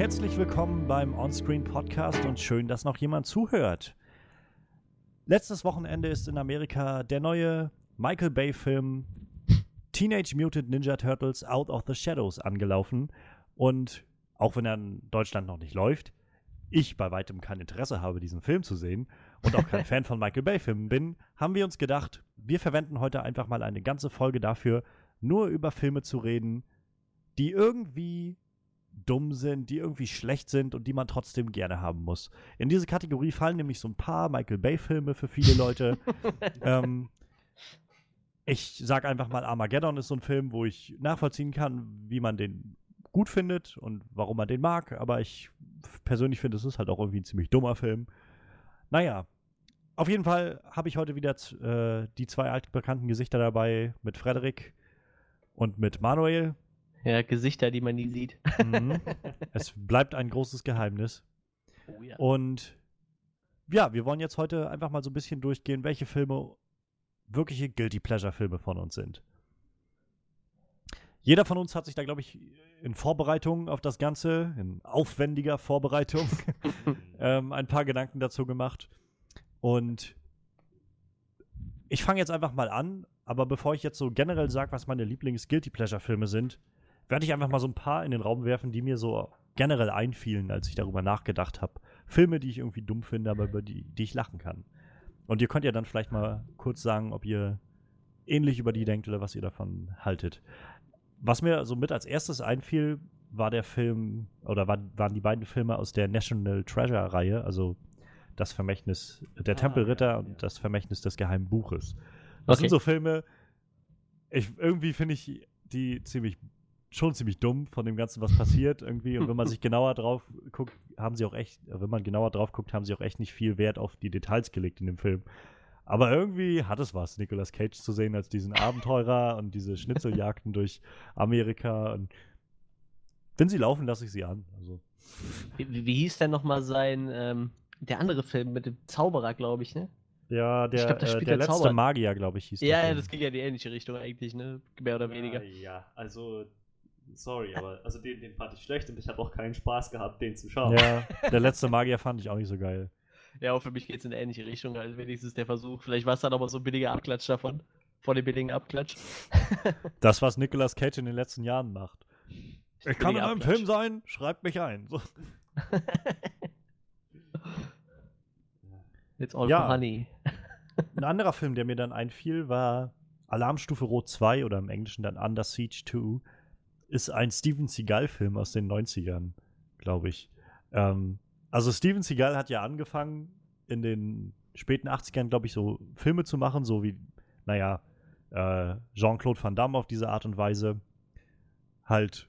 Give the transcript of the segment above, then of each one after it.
Herzlich willkommen beim Onscreen Podcast und schön, dass noch jemand zuhört. Letztes Wochenende ist in Amerika der neue Michael Bay-Film Teenage Mutant Ninja Turtles Out of the Shadows angelaufen. Und auch wenn er in Deutschland noch nicht läuft, ich bei weitem kein Interesse habe, diesen Film zu sehen und auch kein Fan von Michael Bay-Filmen bin, haben wir uns gedacht, wir verwenden heute einfach mal eine ganze Folge dafür, nur über Filme zu reden, die irgendwie dumm sind, die irgendwie schlecht sind und die man trotzdem gerne haben muss. In diese Kategorie fallen nämlich so ein paar Michael Bay-Filme für viele Leute. ähm, ich sag einfach mal, Armageddon ist so ein Film, wo ich nachvollziehen kann, wie man den gut findet und warum man den mag, aber ich persönlich finde, es ist halt auch irgendwie ein ziemlich dummer Film. Naja, auf jeden Fall habe ich heute wieder äh, die zwei altbekannten Gesichter dabei mit Frederik und mit Manuel. Ja, Gesichter, die man nie sieht. Mhm. es bleibt ein großes Geheimnis. Oh, ja. Und ja, wir wollen jetzt heute einfach mal so ein bisschen durchgehen, welche Filme wirkliche Guilty Pleasure-Filme von uns sind. Jeder von uns hat sich da, glaube ich, in Vorbereitung auf das Ganze, in aufwendiger Vorbereitung, ähm, ein paar Gedanken dazu gemacht. Und ich fange jetzt einfach mal an, aber bevor ich jetzt so generell sage, was meine Lieblings-Guilty Pleasure-Filme sind, werde ich einfach mal so ein paar in den Raum werfen, die mir so generell einfielen, als ich darüber nachgedacht habe. Filme, die ich irgendwie dumm finde, aber über die, die ich lachen kann. Und ihr könnt ja dann vielleicht mal kurz sagen, ob ihr ähnlich über die denkt oder was ihr davon haltet. Was mir so mit als erstes einfiel, war der Film, oder war, waren die beiden Filme aus der National Treasure-Reihe, also das Vermächtnis der ah, Tempelritter ja, ja. und das Vermächtnis des Geheimen Buches. Das okay. sind so Filme, ich, irgendwie finde ich die ziemlich schon ziemlich dumm von dem Ganzen, was passiert irgendwie. Und wenn man sich genauer drauf guckt, haben sie auch echt, wenn man genauer drauf guckt, haben sie auch echt nicht viel Wert auf die Details gelegt in dem Film. Aber irgendwie hat es was, Nicolas Cage zu sehen als diesen Abenteurer und diese Schnitzeljagden durch Amerika. Und wenn sie laufen, lasse ich sie an. Also. Wie, wie hieß denn nochmal sein, ähm, der andere Film mit dem Zauberer, glaube ich, ne? Ja, der, glaub, äh, der, der letzte. Magier, glaube ich, hieß Ja, ja, das ging ja in die ähnliche Richtung eigentlich, ne? Mehr oder ja, weniger. Ja, also sorry, aber also den, den fand ich schlecht und ich habe auch keinen Spaß gehabt, den zu schauen. Ja, der letzte Magier fand ich auch nicht so geil. Ja, auch für mich geht es in eine ähnliche Richtung, also wenigstens der Versuch. Vielleicht war es dann aber so ein billiger Abklatsch davon. Vor dem billigen Abklatsch. das, was Nicolas Cage in den letzten Jahren macht. Ich kann in einem Film sein, schreibt mich ein. So. It's all ja. honey. Ein anderer Film, der mir dann einfiel, war Alarmstufe Rot 2 oder im Englischen dann Under Siege 2 ist ein Steven Seagal-Film aus den 90ern, glaube ich. Ähm, also Steven Seagal hat ja angefangen, in den späten 80ern, glaube ich, so Filme zu machen, so wie, naja, äh, Jean-Claude Van Damme auf diese Art und Weise. Halt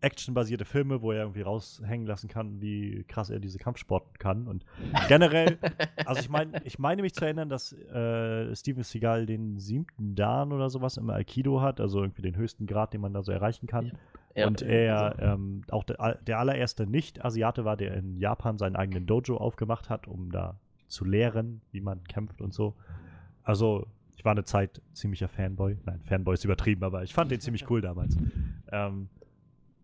actionbasierte Filme, wo er irgendwie raushängen lassen kann, wie krass er diese Kampfsporten kann. Und generell, also ich meine, ich meine mich zu erinnern, dass äh, Steven Seagal den siebten Dan oder sowas im Aikido hat, also irgendwie den höchsten Grad, den man da so erreichen kann. Ja. Und er ähm, auch der, der allererste Nicht-Asiate war, der in Japan seinen eigenen Dojo aufgemacht hat, um da zu lehren, wie man kämpft und so. Also ich war eine Zeit ziemlicher Fanboy. Nein, Fanboy ist übertrieben, aber ich fand den ziemlich cool damals. Ähm,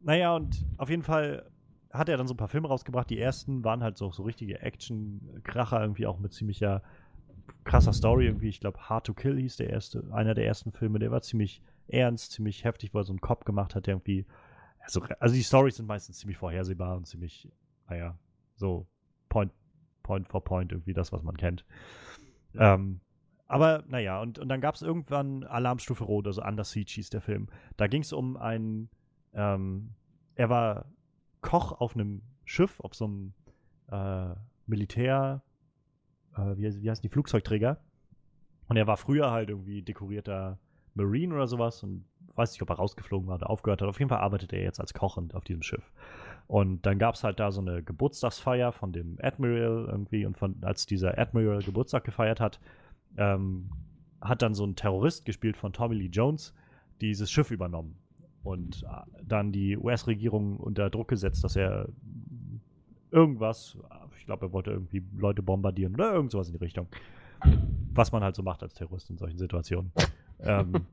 naja, und auf jeden Fall hat er dann so ein paar Filme rausgebracht. Die ersten waren halt so, so richtige Action-Kracher, irgendwie auch mit ziemlicher krasser Story. Irgendwie, ich glaube, Hard to Kill hieß der erste, einer der ersten Filme. Der war ziemlich ernst, ziemlich heftig, er so einen Kopf gemacht hat, der irgendwie. Also, also die Stories sind meistens ziemlich vorhersehbar und ziemlich, naja, so Point, Point for Point, irgendwie das, was man kennt. Ja. Ähm, aber naja, und, und dann gab es irgendwann Alarmstufe Rot, also Under Siege hieß der Film. Da ging es um einen ähm, er war Koch auf einem Schiff, auf so einem äh, Militär, äh, wie, wie heißen die, Flugzeugträger. Und er war früher halt irgendwie dekorierter Marine oder sowas und weiß nicht, ob er rausgeflogen war oder aufgehört hat. Auf jeden Fall arbeitet er jetzt als Koch auf diesem Schiff. Und dann gab es halt da so eine Geburtstagsfeier von dem Admiral irgendwie und von, als dieser Admiral Geburtstag gefeiert hat, ähm, hat dann so ein Terrorist gespielt von Tommy Lee Jones dieses Schiff übernommen und äh, dann die US-Regierung unter Druck gesetzt, dass er irgendwas, ich glaube, er wollte irgendwie Leute bombardieren oder irgend sowas in die Richtung. Was man halt so macht als Terrorist in solchen Situationen. ähm,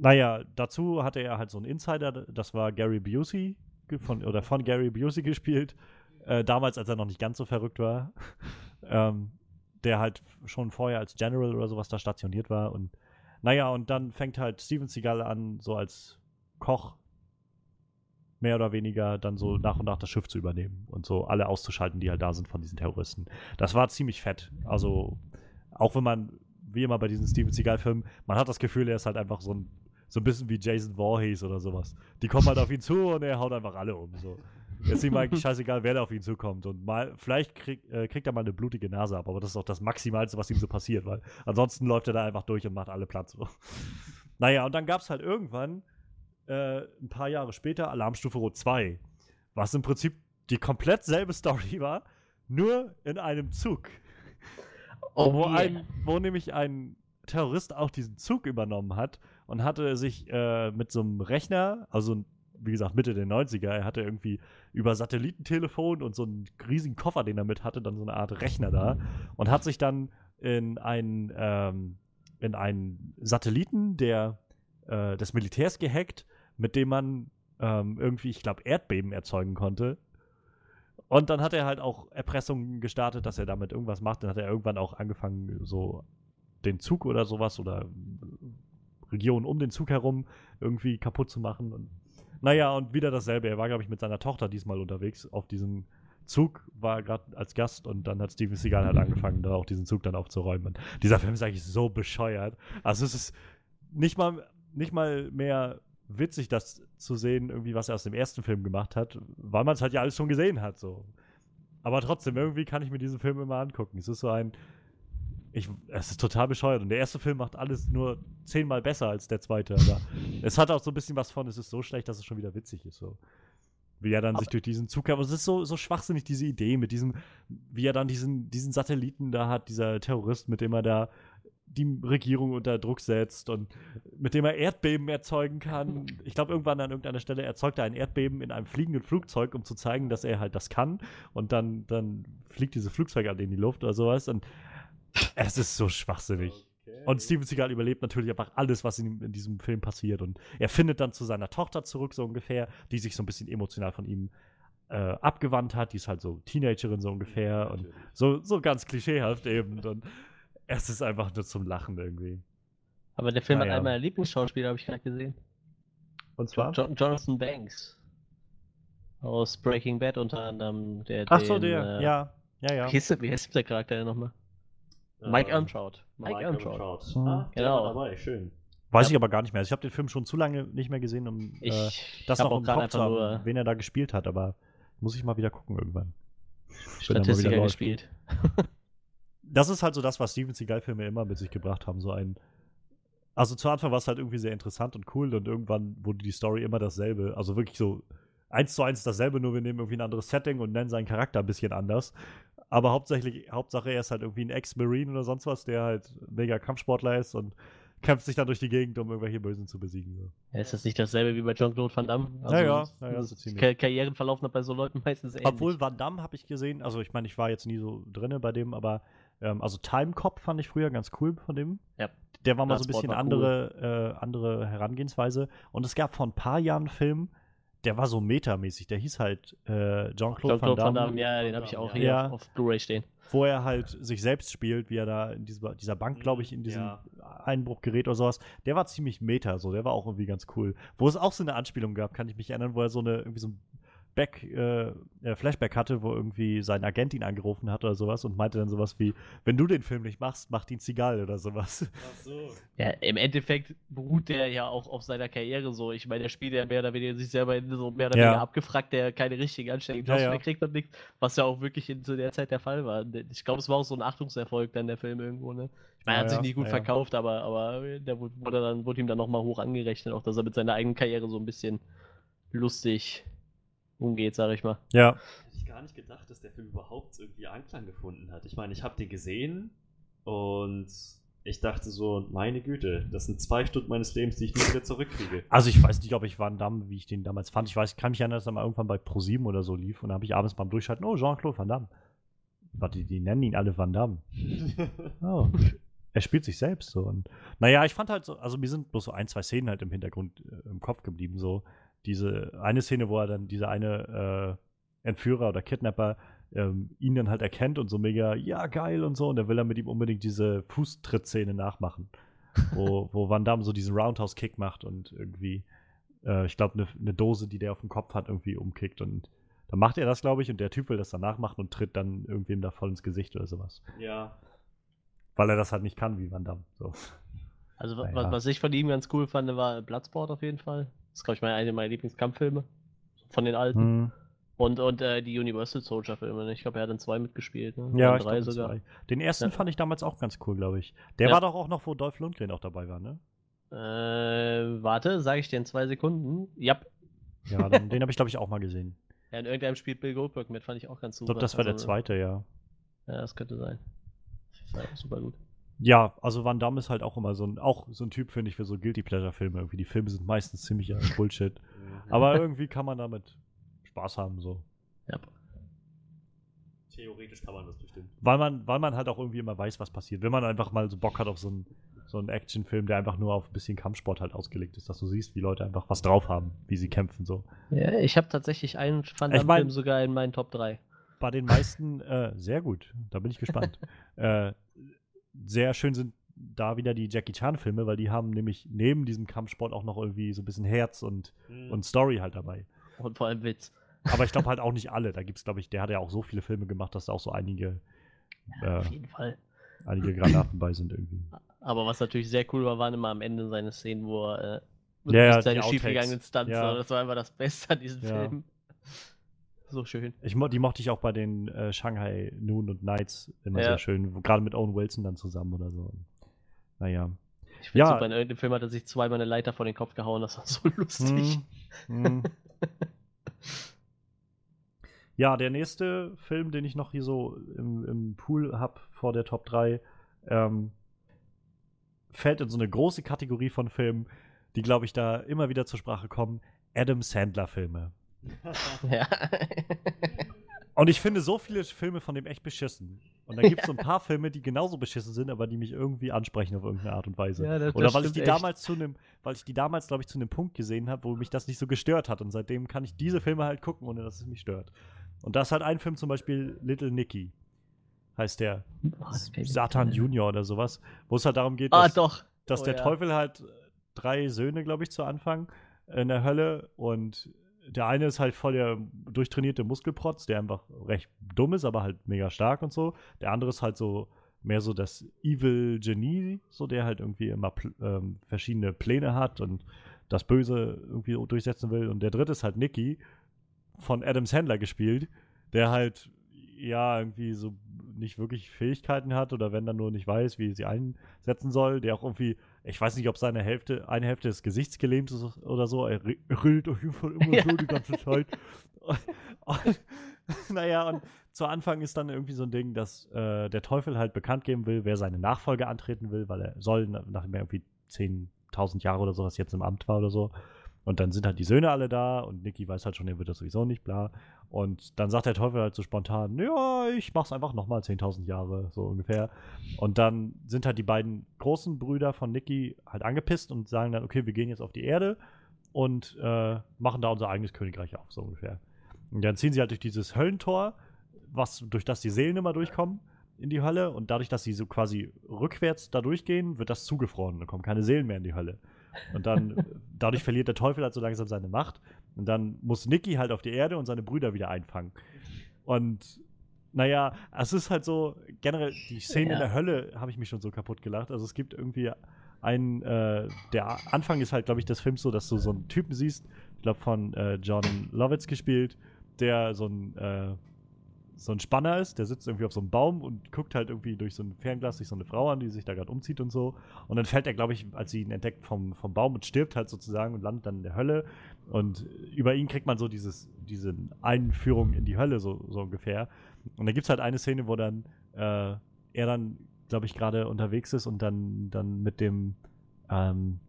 naja, dazu hatte er halt so einen Insider, das war Gary Busey, von, oder von Gary Busey gespielt. Äh, damals, als er noch nicht ganz so verrückt war. ähm, der halt schon vorher als General oder sowas da stationiert war. Und naja, und dann fängt halt Steven Seagal an, so als Koch mehr oder weniger dann so nach und nach das Schiff zu übernehmen und so alle auszuschalten, die halt da sind von diesen Terroristen. Das war ziemlich fett. Also, auch wenn man, wie immer bei diesen Steven Seagal-Filmen, man hat das Gefühl, er ist halt einfach so ein, so ein bisschen wie Jason Voorhees oder sowas. Die kommen halt auf ihn zu und er haut einfach alle um. So. Ist ihm eigentlich scheißegal, wer da auf ihn zukommt. Und mal, vielleicht krieg, äh, kriegt er mal eine blutige Nase ab, aber das ist auch das Maximalste, was ihm so passiert, weil ansonsten läuft er da einfach durch und macht alle Platz. So. Naja, und dann gab es halt irgendwann, äh, ein paar Jahre später, Alarmstufe Rot 2, was im Prinzip die komplett selbe Story war, nur in einem Zug. Oh, wo, yeah. ein, wo nämlich ein Terrorist auch diesen Zug übernommen hat und hatte sich äh, mit so einem Rechner, also wie gesagt Mitte der 90er, er hatte irgendwie über Satellitentelefon und so einen riesigen Koffer, den er mit hatte, dann so eine Art Rechner da und hat sich dann in einen, ähm, in einen Satelliten der, äh, des Militärs gehackt, mit dem man ähm, irgendwie, ich glaube, Erdbeben erzeugen konnte. Und dann hat er halt auch Erpressungen gestartet, dass er damit irgendwas macht. Dann hat er irgendwann auch angefangen, so den Zug oder sowas oder Regionen um den Zug herum irgendwie kaputt zu machen. Und naja, und wieder dasselbe. Er war, glaube ich, mit seiner Tochter diesmal unterwegs auf diesem Zug, war gerade als Gast und dann hat Steven Seagal halt angefangen, da auch diesen Zug dann aufzuräumen. Und dieser Film ist eigentlich so bescheuert. Also es ist nicht mal, nicht mal mehr witzig, das zu sehen, irgendwie, was er aus dem ersten Film gemacht hat, weil man es halt ja alles schon gesehen hat, so. Aber trotzdem, irgendwie kann ich mir diesen Film immer angucken. Es ist so ein, ich, es ist total bescheuert. Und der erste Film macht alles nur zehnmal besser als der zweite. Aber es hat auch so ein bisschen was von, es ist so schlecht, dass es schon wieder witzig ist. So. Wie er dann sich durch diesen Zug. Aber es ist so, so schwachsinnig, diese Idee mit diesem, wie er dann diesen, diesen Satelliten da hat, dieser Terrorist, mit dem er da die Regierung unter Druck setzt und mit dem er Erdbeben erzeugen kann. Ich glaube, irgendwann an irgendeiner Stelle erzeugt er ein Erdbeben in einem fliegenden Flugzeug, um zu zeigen, dass er halt das kann. Und dann, dann fliegt dieses Flugzeug halt in die Luft oder sowas. Und es ist so schwachsinnig. Okay. Und Steven Seagal überlebt natürlich einfach alles, was in, in diesem Film passiert. Und er findet dann zu seiner Tochter zurück, so ungefähr, die sich so ein bisschen emotional von ihm äh, abgewandt hat. Die ist halt so Teenagerin, so ungefähr. Und so, so ganz klischeehaft eben. Und es ist einfach nur zum Lachen irgendwie. Aber der Film Ah, hat ja. einen meiner Lieblingsschauspieler, habe ich gerade gesehen. Und Jo Jonathan Banks. Aus Breaking Bad unter anderem. Der, Ach so, den, der, äh, ja, ja, ja. Wie heißt, der, wie heißt der Charakter denn nochmal? Mike Ähm, Untrout. Mike, Mike. Mhm. Ah, Genau. dabei, schön. Weiß Ja. ich aber gar nicht mehr. Also ich habe den Film schon zu lange nicht mehr gesehen, um äh, Ich das hab noch auch im gerade Kopf zu haben, nur wen er da gespielt hat. Aber muss ich mal wieder gucken irgendwann. Er Statistiker gespielt. das ist halt so das, was Steven Seagal-Filme immer mit sich gebracht haben. So ein. Also zu Anfang war es halt irgendwie sehr interessant und cool und irgendwann wurde die Story immer dasselbe. Also wirklich so eins zu eins dasselbe, nur wir nehmen irgendwie ein anderes Setting und nennen seinen Charakter ein bisschen anders. Aber hauptsächlich, Hauptsache er ist halt irgendwie ein Ex-Marine oder sonst was, der halt mega Kampfsportler ist und kämpft sich dann durch die Gegend, um irgendwelche Bösen zu besiegen. So. Ja, ist das nicht dasselbe wie bei Jean-Claude Van Damme? Ja, ja, das- ja, ja, das so ziemlich. Kar Karrierenverlauf noch bei so Leuten meistens ähnlich. Obwohl Van Damme habe ich gesehen, also ich meine, ich war jetzt nie so drinne bei dem, aber ähm, also Time Cop fand ich früher ganz cool von dem. Ja. Der war mal so ein Bloodsport bisschen andere, äh, andere Herangehensweise. Und es gab vor ein paar Jahren einen Film, der war so metamäßig. Der hieß halt äh, Jean-Claude Van Jean-Claude Damme, Van Damme, ja, den habe ich auch hier Ja. auf, auf Blu-ray stehen. wo er halt sich selbst spielt, wie er da in dieser, dieser Bank, glaube ich, in diesem Ja. Einbruch gerät oder sowas. Der war ziemlich meta, so. Der war auch irgendwie ganz cool. Wo es auch so eine Anspielung gab, kann ich mich erinnern, wo er so eine, irgendwie so ein Back, äh, äh, Flashback hatte, wo irgendwie sein Agent ihn angerufen hat oder sowas und meinte dann sowas wie, wenn du den Film nicht machst, macht ihn Zigal oder sowas. Ach so. Ja, im Endeffekt beruht der ja auch auf seiner Karriere so. Ich meine, der spielt ja mehr oder weniger sich selber in so mehr oder Ja. weniger abgefragt, der keine richtigen anständigen Ja, ja. mehr kriegt und nichts, was ja auch wirklich in, zu der Zeit der Fall war. Ich glaube, es war auch so ein Achtungserfolg dann der Film irgendwo, ne? Ich meine, er Ja, hat sich nicht gut verkauft, aber, aber der wurde, wurde dann, wurde ihm dann nochmal hoch angerechnet, auch dass er mit seiner eigenen Karriere so ein bisschen lustig umgeht, sag ich mal. Ja. Hätte ich gar nicht gedacht, dass der Film überhaupt irgendwie Anklang gefunden hat. Ich meine, ich habe den gesehen und ich dachte so, meine Güte, das sind zwei Stunden meines Lebens, die ich nie wieder zurückkriege. Also ich weiß nicht, ob ich Van Damme, wie ich den damals fand. Ich weiß, ich kann mich erinnern, dass er mal irgendwann bei ProSieben oder so lief und da habe ich abends beim Durchschalten, oh, Jean-Claude Van Damme. Warte, die nennen ihn alle Van Damme. Oh. Er spielt sich selbst so. Und naja, ich fand halt so, also mir sind bloß so ein, zwei Szenen halt im Hintergrund äh, im Kopf geblieben, so, diese eine Szene, wo er dann diese eine äh, Entführer oder Kidnapper ähm, ihn dann halt erkennt und so mega, ja, geil und so. Und er will dann mit ihm unbedingt diese Fußtrittszene nachmachen. wo, wo Van Damme so diesen Roundhouse-Kick macht und irgendwie, äh, ich glaube, eine ne Dose, die der auf dem Kopf hat, irgendwie umkickt. Und dann macht er das, glaube ich, und der Typ will das danach machen und tritt dann irgendwem da voll ins Gesicht oder sowas. Ja. Weil er das halt nicht kann, wie Van Damme. So. Also, Naja. was, was ich von ihm ganz cool fand, war Bloodsport auf jeden Fall. Das ist, glaube ich, meine, eine meiner Lieblingskampffilme. Von den alten. Hm. Und, und äh, die Universal Soldier-Filme. ne? Ich glaube, er hat in zwei mitgespielt. Ne? Ja, ich drei glaub, sogar. zwei. Den ersten Ja. fand ich damals auch ganz cool, glaube ich. Der Ja. war doch auch noch, wo Dolph Lundgren auch dabei war, ne? Äh, warte, sage ich dir in zwei Sekunden. Ja, Ja, dann, den habe ich, glaube ich, auch mal gesehen. ja, in irgendeinem spielt Bill Goldberg mit, fand ich auch ganz Ich super. glaube, das war der Also, zweite, ja. Ja, das könnte sein. Das war super gut. Ja, also Van Damme ist halt auch immer so ein, auch so ein Typ, finde ich, für so Guilty Pleasure-Filme. Irgendwie die Filme sind meistens ziemlich äh, Bullshit. Aber irgendwie kann man damit Spaß haben, so. Ja. Theoretisch kann man das bestimmt. Weil man, weil man halt auch irgendwie immer weiß, was passiert. Wenn man einfach mal so Bock hat auf so einen, so einen Actionfilm, der einfach nur auf ein bisschen Kampfsport halt ausgelegt ist, dass du siehst, wie Leute einfach was drauf haben, wie sie kämpfen, so. ja ich habe tatsächlich einen Van Ich mein- Damme-Film sogar in meinen Top 3. bei den meisten, äh, sehr gut, da bin ich gespannt. äh, sehr schön sind da wieder die Jackie Chan-Filme, weil die haben nämlich neben diesem Kampfsport auch noch irgendwie so ein bisschen Herz und, Mhm. und Story halt dabei. Und vor allem Witz. Aber ich glaube halt auch nicht alle. Da gibt es, glaube ich, der hat ja auch so viele Filme gemacht, dass da auch so einige, äh, Auf jeden Fall. einige Granaten bei sind irgendwie. Aber was natürlich sehr cool war, waren immer am Ende seine Szenen, wo er äh, Ja, ja, seine schiefgegangenen Stunts. Ja. Ja. Das war einfach das Beste an diesem Ja. Film. So schön. Ich, mo- die mochte ich auch bei den äh, Shanghai Noon und Nights immer Ja. sehr schön. Gerade mit Owen Wilson dann zusammen oder so. Naja. Ich finde Ja. super, in irgendeinem Film hat er sich zweimal eine Leiter vor den Kopf gehauen, das war so lustig. Hm, hm. ja, der nächste Film, den ich noch hier so im, im Pool habe vor der Top 3, ähm, fällt in so eine große Kategorie von Filmen, die, glaube ich, da immer wieder zur Sprache kommen. Adam Sandler-Filme. Ja. Und ich finde so viele Filme von dem echt beschissen. Und dann gibt es so ein paar Filme, die genauso beschissen sind, aber die mich irgendwie ansprechen auf irgendeine Art und Weise. Ja, das- Oder das weil ich die echt. damals zu einem, weil ich die damals, glaube ich, zu einem Punkt gesehen habe, wo mich das nicht so gestört hat. Und seitdem kann ich diese Filme halt gucken, ohne dass es mich stört. Und da ist halt ein Film zum Beispiel Little Nicky. Heißt der. Oh, Satan. Junior oder sowas. Wo es halt darum geht, Ah, dass, doch. dass Oh, der ja. Teufel halt drei Söhne, glaube ich, zu Anfang in der Hölle und der eine ist halt voll der durchtrainierte Muskelprotz, der einfach recht dumm ist, aber halt mega stark und so. Der andere ist halt so mehr so das Evil Genie, so der halt irgendwie immer ähm, verschiedene Pläne hat und das Böse irgendwie durchsetzen will. Und der dritte ist halt Nicky, von Adam Sandler gespielt, der halt ja irgendwie so nicht wirklich Fähigkeiten hat oder wenn dann nur nicht weiß, wie sie einsetzen soll, der auch irgendwie, ich weiß nicht, ob seine Hälfte, eine Hälfte des Gesichts gelähmt ist oder so, er re- redet auf jeden Fall immer so die ganze Zeit. Und, naja, und zu Anfang ist dann irgendwie so ein Ding, dass äh, der Teufel halt bekannt geben will, wer seine Nachfolge antreten will, weil er soll, na- nachdem er irgendwie 10.000 Jahre oder sowas jetzt im Amt war oder so. Und dann sind halt die Söhne alle da und Nicky weiß halt schon, er wird das sowieso nicht, bla. Und dann sagt der Teufel halt so spontan, ja, ich mach's einfach nochmal 10.000 Jahre, so ungefähr. Und dann sind halt die beiden großen Brüder von Nicky halt angepisst und sagen dann, okay, wir gehen jetzt auf die Erde und äh, machen da unser eigenes Königreich auf, so ungefähr. Und dann ziehen sie halt durch dieses Höllentor, was, durch das die Seelen immer durchkommen in die Hölle. Und dadurch, dass sie so quasi rückwärts da durchgehen, wird das zugefroren. Da kommen keine Seelen mehr in die Hölle. Und dann, äh, dadurch verliert der Teufel halt so langsam seine Macht. Und dann muss Nicky halt auf die Erde und seine Brüder wieder einfangen. Und naja, es ist halt so, generell, die Szene in Ja. der Hölle habe ich mich schon so kaputt gelacht. Also es gibt irgendwie einen, äh, der Anfang ist halt, glaube ich, des Films so, dass du so einen Typen siehst, ich glaube von äh, John Lovitz gespielt, der so ein, äh, so ein Spanner ist, der sitzt irgendwie auf so einem Baum und guckt halt irgendwie durch so ein Fernglas sich so eine Frau an, die sich da gerade umzieht und so. Und dann fällt er, glaube ich, als sie ihn entdeckt vom, vom Baum und stirbt halt sozusagen und landet dann in der Hölle. Und über ihn kriegt man so dieses, diese Einführung in die Hölle, so, so ungefähr. Und da gibt es halt eine Szene, wo dann äh, er dann, glaube ich, gerade unterwegs ist und dann, dann mit dem ähm,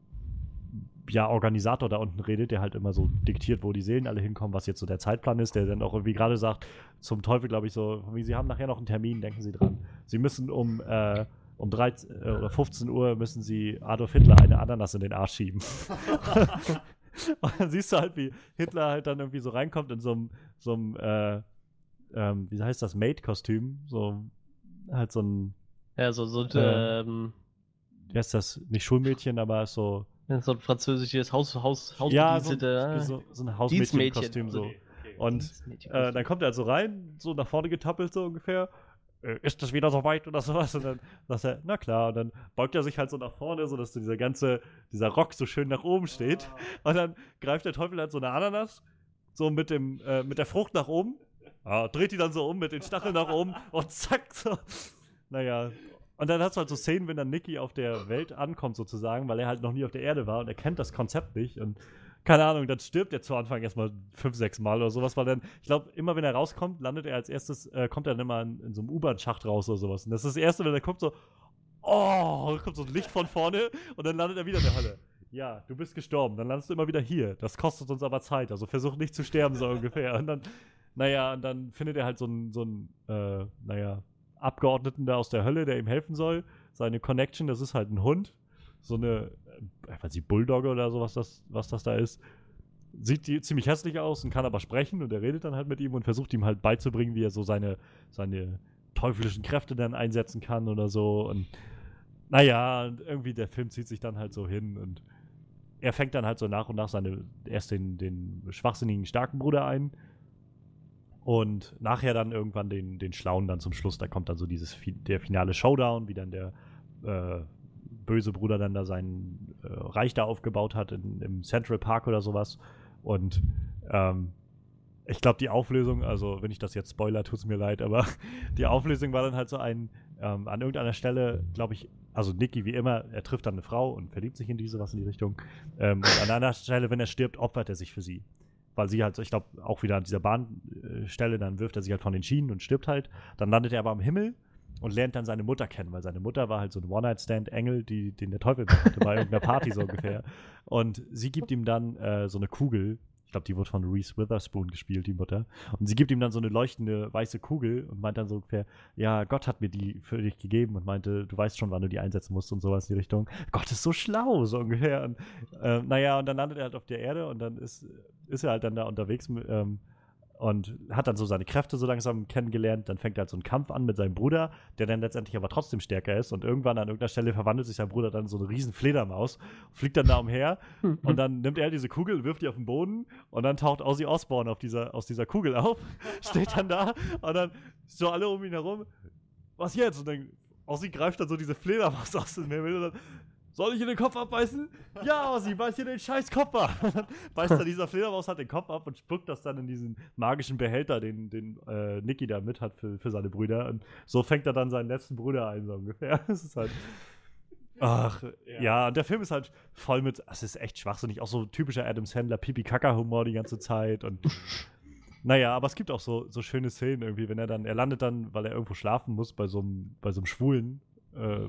ja, Organisator da unten redet, der halt immer so diktiert, wo die Seelen alle hinkommen, was jetzt so der Zeitplan ist, der dann auch irgendwie gerade sagt, zum Teufel, glaube ich, so, wie sie haben nachher noch einen Termin, denken Sie dran. Sie müssen um, äh, um 13 äh, oder 15 Uhr müssen sie Adolf Hitler eine Ananas in den Arsch schieben. Und dann siehst du halt, wie Hitler halt dann irgendwie so reinkommt in so einem, so einem äh, ähm, wie heißt das, Maid-Kostüm. So, halt so ein, Ja, so, so, Äh, ähm, wie heißt das, nicht Schulmädchen, aber so, so ein französisches Haus, Haus, ja, so, Hausbedienstete, so, so ein. Hausmädchen-Kostüm so. Und äh, dann kommt er halt so rein, so nach vorne getappelt so ungefähr. Äh, ist das wieder so weit oder sowas? Und dann sagt er, na klar. Und dann beugt er sich halt so nach vorne, sodass so dieser ganze, dieser Rock so schön nach oben steht. Und dann greift der Teufel halt so eine Ananas, so mit dem, äh, mit der Frucht nach oben. Ja, dreht die dann so um mit den Stacheln nach oben und zack, so. Naja. Und dann hast du halt so Szenen, wenn dann Nicky auf der Welt ankommt, sozusagen, weil er halt noch nie auf der Erde war und er kennt das Konzept nicht. Und keine Ahnung, dann stirbt er zu Anfang erstmal fünf, sechs Mal oder sowas, weil dann, ich glaube, immer wenn er rauskommt, landet er als erstes, äh, kommt er dann immer in, in so einem U-Bahn-Schacht raus oder sowas. Und das ist das Erste, wenn er kommt, so, oh, kommt so ein Licht von vorne und dann landet er wieder in der Hölle. Ja, du bist gestorben, dann landest du immer wieder hier. Das kostet uns aber Zeit, also versuch nicht zu sterben, so ungefähr. Und dann, naja, und dann findet er halt so einen, so einen, äh, naja, Abgeordneten da aus der Hölle, der ihm helfen soll. Seine Connection, das ist halt ein Hund. So eine, äh, ich weiß nicht, Bulldogge oder so, was das, was das da ist. Sieht die ziemlich hässlich aus und kann aber sprechen und er redet dann halt mit ihm und versucht ihm halt beizubringen, wie er so seine, seine teuflischen Kräfte dann einsetzen kann oder so. Und naja, und irgendwie der Film zieht sich dann halt so hin und er fängt dann halt so nach und nach seine, erst den, den schwachsinnigen starken Bruder ein und nachher dann irgendwann den, den Schlauen dann zum Schluss. Da kommt dann so dieses, der finale Showdown, wie dann der äh, böse Bruder dann da sein äh, Reich da aufgebaut hat in, im Central Park oder sowas. Und ähm, ich glaube, die Auflösung, also wenn ich das jetzt spoiler, tut es mir leid, aber die Auflösung war dann halt so ein, ähm, an irgendeiner Stelle, glaube ich, also Nicky wie immer, er trifft dann eine Frau und verliebt sich in diese, was in die Richtung. Ähm, und an einer Stelle, wenn er stirbt, opfert er sich für sie. Weil sie halt, ich glaube, auch wieder an dieser Bahnstelle, dann wirft er sich halt von den Schienen und stirbt halt. Dann landet er aber am Himmel und lernt dann seine Mutter kennen, weil seine Mutter war halt so ein One-Night-Stand-Engel, den der Teufel bei irgendeiner Party so ungefähr. Und sie gibt ihm dann äh, so eine Kugel. Ich glaube, die wurde von Reese Witherspoon gespielt, die Mutter. Und sie gibt ihm dann so eine leuchtende weiße Kugel und meint dann so ungefähr, ja, Gott hat mir die für dich gegeben und meinte, du weißt schon, wann du die einsetzen musst und sowas in die Richtung. Gott ist so schlau, so ungefähr. Und, äh, naja, und dann landet er halt auf der Erde und dann ist, ist er halt dann da unterwegs mit, ähm, und hat dann so seine Kräfte so langsam kennengelernt. Dann fängt er halt so einen Kampf an mit seinem Bruder, der dann letztendlich aber trotzdem stärker ist. Und irgendwann an irgendeiner Stelle verwandelt sich sein Bruder dann in so eine riesen Fledermaus, fliegt dann da umher und dann nimmt er diese Kugel, wirft die auf den Boden und dann taucht Ozzy Osbourne auf dieser, aus dieser Kugel auf, steht dann da und dann so alle um ihn herum, was jetzt? Und dann Ozzy greift dann so diese Fledermaus aus dem Himmel und dann, soll ich ihr den Kopf abbeißen? Ja, Ozzy, beiß ihr den scheiß Kopf ab. Beißt dann dieser Fledermaus halt den Kopf ab und spuckt das dann in diesen magischen Behälter, den, den äh, Nicky da mit hat für, für seine Brüder. Und so fängt er dann seinen letzten Bruder ein, so ungefähr. Das ist halt. Ach, ja. Ja. und der Film ist halt voll mit, es ist echt schwachsinnig, auch so typischer Adam Sandler, Pipi-Kaka-Humor die ganze Zeit und naja, aber es gibt auch so, so schöne Szenen irgendwie, wenn er dann, er landet dann, weil er irgendwo schlafen muss, bei so einem, bei so einem Schwulen, äh,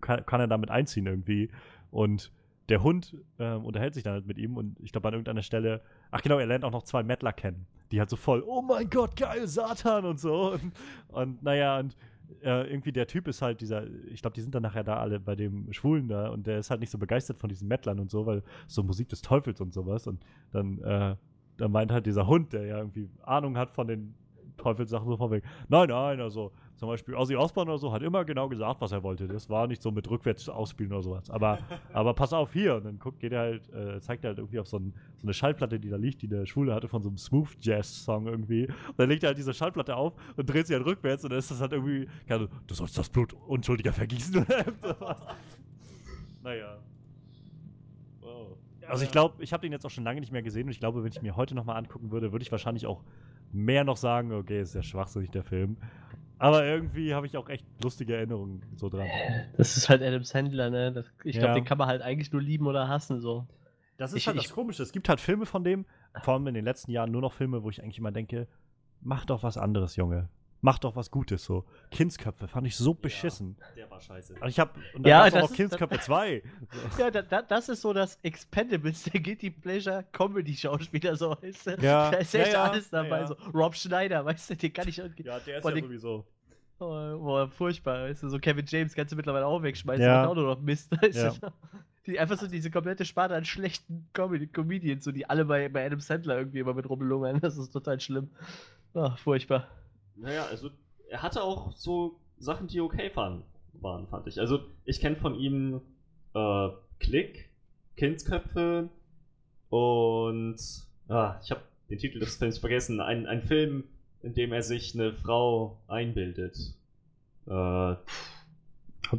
kann, kann er damit einziehen irgendwie. Und der Hund ähm, unterhält sich dann halt mit ihm und ich glaube an irgendeiner Stelle, ach genau, er lernt auch noch zwei Mettler kennen, die halt so voll, oh mein Gott, geil, Satan und so. Und, und naja, und äh, irgendwie der Typ ist halt dieser, ich glaube, die sind dann nachher da alle bei dem Schwulen da und der ist halt nicht so begeistert von diesen Mettlern und so, weil so Musik des Teufels und sowas. Und dann, äh, dann meint halt dieser Hund, der ja irgendwie Ahnung hat von den Teufelssachen so von wegen, nein, nein, also zum Beispiel Ozzy Osbourne oder so hat immer genau gesagt, was er wollte. Das war nicht so mit rückwärts ausspielen oder sowas. Aber, aber pass auf hier. Und dann guckt, geht er halt, äh, zeigt er halt irgendwie auf so, ein, so eine Schallplatte, die da liegt, die der Schwule hatte von so einem Smooth Jazz Song irgendwie. Und dann legt er halt diese Schallplatte auf und dreht sie halt rückwärts und dann ist das halt irgendwie, Ahnung, du sollst das Blut Unschuldiger vergießen oder irgend sowas. Naja. Wow. Also ich glaube, ich habe den jetzt auch schon lange nicht mehr gesehen und ich glaube, wenn ich mir heute nochmal angucken würde, würde ich wahrscheinlich auch mehr noch sagen, okay, ist ja schwachsinnig der Film. Aber irgendwie habe ich auch echt lustige Erinnerungen so dran. Das ist halt Adam Sandler, ne? Das, ich glaube, Ja. den kann man halt eigentlich nur lieben oder hassen, so. Das ist Ich- halt ich- das Komische. Es gibt halt Filme von dem, vor allem in den letzten Jahren nur noch Filme, wo ich eigentlich immer denke, mach doch was anderes, Junge. Mach doch was Gutes so. Kindsköpfe fand ich so beschissen. Der war scheiße. Also ich habe und dann Ja, gab's auch das noch ist- Kindsköpfe 2. So. Ja, da, da, das ist so das Expendables, der Guilty Pleasure Comedy-Schauspieler, so weißt du? Ja, Da ist ja, echt ja, alles dabei, ja, ja. so Rob Schneider, weißt du, den kann ich irgendwie. Ja, der ist ja den- sowieso. Oh, boah, furchtbar, weißt du, so Kevin James kannst du mittlerweile auch wegschmeißen, Ja. macht auch nur noch Mist, weißt Ja. du? Die einfach so diese komplette Sparte an schlechten Comedy Comedians, so die alle bei, bei Adam Sandler irgendwie immer mit rumlungern. Das ist total schlimm. Ach, furchtbar. Naja, also er hatte auch so Sachen, die okay waren, waren fand ich. Also ich kenne von ihm äh, Klick, Kindsköpfe und ah, ich habe den Titel des Films vergessen. Ein, ein Film, in dem er sich eine Frau einbildet. Äh, Habe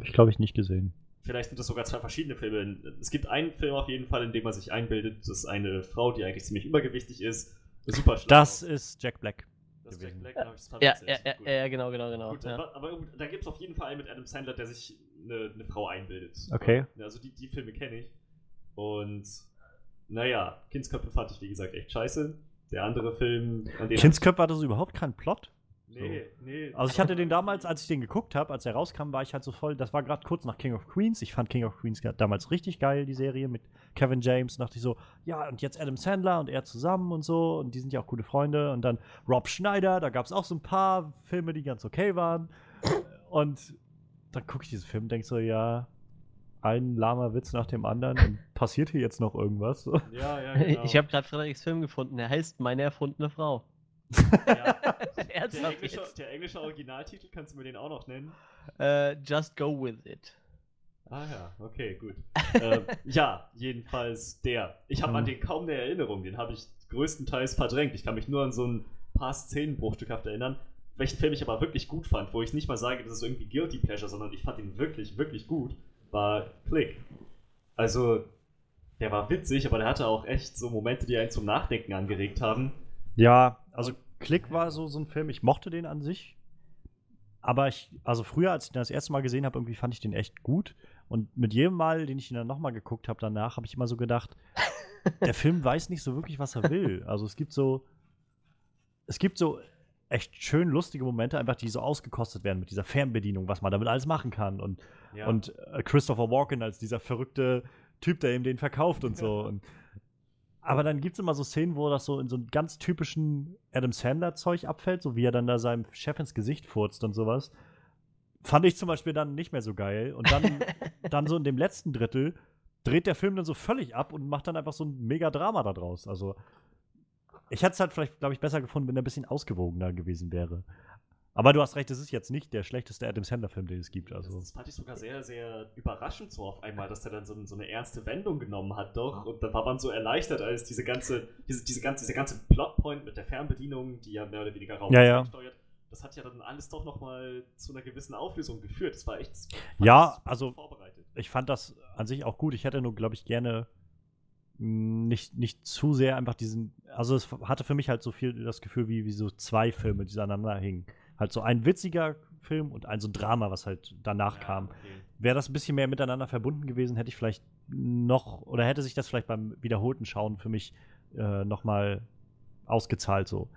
ich, glaube ich, nicht gesehen. vielleicht sind das sogar zwei verschiedene Filme. Es gibt einen Film auf jeden Fall, in dem er sich einbildet, dass eine Frau, die eigentlich ziemlich übergewichtig ist, super schlau Das ist Jack Black. Das ist Jack gewesen. Black, hab ich das Ja, ja, ja, Gut. ja, genau, genau, genau. Gut, ja. aber, aber da gibt es auf jeden Fall einen mit Adam Sandler, der sich eine, eine Frau einbildet. Okay. Also die, die Filme kenne ich. Und naja, Kindsköpfe fand ich wie gesagt echt scheiße. Der andere Film, an dem. Kindsköpfe hatte so überhaupt keinen Plot. Nee, nee. Also ich hatte den damals, als ich den geguckt habe, als er rauskam, war ich halt so voll, das war gerade kurz nach King of Queens. Ich fand King of Queens damals richtig geil, die Serie mit Kevin James. dachte ich so, ja, und jetzt Adam Sandler und er zusammen und so. Und die sind ja auch gute Freunde. Und dann Rob Schneider, da gab es auch so ein paar Filme, die ganz okay waren. Und dann gucke ich diesen Film und denke so, ja, ein lahmer Witz nach dem anderen. Und passiert hier jetzt noch irgendwas? Ja, ja, genau. Ich habe gerade Frederiks Film gefunden. Der heißt Meine erfundene Frau. Ja, der, englische, der englische Originaltitel, kannst du mir den auch noch nennen? Äh, just go with it. Ah ja, okay, gut. ähm, ja, jedenfalls der. Ich habe an Mhm. den kaum eine Erinnerung, den habe ich größtenteils verdrängt. Ich kann mich nur an so ein paar Szenen bruchstückhaft erinnern. Welchen Film ich aber wirklich gut fand, wo ich nicht mal sage, das ist irgendwie Guilty Pleasure, sondern ich fand ihn wirklich, wirklich gut, war Click. Also, der war witzig, aber der hatte auch echt so Momente, die einen zum Nachdenken angeregt haben. Ja, also Click war so, so ein Film, ich mochte den an sich. Aber ich, also früher, als ich den das erste Mal gesehen habe, irgendwie fand ich den echt gut. Und mit jedem Mal, den ich ihn dann nochmal geguckt habe danach, habe ich immer so gedacht, der Film weiß nicht so wirklich, was er will. Also es gibt so, es gibt so echt schön lustige Momente, einfach die so ausgekostet werden mit dieser Fernbedienung, was man damit alles machen kann. Und Ja. und äh, Christopher Walken als dieser verrückte Typ, der ihm den verkauft und so. Und, aber dann gibt es immer so Szenen, wo das so in so einem ganz typischen Adam Sandler-Zeug abfällt, so wie er dann da seinem Chef ins Gesicht furzt und sowas. Fand ich zum Beispiel dann nicht mehr so geil. Und dann, dann so in dem letzten Drittel dreht der Film dann so völlig ab und macht dann einfach so ein mega Drama da draus. Also, ich hätte es halt vielleicht, glaube ich, besser gefunden, wenn er ein bisschen ausgewogener gewesen wäre. Aber du hast recht, es ist jetzt nicht der schlechteste Adam Sandler-Film, den es gibt. Das, Also. das fand ich sogar sehr, sehr überraschend so auf einmal, dass er dann so, so eine ernste Wendung genommen hat, doch. Und da war man so erleichtert, als diese ganze, diese, diese ganze, dieser ganze Plotpoint mit der Fernbedienung, die ja mehr oder weniger Raum Ja, ja. steuert, das hat ja dann alles doch nochmal zu einer gewissen Auflösung geführt. Das war echt. das Ja, also- Vorbereitet. ich fand das an sich auch gut. Ich hätte nur, glaube ich, gerne nicht, nicht zu sehr einfach diesen. Also, es hatte für mich halt so viel das Gefühl, wie, wie so zwei Filme, die aneinander hingen. Halt so ein witziger Film und ein so ein Drama, was halt danach Ja, kam. okay. Wäre das ein bisschen mehr miteinander verbunden gewesen, hätte ich vielleicht noch, oder hätte sich das vielleicht beim wiederholten Schauen für mich äh, nochmal ausgezahlt so.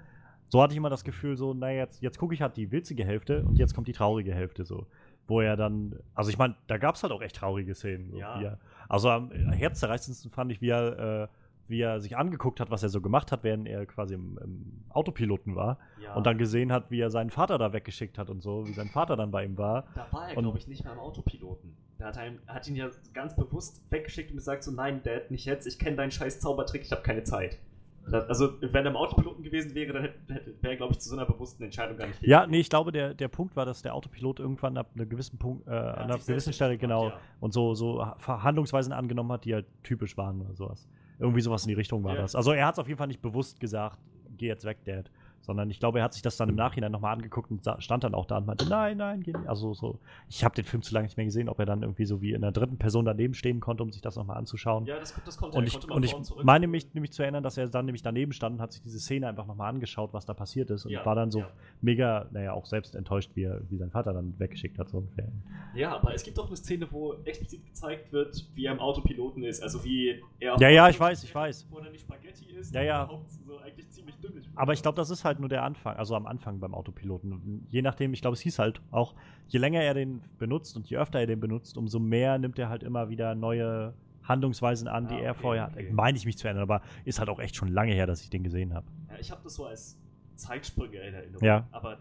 So hatte ich immer das Gefühl, so, naja, jetzt, jetzt gucke ich halt die witzige Hälfte und jetzt kommt die traurige Hälfte so. Wo er dann, also ich meine, da gab es halt auch echt traurige Szenen. So, Ja. er, also am herzzerreißendsten fand ich, wie er, äh, wie er sich angeguckt hat, was er so gemacht hat, während er quasi im, im Autopiloten war. Ja, Und dann gesehen hat, wie er seinen Vater da weggeschickt hat und so, wie sein Vater dann bei ihm war. da war er, glaube ich, nicht mehr im Autopiloten. Hat, er, ihm- er hat ihn ja ganz bewusst weggeschickt und gesagt: so, Nein, Dad, nicht jetzt, ich kenne deinen scheiß Zaubertrick, ich habe keine Zeit. Also, wenn er im Autopiloten gewesen wäre, dann hätte, wäre er, glaube ich, zu so einer bewussten Entscheidung gar nicht Ja, nee, ich glaube, der, der Punkt war, dass der Autopilot irgendwann ab einer gewissen Punkt, äh, hat an einer gewissen Stelle gemacht, genau ja. und so, so Verhandlungsweisen angenommen hat, die halt typisch waren oder sowas. Irgendwie sowas in die Richtung war Ja. das. Also er hat es auf jeden Fall nicht bewusst gesagt, geh jetzt weg, Dad. Sondern ich glaube, er hat sich das dann im Nachhinein nochmal angeguckt und stand dann auch da und meinte, nein, nein, geh nicht. Also so, ich habe den Film zu lange nicht mehr gesehen, ob er dann irgendwie so wie in der dritten Person daneben stehen konnte, um sich das nochmal anzuschauen. Ja, das, das konnte Und ich, konnte und ich meine mich nämlich zu erinnern, dass er dann nämlich daneben stand und hat sich diese Szene einfach nochmal angeschaut, was da passiert ist. Und Ja, war dann so ja. mega, naja, auch selbst enttäuscht, wie, er, wie sein Vater dann weggeschickt hat. So ungefähr. Ja, aber es gibt auch eine Szene, wo explizit gezeigt wird, wie er im Autopiloten ist. Also wie er. Ja, ja, ich weiß, ich weiß. Wo er nicht Spaghetti ist, Ja, ja. so eigentlich ziemlich dünn ist. Aber ich glaube, das ist halt nur der Anfang, also am Anfang beim Autopiloten. Je nachdem, ich glaube, es hieß halt auch, je länger er den benutzt und je öfter er den benutzt, umso mehr nimmt er halt immer wieder neue Handlungsweisen an, die Ah, er okay, vorher okay. hat. Meine ich mich zu erinnern, aber ist halt auch echt schon lange her, dass ich den gesehen habe. Ja, ich habe das so als Zeitsprünge in Erinnerung. Ja. Aber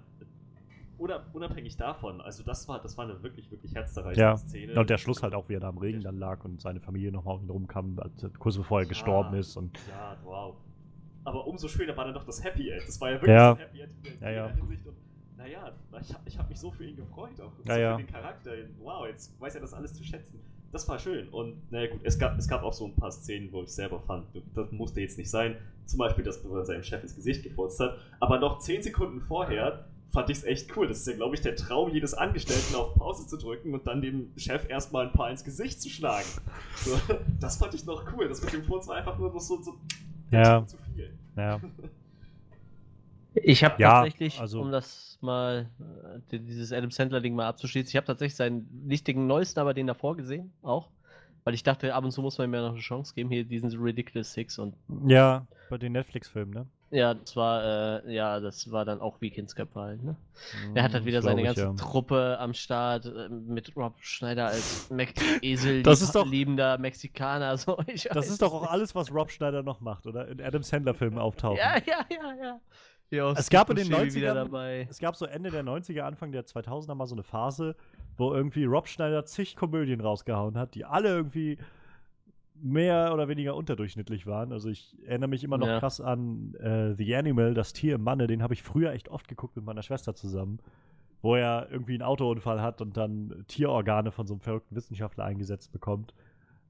oder unabhängig davon, also das war, das war eine wirklich, wirklich herzzerreißende Ja. Szene. Und der Schluss halt auch, wie er da im Regen dann lag und seine Familie nochmal um rumkam, kurz bevor er Ja. gestorben ist. Und Ja, wow. Aber umso schöner war dann doch das Happy End. Das war ja wirklich Ja. ein Happy End in Ja, ja. Hinsicht. Und naja, ich habe ich hab mich so für ihn gefreut auch. Ja, so ja. für den Charakter. Wow, jetzt weiß er das alles zu schätzen. Das war schön. Und naja gut, es gab, es gab auch so ein paar Szenen, wo ich selber fand, das musste jetzt nicht sein. Zum Beispiel, dass er seinem Chef ins Gesicht gefurzt hat. Aber noch 10 Sekunden vorher fand ich es echt cool. Das ist ja, glaube ich, der Traum jedes Angestellten, auf Pause zu drücken und dann dem Chef erstmal ein paar ins Gesicht zu schlagen. So, das fand ich noch cool. Das mit dem Furz war einfach nur noch so, so Ja. zu viel. Ja, Ich habe Ja, tatsächlich, also- um das mal, äh, dieses Adam Sandler-Ding mal abzuschließen, ich habe tatsächlich seinen, nicht den neuesten, aber den davor gesehen, auch. Weil ich dachte, ab und zu muss man mir noch eine Chance geben, hier diesen Ridiculous Six und ja, bei den Netflix-Filmen, ne? Ja, das war, äh, ja, das war dann auch wie Kindsköpfe halt, ne? Er hat halt wieder seine ich, ganze ja. Truppe am Start äh, mit Rob Schneider als Me Esel Das ist doch- liebender Mexikaner. So. Ich Das weiß ist doch auch alles, was Rob Schneider noch macht, oder? In Adam Sandler-Filmen auftauchen. Ja, ja, ja, ja. ja Es gab in den Buscemi wieder 90ern dabei. Es gab so Ende der 90er, Anfang der 2000er mal so eine Phase, wo irgendwie Rob Schneider zig Komödien rausgehauen hat, die alle irgendwie mehr oder weniger unterdurchschnittlich waren. Also ich erinnere mich immer noch Ja. krass an äh, The Animal, das Tier im Manne, den habe ich früher echt oft geguckt mit meiner Schwester zusammen, wo er irgendwie einen Autounfall hat und dann Tierorgane von so einem verrückten Wissenschaftler eingesetzt bekommt.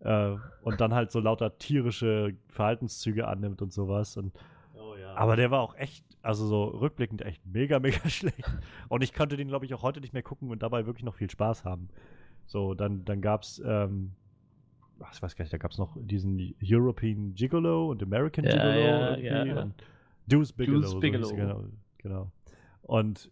Äh, und dann halt so lauter tierische Verhaltenszüge annimmt und sowas. Und Oh ja. aber der war auch echt, also so rückblickend echt mega, mega schlecht. Und ich konnte den, glaube ich, auch heute nicht mehr gucken und dabei wirklich noch viel Spaß haben. So, dann, dann gab es, ähm, ach, ich weiß gar nicht, da gab es noch diesen European Gigolo und American Ja, Gigolo ja, irgendwie ja. und Deuce Bigelow. Deuce so Bigelow. er, genau, genau. Und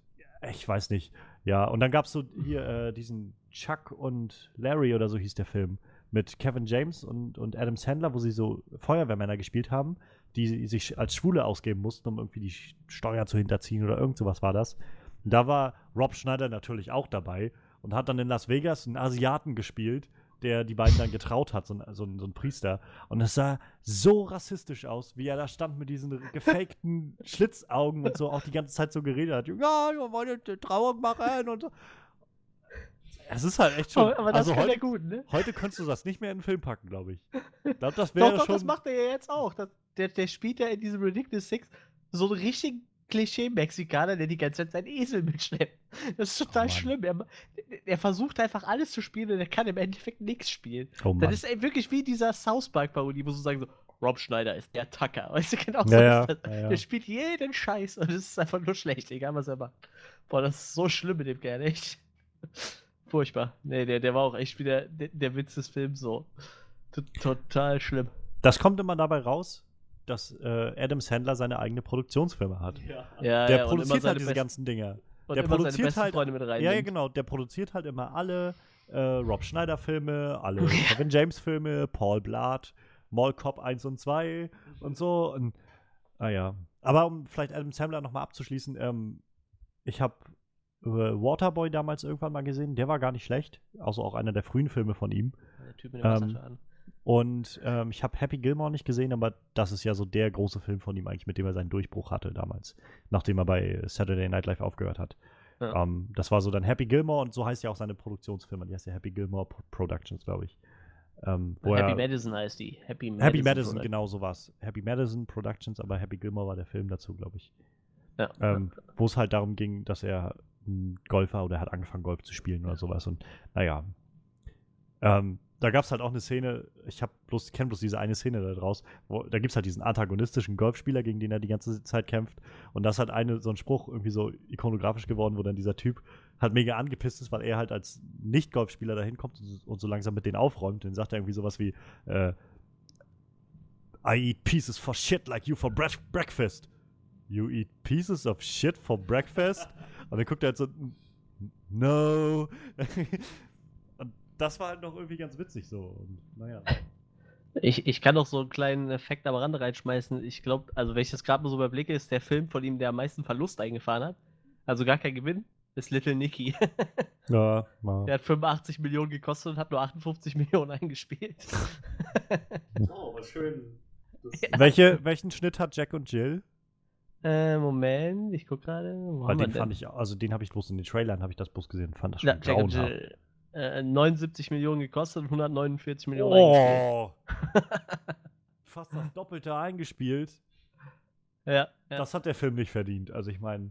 ich weiß nicht, ja, und dann gab es so hier äh, diesen Chuck und Larry oder so hieß der Film mit Kevin James und, und Adam Sandler, wo sie so Feuerwehrmänner gespielt haben, die sich als Schwule ausgeben mussten, um irgendwie die Steuer zu hinterziehen oder irgend sowas war das. Und da war Rob Schneider natürlich auch dabei und hat dann in Las Vegas einen Asiaten gespielt, der die beiden dann getraut hat, so ein, so ein, so ein Priester. Und es sah so rassistisch aus, wie er da stand mit diesen gefakten Schlitzaugen und so auch die ganze Zeit so geredet hat. Ja, wir wollen eine Trauung machen und so. Es ist halt echt schon. Aber, das also heute, gut, ne? heute könntest du das nicht mehr in den Film packen, glaube ich. Ich glaube, das Doch, wäre doch, schon. das macht er ja jetzt auch. Das, der, der spielt ja in diesem Ridiculous Six so einen richtigen Klischee-Mexikaner, der die ganze Zeit seinen Esel mitschleppt. Das ist total Mann. schlimm. Er, er versucht einfach alles zu spielen und er kann im Endeffekt nichts spielen. oh. Das ist ey, wirklich wie dieser South Park-Parodie, wo sie sagen so, Rob Schneider ist der Tucker. Weißt du, genau so ja, ist das. ja, ja. Der spielt jeden Scheiß und es ist einfach nur schlecht, egal was er macht. Boah, das ist so schlimm mit dem Kerl, echt. Furchtbar. Nee, der, der war auch echt wieder der, der Witz des Films so. T total schlimm. Das kommt immer dabei raus, dass äh, Adam Sandler seine eigene Produktionsfirma hat. ja. Ja, Der ja, und produziert halt diese ganzen Dinger. und der produziert halt- Freunde mit rein. Ja, ja, genau. Der produziert halt immer alle äh, Rob Schneider-Filme, alle Kevin James-Filme, Paul Blart, Mall Cop 1 und 2 und so. Und, ah ja. Aber um vielleicht Adam Sandler nochmal abzuschließen, ähm, ich habe äh, Waterboy damals irgendwann mal gesehen. Der war gar nicht schlecht. Also auch einer der frühen Filme von ihm. Der Typ mit dem Ähm, Wasserschaden. Und ähm, ich habe Happy Gilmore nicht gesehen, aber das ist ja so der große Film von ihm eigentlich, mit dem er seinen Durchbruch hatte damals, nachdem er bei Saturday Night Live aufgehört hat. Ja. Ähm, das war so dann Happy Gilmore und so heißt ja auch seine Produktionsfirma, die heißt ja Happy Gilmore Pro- Productions, glaube ich. Ähm, Happy er, Madison heißt die. Happy Madison. Happy Madison, Product- genau so was. Happy Madison Productions, aber Happy Gilmore war der Film dazu, glaube ich. Ja. Ähm, wo es halt darum ging, dass er ein Golfer oder er hat angefangen, Golf zu spielen oder sowas. Und naja. Ähm, da gab es halt auch eine Szene, ich habe bloß, kenne bloß diese eine Szene da draus, wo, da gibt es halt diesen antagonistischen Golfspieler, gegen den er die ganze Zeit kämpft. Und das hat eine, so ein Spruch irgendwie so ikonografisch geworden, wo dann dieser Typ halt mega angepisst ist, weil er halt als Nicht-Golfspieler dahin kommt und, und so langsam mit denen aufräumt. Dann sagt er irgendwie sowas wie, äh, I eat pieces for shit like you for bre- breakfast. You eat pieces of shit for breakfast? Und dann guckt er halt so, no. Das war halt noch irgendwie ganz witzig so. Und naja. Ich, ich kann noch so einen kleinen Effekt am Rande reinschmeißen. Ich glaube, also wenn ich das gerade mal so überblicke, ist der Film von ihm, der am meisten Verlust eingefahren hat. Also gar kein Gewinn. Ist Little Nicky. Ja, mal. der hat 85 Millionen gekostet und hat nur 58 Millionen eingespielt. Oh, was schön. Das, Welche, welchen Schnitt hat Jack und Jill? Äh, Moment, ich guck gerade. Weil den denn? fand ich, also den habe ich bloß in den Trailern, habe ich das bloß gesehen, fand das schon Ja, grauenhaft. Jill. Äh, 79 Millionen gekostet und 149 Millionen eingespielt. Oh! Fast das Doppelte eingespielt. Ja, ja. Das hat der Film nicht verdient. Also ich meine,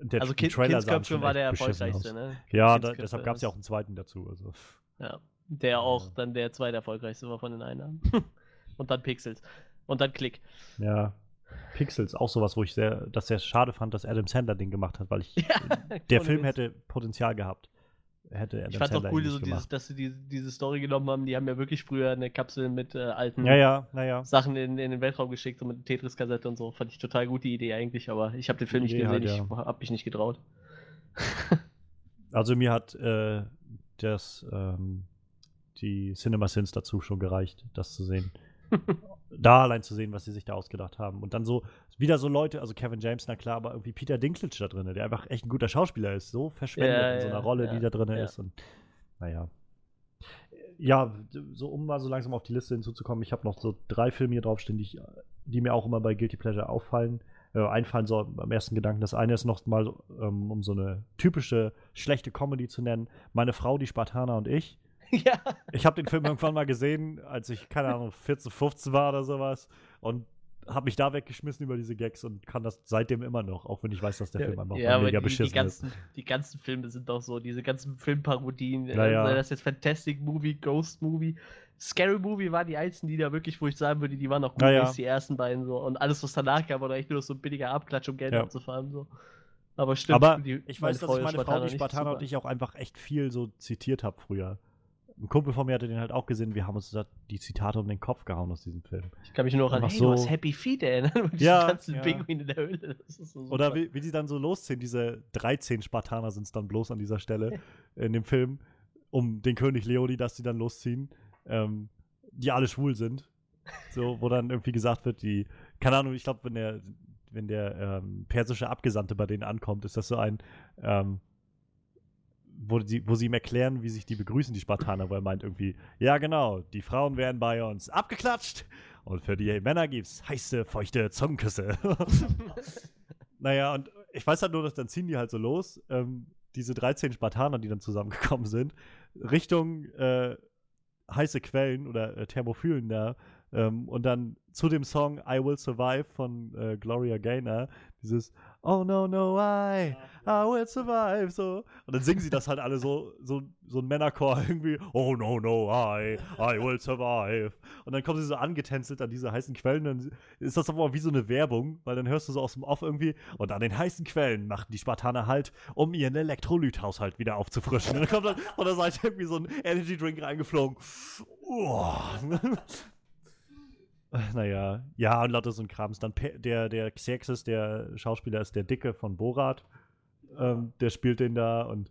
der also kind, Trailer Kindsköpfe war der erfolgreichste, ne? Ja, da, deshalb gab es ja auch einen zweiten dazu. Also. Ja, der auch Ja. dann der zweite erfolgreichste war von den Einnahmen. und dann Pixels. Und dann Klick. Ja. Pixels, auch sowas, wo ich sehr, das sehr schade fand, dass Adam Sandler den gemacht hat, weil ich, der ohne Film hätte Potenzial gehabt. Hätte Adam Ich fand auch Sandler cool, ihn so dieses, dass sie diese, diese Story genommen haben. Die haben ja wirklich früher eine Kapsel mit äh, alten Ja, ja, naja. Sachen in, in den Weltraum geschickt, so mit Tetris-Kassette und so. Fand ich total gute Idee eigentlich, aber ich habe den Film Die nicht gesehen, halt, ich hab mich nicht getraut. Also mir hat äh, das, ähm, die Cinema Sins dazu schon gereicht, das zu sehen. da allein zu sehen, was sie sich da ausgedacht haben. Und dann so, wieder so Leute, also Kevin James, na klar, aber irgendwie Peter Dinklage da drin, der einfach echt ein guter Schauspieler ist, so verschwendet Ja, in so ja, einer Rolle, ja, die da drin ja. ist. Und naja. Ja, so um mal so langsam auf die Liste hinzuzukommen, ich habe noch so drei Filme hier draufstehen, die, ich, die mir auch immer bei Guilty Pleasure auffallen. Äh, einfallen so am ersten Gedanken. Das eine ist noch mal, ähm, um so eine typische schlechte Comedy zu nennen, Meine Frau, die Spartaner und ich. ja. Ich habe den Film irgendwann mal gesehen, als ich, keine Ahnung, 14, 15 war oder sowas. Und habe mich da weggeschmissen über diese Gags und kann das seitdem immer noch, auch wenn ich weiß, dass der Film einfach ja, mega die, die, beschissen ist. ganzen, die ganzen Filme sind doch so, diese ganzen Filmparodien, Ja, äh, ja. sei das jetzt Fantastic Movie, Ghost Movie, Scary Movie waren die einzigen, die da wirklich, wo ich sagen würde, die waren noch gut, Ja, ja. als die ersten beiden so. Und alles, was danach kam, war doch echt nur so ein billiger Abklatsch, um Geld Ja. abzufahren. So. Aber stimmt, Aber die- ich weiß, dass ich meine Frau, die Spartaner und ich auch einfach echt viel so zitiert habe früher. Ein Kumpel von mir hatte den halt auch gesehen. Wir haben uns da die Zitate um den Kopf gehauen aus diesem Film. Ich kann mich nur noch an hey, du hast so- Happy Feet erinnern. Diese Ja, ganzen ja. Pinguine in der Höhle. Das ist so Oder wie, wie die dann so losziehen, diese 13 Spartaner sind es dann bloß an dieser Stelle in dem Film, um den König Leonidas, die dann losziehen, ähm, die alle schwul sind. So, wo dann irgendwie gesagt wird, die, keine Ahnung, ich glaube, wenn der, wenn der ähm, persische Abgesandte bei denen ankommt, ist das so ein, ähm, wo, die, wo sie ihm erklären, wie sich die begrüßen, die Spartaner, wo er meint irgendwie, ja genau, die Frauen werden bei uns abgeklatscht und für die Männer gibt's heiße, feuchte Zungenküsse. Naja, und ich weiß halt nur, dass dann ziehen die halt so los, ähm, diese 13 Spartaner, die dann zusammengekommen sind, Richtung äh, heiße Quellen oder äh, Thermophilen da. Ähm, und dann zu dem Song I Will Survive von äh, Gloria Gaynor, dieses Oh no, no, I, I will survive, so. Und dann singen sie das halt alle so, so, so ein Männerchor irgendwie, oh no, no, I, I will survive. Und dann kommen sie so angetänzelt an diese heißen Quellen, dann ist das aber wie so eine Werbung, weil dann hörst du so aus dem Off irgendwie, und an den heißen Quellen machten die Spartaner halt, um ihren Elektrolythaushalt wieder aufzufrischen. Und dann kommt dann von der Seite irgendwie so ein Energy Drink reingeflogen. Uah. Naja, ja, und lauter so ein Krams. Dann der, der Xerxes, der Schauspieler, ist der Dicke von Borat. Ähm, der spielt den da und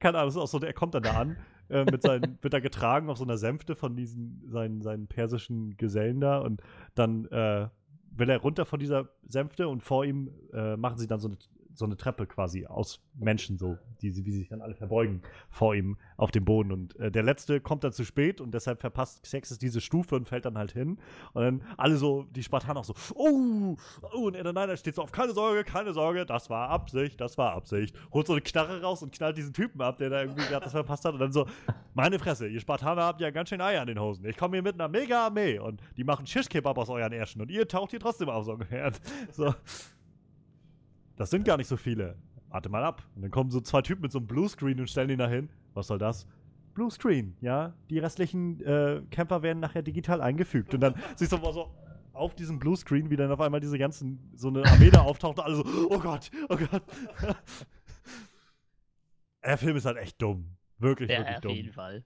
keine Ahnung, das ist auch so, der kommt dann da an, äh, mit seinen, wird da getragen auf so einer Sänfte von diesen, seinen, seinen persischen Gesellen da und dann äh, will er runter von dieser Sänfte und vor ihm äh, machen sie dann so eine, so eine Treppe quasi aus Menschen, so, die, wie sie sich dann alle verbeugen vor ihm auf dem Boden. Und äh, der letzte kommt dann zu spät und deshalb verpasst Xerxes diese Stufe und fällt dann halt hin. Und dann alle so, die Spartaner auch so, oh, oh, und er dann, nein, da steht so auf, keine Sorge, keine Sorge, das war Absicht, das war Absicht. Holt so eine Knarre raus und knallt diesen Typen ab, der da irgendwie gerade das verpasst hat. Und dann so, meine Fresse, ihr Spartaner habt ja ganz schön Eier an den Hosen. Ich komme hier mit einer Mega-Armee und die machen Shish-Kebab aus euren Ärschen und ihr taucht hier trotzdem auf so ungefähr. So. Das sind gar nicht so viele. Warte mal ab. Und dann kommen so zwei Typen mit so einem Bluescreen und stellen ihn da hin. Was soll das? Bluescreen, ja. Die restlichen äh, Camper werden nachher digital eingefügt. Und dann siehst du mal so auf diesem Bluescreen, wie dann auf einmal diese ganzen, so eine Armee da auftaucht und alle so, oh Gott, oh Gott. Der Film ist halt echt dumm. Wirklich, Ja, wirklich auf dumm. jeden Fall.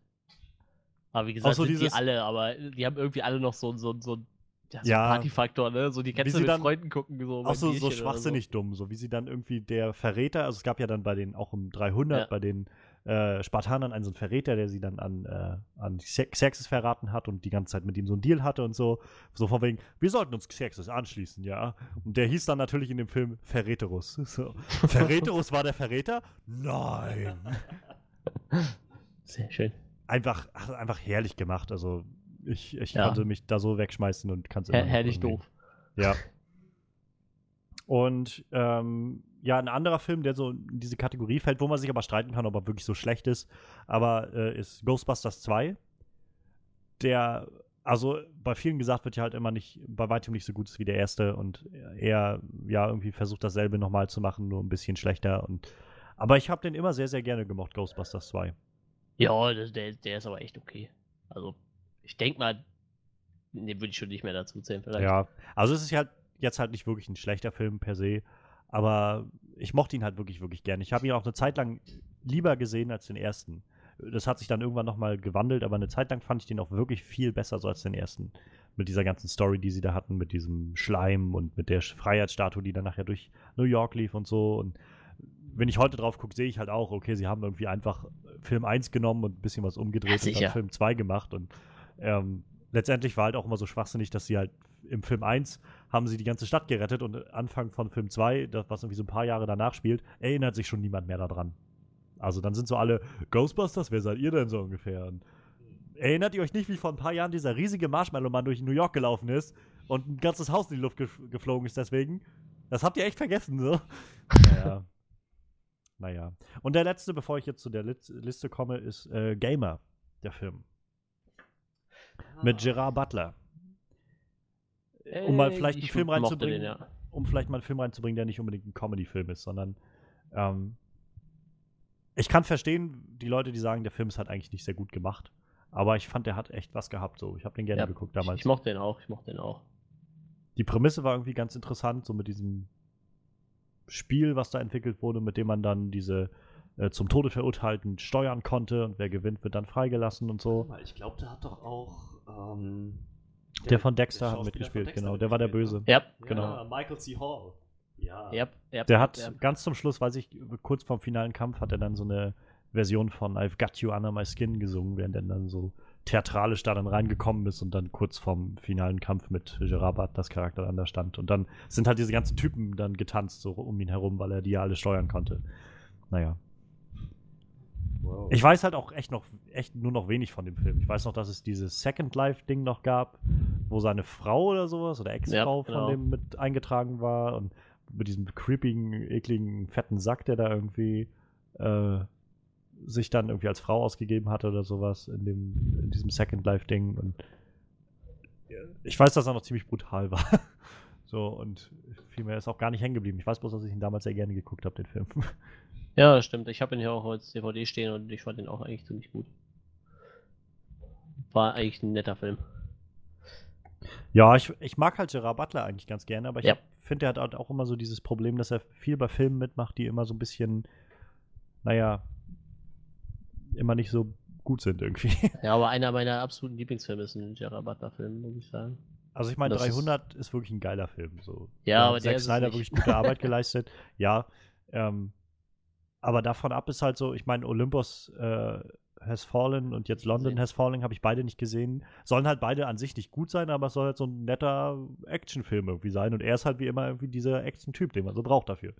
Aber wie gesagt, so sind die alle, aber die haben irgendwie alle noch so, so, so, ja, so Ja. Partyfaktor, ne? So, die du mit dann- Freunden gucken, so. Auch so, so schwachsinnig dumm, so wie sie dann irgendwie der Verräter, also es gab ja dann bei den, auch um 300, Ja. bei den äh, Spartanern einen so einen Verräter, der sie dann an, äh, an Xe- Xerxes verraten hat und die ganze Zeit mit ihm so einen Deal hatte und so. So von wegen, wir sollten uns Xerxes anschließen, ja. Und der hieß dann natürlich in dem Film Verräterus. So. Verräterus war der Verräter? Nein. Sehr schön. Einfach, ach, einfach herrlich gemacht. Also ich, ich Ja. konnte mich da so wegschmeißen und kann es Her herrlich doof. Ja. Und ähm, ja, ein anderer Film, der so in diese Kategorie fällt, wo man sich aber streiten kann, ob er wirklich so schlecht ist, aber äh, ist Ghostbusters 2. Der, also bei vielen gesagt wird ja halt immer nicht, bei weitem nicht so gut ist wie der erste und er ja irgendwie versucht dasselbe nochmal zu machen, nur ein bisschen schlechter. Und, aber ich habe den immer sehr, sehr gerne gemocht, Ghostbusters 2. Ja, das, der, der ist aber echt okay. Also, ich denke mal, den würde ich schon nicht mehr dazu zählen, vielleicht. Ja, also es ist halt jetzt halt nicht wirklich ein schlechter Film per se, aber ich mochte ihn halt wirklich, wirklich gern. Ich habe ihn auch eine Zeit lang lieber gesehen als den ersten. Das hat sich dann irgendwann nochmal gewandelt, aber eine Zeit lang fand ich den auch wirklich viel besser so als den ersten. Mit dieser ganzen Story, die sie da hatten, mit diesem Schleim und mit der Freiheitsstatue, die dann nachher durch New York lief und so. Und wenn ich heute drauf gucke, sehe ich halt auch, okay, sie haben irgendwie einfach Film 1 genommen und ein bisschen was umgedreht Ja, und dann Film 2 gemacht. Und ähm, letztendlich war halt auch immer so schwachsinnig, dass sie halt im Film 1 haben sie die ganze Stadt gerettet und Anfang von Film 2, das, was irgendwie so ein paar Jahre danach spielt, erinnert sich schon niemand mehr daran. Also dann sind so alle Ghostbusters, wer seid ihr denn so ungefähr? Und erinnert ihr euch nicht, wie vor ein paar Jahren dieser riesige Marshmallow-Mann durch New York gelaufen ist und ein ganzes Haus in die Luft ge geflogen ist deswegen? Das habt ihr echt vergessen, so? Naja. naja. Und der letzte, bevor ich jetzt zu der Liste komme, ist äh, Gamer, der Film. Mit Gerard Butler. Um mal vielleicht einen ich Film reinzubringen. Den, ja. um vielleicht mal einen Film reinzubringen, der nicht unbedingt ein Comedy-Film ist, sondern ähm, ich kann verstehen, die Leute, die sagen, der Film ist halt eigentlich nicht sehr gut gemacht. Aber ich fand, der hat echt was gehabt. So, ich habe den gerne Ja, geguckt Ich, damals. ich mochte den auch, ich mochte den auch. die Prämisse war irgendwie ganz interessant, so mit diesem Spiel, was da entwickelt wurde, mit dem man dann diese äh, zum Tode Verurteilten steuern konnte und wer gewinnt, wird dann freigelassen und so. Ich glaube, der hat doch auch. Ähm, Der von Dexter hat Schauspieler mitgespielt, Dexter genau. Der war der Böse. mitgespielt, Ja, ne? genau. Ja, Michael C. Hall. Ja. ja, ja. Der hat ganz zum Schluss, weiß ich, kurz vorm finalen Kampf hat er dann so eine Version von I've Got You Under My Skin gesungen, während er dann so theatralisch da dann reingekommen ist und dann kurz vorm finalen Kampf mit Gerard Butlers Charakter dann da stand. Und dann sind halt diese ganzen Typen dann getanzt so um ihn herum, weil er die ja alle steuern konnte. Naja. Wow. Ich weiß halt auch echt noch, echt nur noch wenig von dem Film. Ich weiß noch, dass es dieses Second Life-Ding noch gab, wo seine Frau oder sowas oder Ex-Frau Ja, genau. von dem mit eingetragen war und mit diesem creepigen, ekligen, fetten Sack, der da irgendwie äh, sich dann irgendwie als Frau ausgegeben hatte oder sowas in dem, in diesem Second Life-Ding. Und ich weiß, dass er noch ziemlich brutal war. So, und viel mehr ist auch gar nicht hängen geblieben. Ich weiß bloß, dass ich ihn damals sehr gerne geguckt habe, den Film. Ja, stimmt. Ich habe ihn ja auch als DVD stehen und ich fand ihn auch eigentlich ziemlich gut. War eigentlich ein netter Film. Ja, ich, ich mag halt Gerard Butler eigentlich ganz gerne, aber ich Ja. finde, er hat halt auch immer so dieses Problem, dass er viel bei Filmen mitmacht, die immer so ein bisschen, naja, immer nicht so gut sind irgendwie. Ja, aber einer meiner absoluten Lieblingsfilme ist ein Gerard Butler-Film, muss ich sagen. Also ich meine, Das ist- 300 ist, wirklich ein geiler Film. So. Ja, Da aber der Zack ist es Snyder nicht. wirklich gute Arbeit geleistet. Ja, ähm, aber davon ab ist halt so, ich meine, Olympus äh, Has Fallen und jetzt London. Has Fallen habe ich beide nicht gesehen. Sollen halt beide an sich nicht gut sein, aber es soll halt so ein netter Actionfilm irgendwie sein. Und er ist halt wie immer irgendwie dieser Action-Typ, den man so braucht dafür.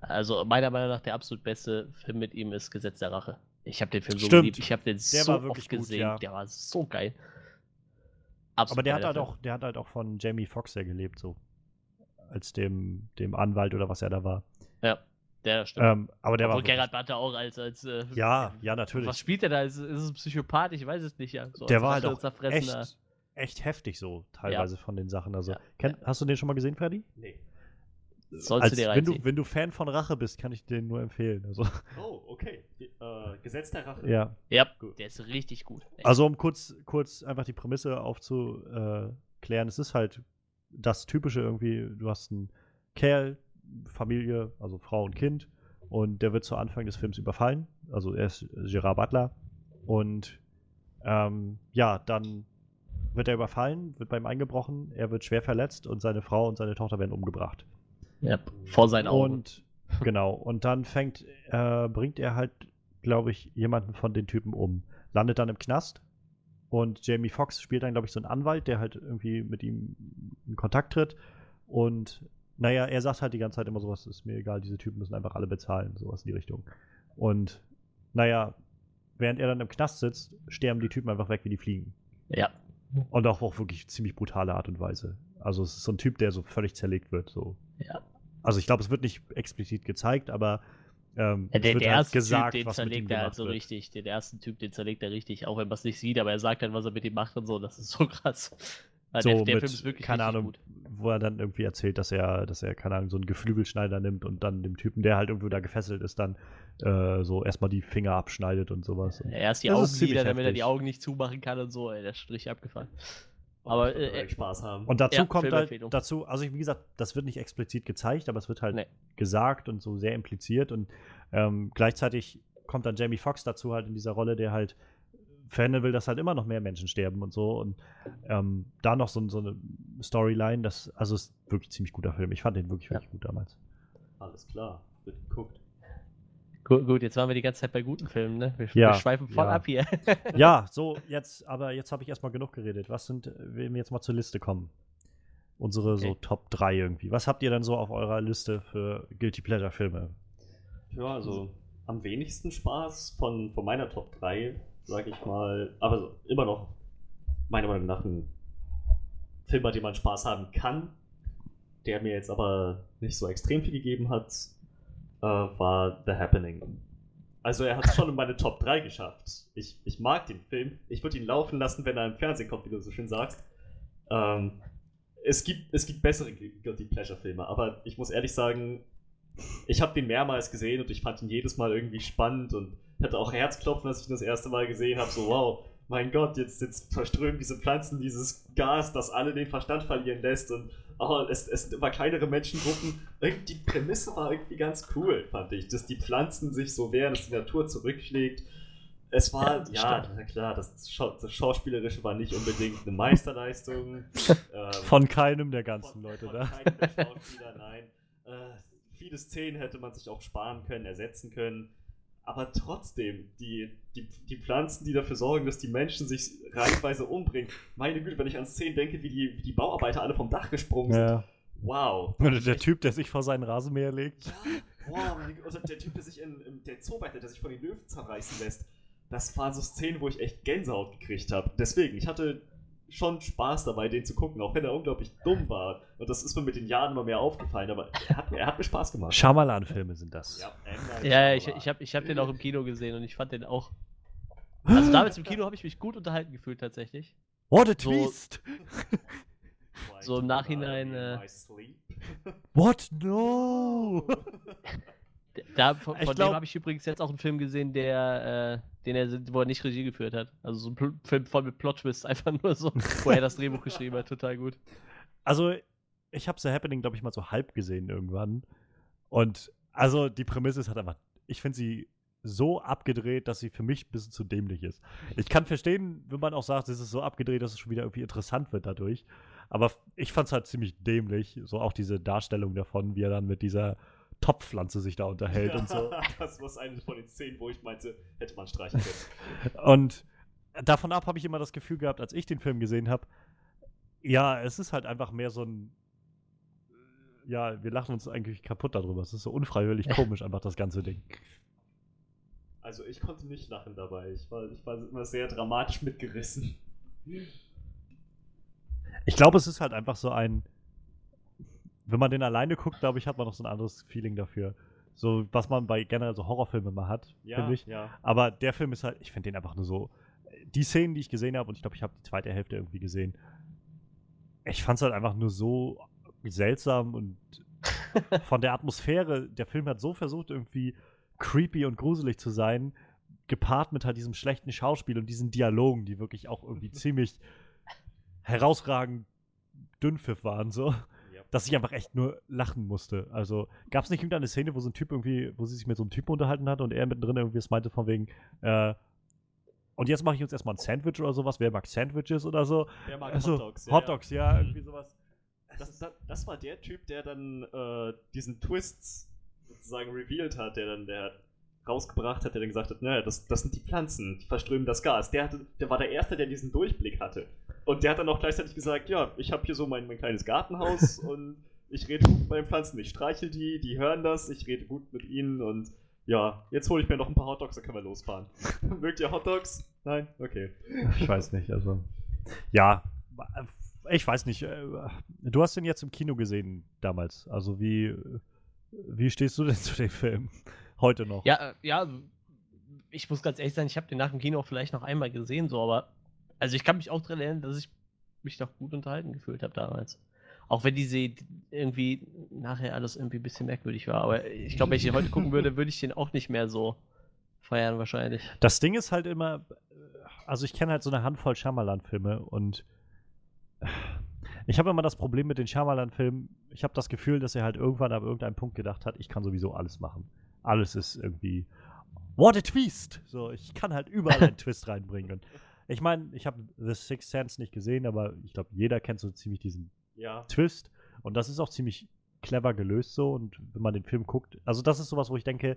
Also meiner Meinung nach der absolut beste Film mit ihm ist Gesetz der Rache. Ich habe den Film so Stimmt. geliebt. Ich habe den Der so war wirklich oft gut, gesehen. ja. Der war so geil. Absolut Aber der hat halt Film. auch, der hat halt auch von Jamie Foxx ja gelebt, so. Als dem, dem Anwalt oder was er da war. Ja, der stimmt. Ähm, aber der Obwohl war. Gerhard Butler auch als. als äh, Ja, ja, natürlich. Was spielt er da? Ist, ist es ein Psychopath? Ich weiß es nicht. Ja. So der war halt auch echt, echt heftig so, teilweise von den Sachen. Also, Ja. kenn, hast du den schon mal gesehen, Freddy? Nee. Sollst Als, du dir wenn, du, wenn du Fan von Rache bist, kann ich den nur empfehlen. Also, Oh, okay. Die, äh, Gesetz der Rache. ja. Ja, Gut. der ist richtig gut. Echt. Also, um kurz, kurz einfach die Prämisse aufzuklären, es ist halt das Typische irgendwie, du hast einen Kerl, Familie, also Frau und Kind, und der wird zu Anfang des Films überfallen. Also, er ist Gerard Butler. Und ähm, ja, dann wird er überfallen, wird bei ihm eingebrochen, er wird schwer verletzt und seine Frau und seine Tochter werden umgebracht. ja, vor seinen Augen. Und genau, und dann fängt, äh, bringt er halt, glaube ich, jemanden von den Typen um. Landet dann im Knast und Jamie Foxx spielt dann, glaube ich, so einen Anwalt, der halt irgendwie mit ihm in Kontakt tritt. Und naja, er sagt halt die ganze Zeit immer sowas, ist mir egal, diese Typen müssen einfach alle bezahlen, sowas in die Richtung. Und naja, während er dann im Knast sitzt, sterben die Typen einfach weg, wie die fliegen. ja, Und auch, auch wirklich ziemlich brutale Art und Weise. Also es ist so ein Typ, der so völlig zerlegt wird, so ja. Also ich glaube, es wird nicht explizit gezeigt, aber ähm, Ja, der, es wird der halt erste gesagt, Typ, den zerlegt er halt so wird. richtig. Den ersten Typ, den zerlegt er richtig, auch wenn man es nicht sieht, aber er sagt dann, was er mit ihm macht und so. Das ist so krass. Also So der, der mit, Film ist wirklich keine Ahnung, gut. wo er dann irgendwie erzählt, dass er, dass er, keine Ahnung, so einen Geflügelschneider nimmt und dann dem Typen, der halt irgendwo da gefesselt ist, dann äh, so erstmal die Finger abschneidet und sowas. Und Erst die Augen wieder, damit er die heftig. Augen nicht zumachen kann und so. Ey, der Strich abgefallen. Oh, Aber, äh, echt Spaß haben. Und dazu Ja, kommt halt, dazu, also wie gesagt, das wird nicht explizit gezeigt, aber es wird halt Nee. gesagt und so sehr impliziert und ähm, gleichzeitig kommt dann Jamie Foxx dazu halt in dieser Rolle, der halt verhindern will, dass halt immer noch mehr Menschen sterben und so und ähm, da noch so, so eine Storyline, das, also ist wirklich ziemlich guter Film. Ich fand den wirklich, Ja. wirklich gut damals. Alles klar, wird geguckt. Gut, gut, jetzt waren wir die ganze Zeit bei guten Filmen, ne? Wir, Ja, wir schweifen voll ja. ab hier. ja, so, jetzt, aber jetzt habe ich erstmal genug geredet. Was sind, wenn wir jetzt mal zur Liste kommen? Unsere so Okay. Top 3 irgendwie. Was habt ihr denn so auf eurer Liste für Guilty Pleasure Filme? Ja, also am wenigsten Spaß von, von meiner Top 3, sag ich mal, aber immer noch meiner Meinung nach ein Film, bei dem man Spaß haben kann, der mir jetzt aber nicht so extrem viel gegeben hat, äh, war The Happening. Also er hat es schon in meine Top 3 geschafft. Ich, ich mag den Film. Ich würde ihn laufen lassen, wenn er im Fernsehen kommt, wie du so schön sagst. Ähm, es, gibt, es gibt bessere Guilty Pleasure Filme, aber ich muss ehrlich sagen, ich habe den mehrmals gesehen und ich fand ihn jedes Mal irgendwie spannend und hatte auch Herzklopfen, als ich ihn das erste Mal gesehen habe. So, wow, mein Gott, jetzt, jetzt verströmen diese Pflanzen dieses Gas, das alle den Verstand verlieren lässt und oh, es, es sind immer kleinere Menschengruppen. Irgendwie, die Prämisse war irgendwie ganz cool, fand ich, dass die Pflanzen sich so wehren, dass die Natur zurückschlägt. Es war, ja, na klar, das, Schau das Schauspielerische war nicht unbedingt eine Meisterleistung. ähm, Von keinem der ganzen von- Leute von da. keinem der Schauspieler, nein. Äh, viele Szenen hätte man sich auch sparen können, ersetzen können. Aber trotzdem, die, die, die Pflanzen, die dafür sorgen, dass die Menschen sich reihenweise umbringen. Meine Güte, wenn ich an Szenen denke, wie die, wie die Bauarbeiter alle vom Dach gesprungen sind. Ja. Wow. Oder der Typ, der sich vor seinen Rasenmäher legt. Ja, wow. Oder der Typ, der sich in, in der Zoobärter, der sich von den Löwen zerreißen lässt. Das waren so Szenen, wo ich echt Gänsehaut gekriegt habe. Deswegen, ich hatte schon Spaß dabei, den zu gucken, auch wenn er unglaublich dumm war. Und das ist mir mit den Jahren immer mehr aufgefallen, aber er hat, mir- er hat mir Spaß gemacht. Shyamalan-Filme sind das. Ja, Ja, ich, ich habe ich hab den auch im Kino gesehen und ich fand den auch. Also damals im Kino habe ich mich gut unterhalten gefühlt tatsächlich. What a So- twist! so im Nachhinein, äh, My sleep. What? No! Da, von, Ich von glaub- dem habe ich übrigens jetzt auch einen Film gesehen, der, äh, den er, wo er nicht Regie geführt hat. Also so ein Pl Film voll mit Plot-Twists, einfach nur so, wo er das Drehbuch geschrieben hat. Total gut. Also, ich habe The Happening, glaube ich, mal so halb gesehen irgendwann. Und also die Prämisse ist halt einfach, ich finde sie so abgedreht, dass sie für mich ein bisschen zu dämlich ist. Ich kann verstehen, wenn man auch sagt, es ist so abgedreht, dass es schon wieder irgendwie interessant wird dadurch. Aber ich fand es halt ziemlich dämlich, so auch diese Darstellung davon, wie er dann mit dieser Topfpflanze sich da unterhält und so. Das war eine von den Szenen, wo ich meinte, hätte man streichen können. Und davon ab habe ich immer das Gefühl gehabt, als ich den Film gesehen habe, ja, es ist halt einfach mehr so ein. Ja, wir lachen uns eigentlich kaputt darüber. Es ist so unfreiwillig komisch, einfach das ganze Ding. Also ich konnte nicht lachen dabei. Ich war, ich war immer sehr dramatisch mitgerissen. Ich glaube, es ist halt einfach so ein. Wenn man den alleine guckt, glaube ich, hat man noch so ein anderes Feeling dafür. So, was man bei generell so Horrorfilmen mal hat, finde ich. ja. Aber der Film ist halt, ich finde den einfach nur so. Die Szenen, die ich gesehen habe, und ich glaube, ich habe die zweite Hälfte irgendwie gesehen, ich fand es halt einfach nur so seltsam und von der Atmosphäre, der Film hat so versucht, irgendwie creepy und gruselig zu sein, gepaart mit halt diesem schlechten Schauspiel und diesen Dialogen, die wirklich auch irgendwie ziemlich herausragend dünnpfiff waren, so ja. Dass ich einfach echt nur lachen musste. Also gab es nicht irgendeine Szene, wo so ein Typ irgendwie, wo sie sich mit so einem Typen unterhalten hat und er mittendrin irgendwie es meinte von wegen, äh, und jetzt mache ich uns erstmal ein Sandwich oder sowas, wer mag Sandwiches oder so? Wer mag Also, Hotdogs? Hot Dogs, ja, irgendwie sowas. Das, das, das war der Typ, der dann äh, diesen Twist sozusagen revealed hat, der dann der rausgebracht hat, der dann gesagt hat, naja, das, das sind die Pflanzen, die verströmen das Gas. Der, hatte, der war der Erste, der diesen Durchblick hatte. Und der hat dann auch gleichzeitig gesagt, ja, ich habe hier so mein, mein kleines Gartenhaus und ich rede gut mit meinen Pflanzen, ich streichel die, die hören das, ich rede gut mit ihnen und ja, jetzt hole ich mir noch ein paar Hotdogs, dann können wir losfahren. Mögt ihr Hotdogs? Nein? Okay. Ich weiß nicht, also. Ja, ich weiß nicht. äh, Du hast den jetzt im Kino gesehen damals. Also wie, Wie stehst du denn zu dem Film? Heute noch. Ja, äh, ja, ich muss ganz ehrlich sein, ich habe den nach dem Kino vielleicht noch einmal gesehen, so, aber also ich kann mich auch daran erinnern, dass ich mich noch gut unterhalten gefühlt habe damals. Auch wenn diese irgendwie nachher alles irgendwie ein bisschen merkwürdig war. Aber ich glaube, wenn ich den heute gucken würde, würde ich den auch nicht mehr so feiern wahrscheinlich. Das Ding ist halt immer, also ich kenne halt so eine Handvoll Shyamalan-Filme und ich habe immer das Problem mit den Shyamalan-Filmen, ich habe das Gefühl, dass er halt irgendwann ab irgendeinem Punkt gedacht hat, ich kann sowieso alles machen. Alles ist irgendwie, what a twist! So, ich kann halt überall einen Twist reinbringen. Und ich meine, ich habe The Sixth Sense nicht gesehen, aber ich glaube, jeder kennt so ziemlich diesen Ja. Twist. Und das ist auch ziemlich clever gelöst so. Und wenn man den Film guckt, also das ist sowas, wo ich denke,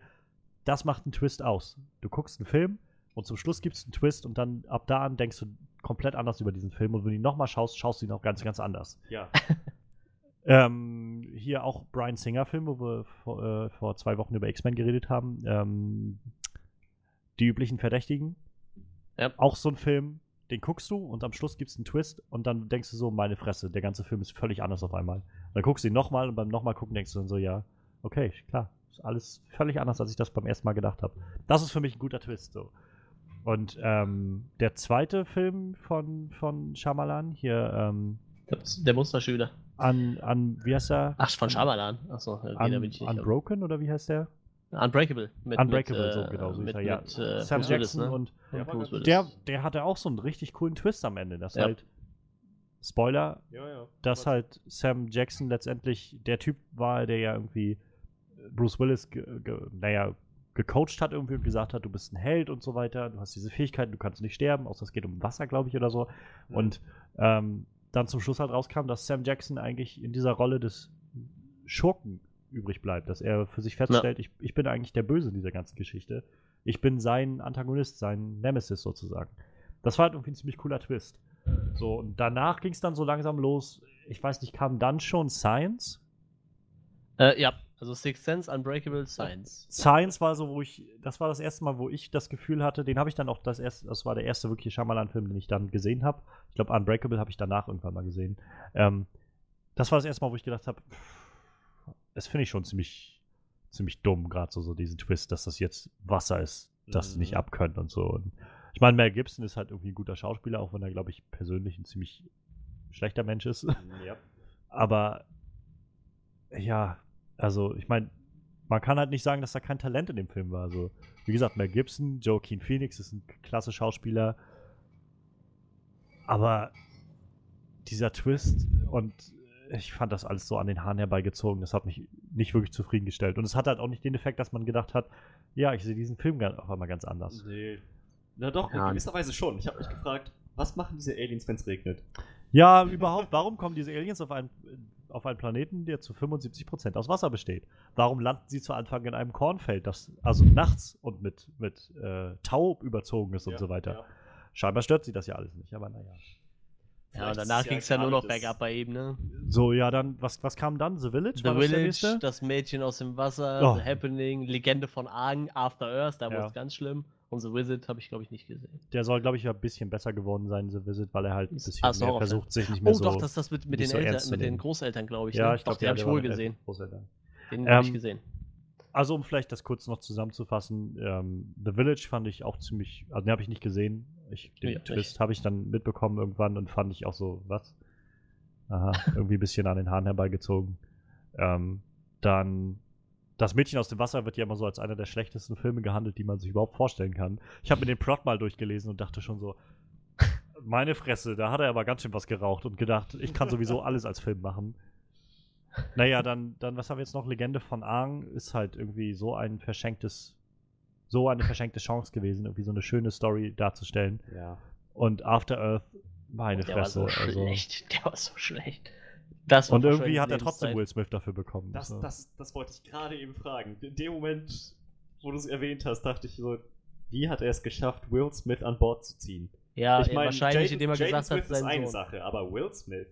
das macht einen Twist aus. Du guckst einen Film und zum Schluss gibt es einen Twist und dann ab da an denkst du komplett anders über diesen Film. Und wenn du ihn nochmal schaust, schaust du ihn auch ganz, ganz anders. Ja. Ähm, hier auch Brian Singer-Film, wo wir vor, äh, vor zwei Wochen über X-Men geredet haben. Ähm, die üblichen Verdächtigen. Ja. Auch so ein Film, den guckst du und am Schluss gibt es einen Twist und dann denkst du so, meine Fresse, der ganze Film ist völlig anders auf einmal. Und dann guckst du ihn nochmal und beim nochmal gucken denkst du dann so, ja, okay, klar, ist alles völlig anders, als ich das beim ersten Mal gedacht habe. Das ist für mich ein guter Twist so. Und ähm, der zweite Film von, von Shyamalan, hier ähm, Der, der Musterschüler. An, an, wie heißt der? Ach, von Shyamalan. Achso, okay, da bin ich nicht. Unbroken oder wie heißt der? Unbreakable. Mit, Unbreakable, mit, so äh, genau. So mit, er, ja. mit, äh, Sam Bruce Willis, Jackson ne? und Ja, Willis. der, der hatte auch so einen richtig coolen Twist am Ende. Das Ja. halt, Spoiler, Ja, ja. dass halt Sam Jackson letztendlich der Typ war, der ja irgendwie Bruce Willis, ge, ge, naja, gecoacht hat irgendwie und gesagt hat, du bist ein Held und so weiter, du hast diese Fähigkeiten, du kannst nicht sterben, außer es geht um Wasser, glaube ich, oder so. Und ähm, dann zum Schluss halt rauskam, dass Sam Jackson eigentlich in dieser Rolle des Schurken übrig bleibt, dass er für sich feststellt, ich, ich bin eigentlich der Böse in dieser ganzen Geschichte. Ich bin sein Antagonist, sein Nemesis sozusagen. Das war halt irgendwie ein ziemlich cooler Twist. So, und danach ging es dann so langsam los. Ich weiß nicht, kam dann schon Science? Äh, ja, also Sixth Sense, Unbreakable, Science. Science war so, wo ich, das war das erste Mal, wo ich das Gefühl hatte, den habe ich dann auch das erste, das war der erste wirkliche Shyamalan-Film, den ich dann gesehen habe. Ich glaube, Unbreakable habe ich danach irgendwann mal gesehen. Ähm, das war das erste Mal, wo ich gedacht habe, das finde ich schon ziemlich, ziemlich dumm, gerade so, so diesen Twist, dass das jetzt Wasser ist, das Mhm. nicht abkönnt und so. Und ich meine, Mel Gibson ist halt irgendwie ein guter Schauspieler, auch wenn er, glaube ich, persönlich ein ziemlich schlechter Mensch ist. Ja. Aber ja, also ich meine, man kann halt nicht sagen, dass da kein Talent in dem Film war. Also, wie gesagt, Mel Gibson, Joaquin Phoenix ist ein klasse Schauspieler. Aber dieser Twist und ich fand das alles so an den Haaren herbeigezogen. Das hat mich nicht wirklich zufriedengestellt. Und es hat halt auch nicht den Effekt, dass man gedacht hat, ja, ich sehe diesen Film auf einmal ganz anders. Nee. Na doch, Ja. in gewisser Weise schon. Ich habe mich gefragt, was machen diese Aliens, wenn es regnet? Ja, überhaupt, warum kommen diese Aliens auf einen, auf einen Planeten, der zu 75% aus Wasser besteht? Warum landen sie zu Anfang in einem Kornfeld, das also nachts und mit, mit äh, Tau überzogen ist und Ja, so weiter? ja. Scheinbar stört sie das ja alles nicht, aber naja. Ja, und danach ging es ja nur gerade noch bergab bei ihm, ne? So, ja, dann, was, was kam dann? The Village? The War das der Village, das Mädchen aus dem Wasser, Oh. The Happening, Legende von Argen, After Earth, da Ja. wurde es ganz schlimm. Und The Wizard habe ich, glaube ich, nicht gesehen. Der soll, glaube ich, ein bisschen besser geworden sein, The Visit, weil er halt ein bisschen ah, mehr versucht, sich nicht mehr Oh, so... doch, das ist das mit, mit, den, so Eltern, mit den. Großeltern, glaube ich. ja, ne? ich glaube, den habe ich wohl gesehen. Großeltern. Den habe ich Ähm, gesehen. Also, um vielleicht das kurz noch zusammenzufassen, ähm, The Village fand ich auch ziemlich, also den habe ich nicht gesehen. Ich, den Ja, Twist habe ich dann mitbekommen irgendwann und fand ich auch so, was? Aha, irgendwie ein bisschen an den Haaren herbeigezogen. Ähm, dann das Mädchen aus dem Wasser wird ja immer so als einer der schlechtesten Filme gehandelt, die man sich überhaupt vorstellen kann. Ich habe mir den Plot mal durchgelesen und dachte schon so, meine Fresse, da hat er aber ganz schön was geraucht und gedacht, ich kann sowieso alles als Film machen. Naja, dann, dann, was haben wir jetzt noch? Legende von Aang ist halt irgendwie so ein verschenktes, so eine verschenkte Chance gewesen, irgendwie so eine schöne Story darzustellen. Ja. Und After Earth, meine Der war Fresse. so also. schlecht. Der war so schlecht. Das Und irgendwie hat er trotzdem. Will Smith dafür bekommen. Das, so. das, das wollte ich gerade eben fragen. In dem Moment, wo du es erwähnt hast, dachte ich so, wie hat er es geschafft, Will Smith an Bord zu ziehen? Ja, ich ja, meine, wahrscheinlich, Jaden, indem er Jaden gesagt Smith hat, ist sein eine Sohn. Sache, aber Will Smith.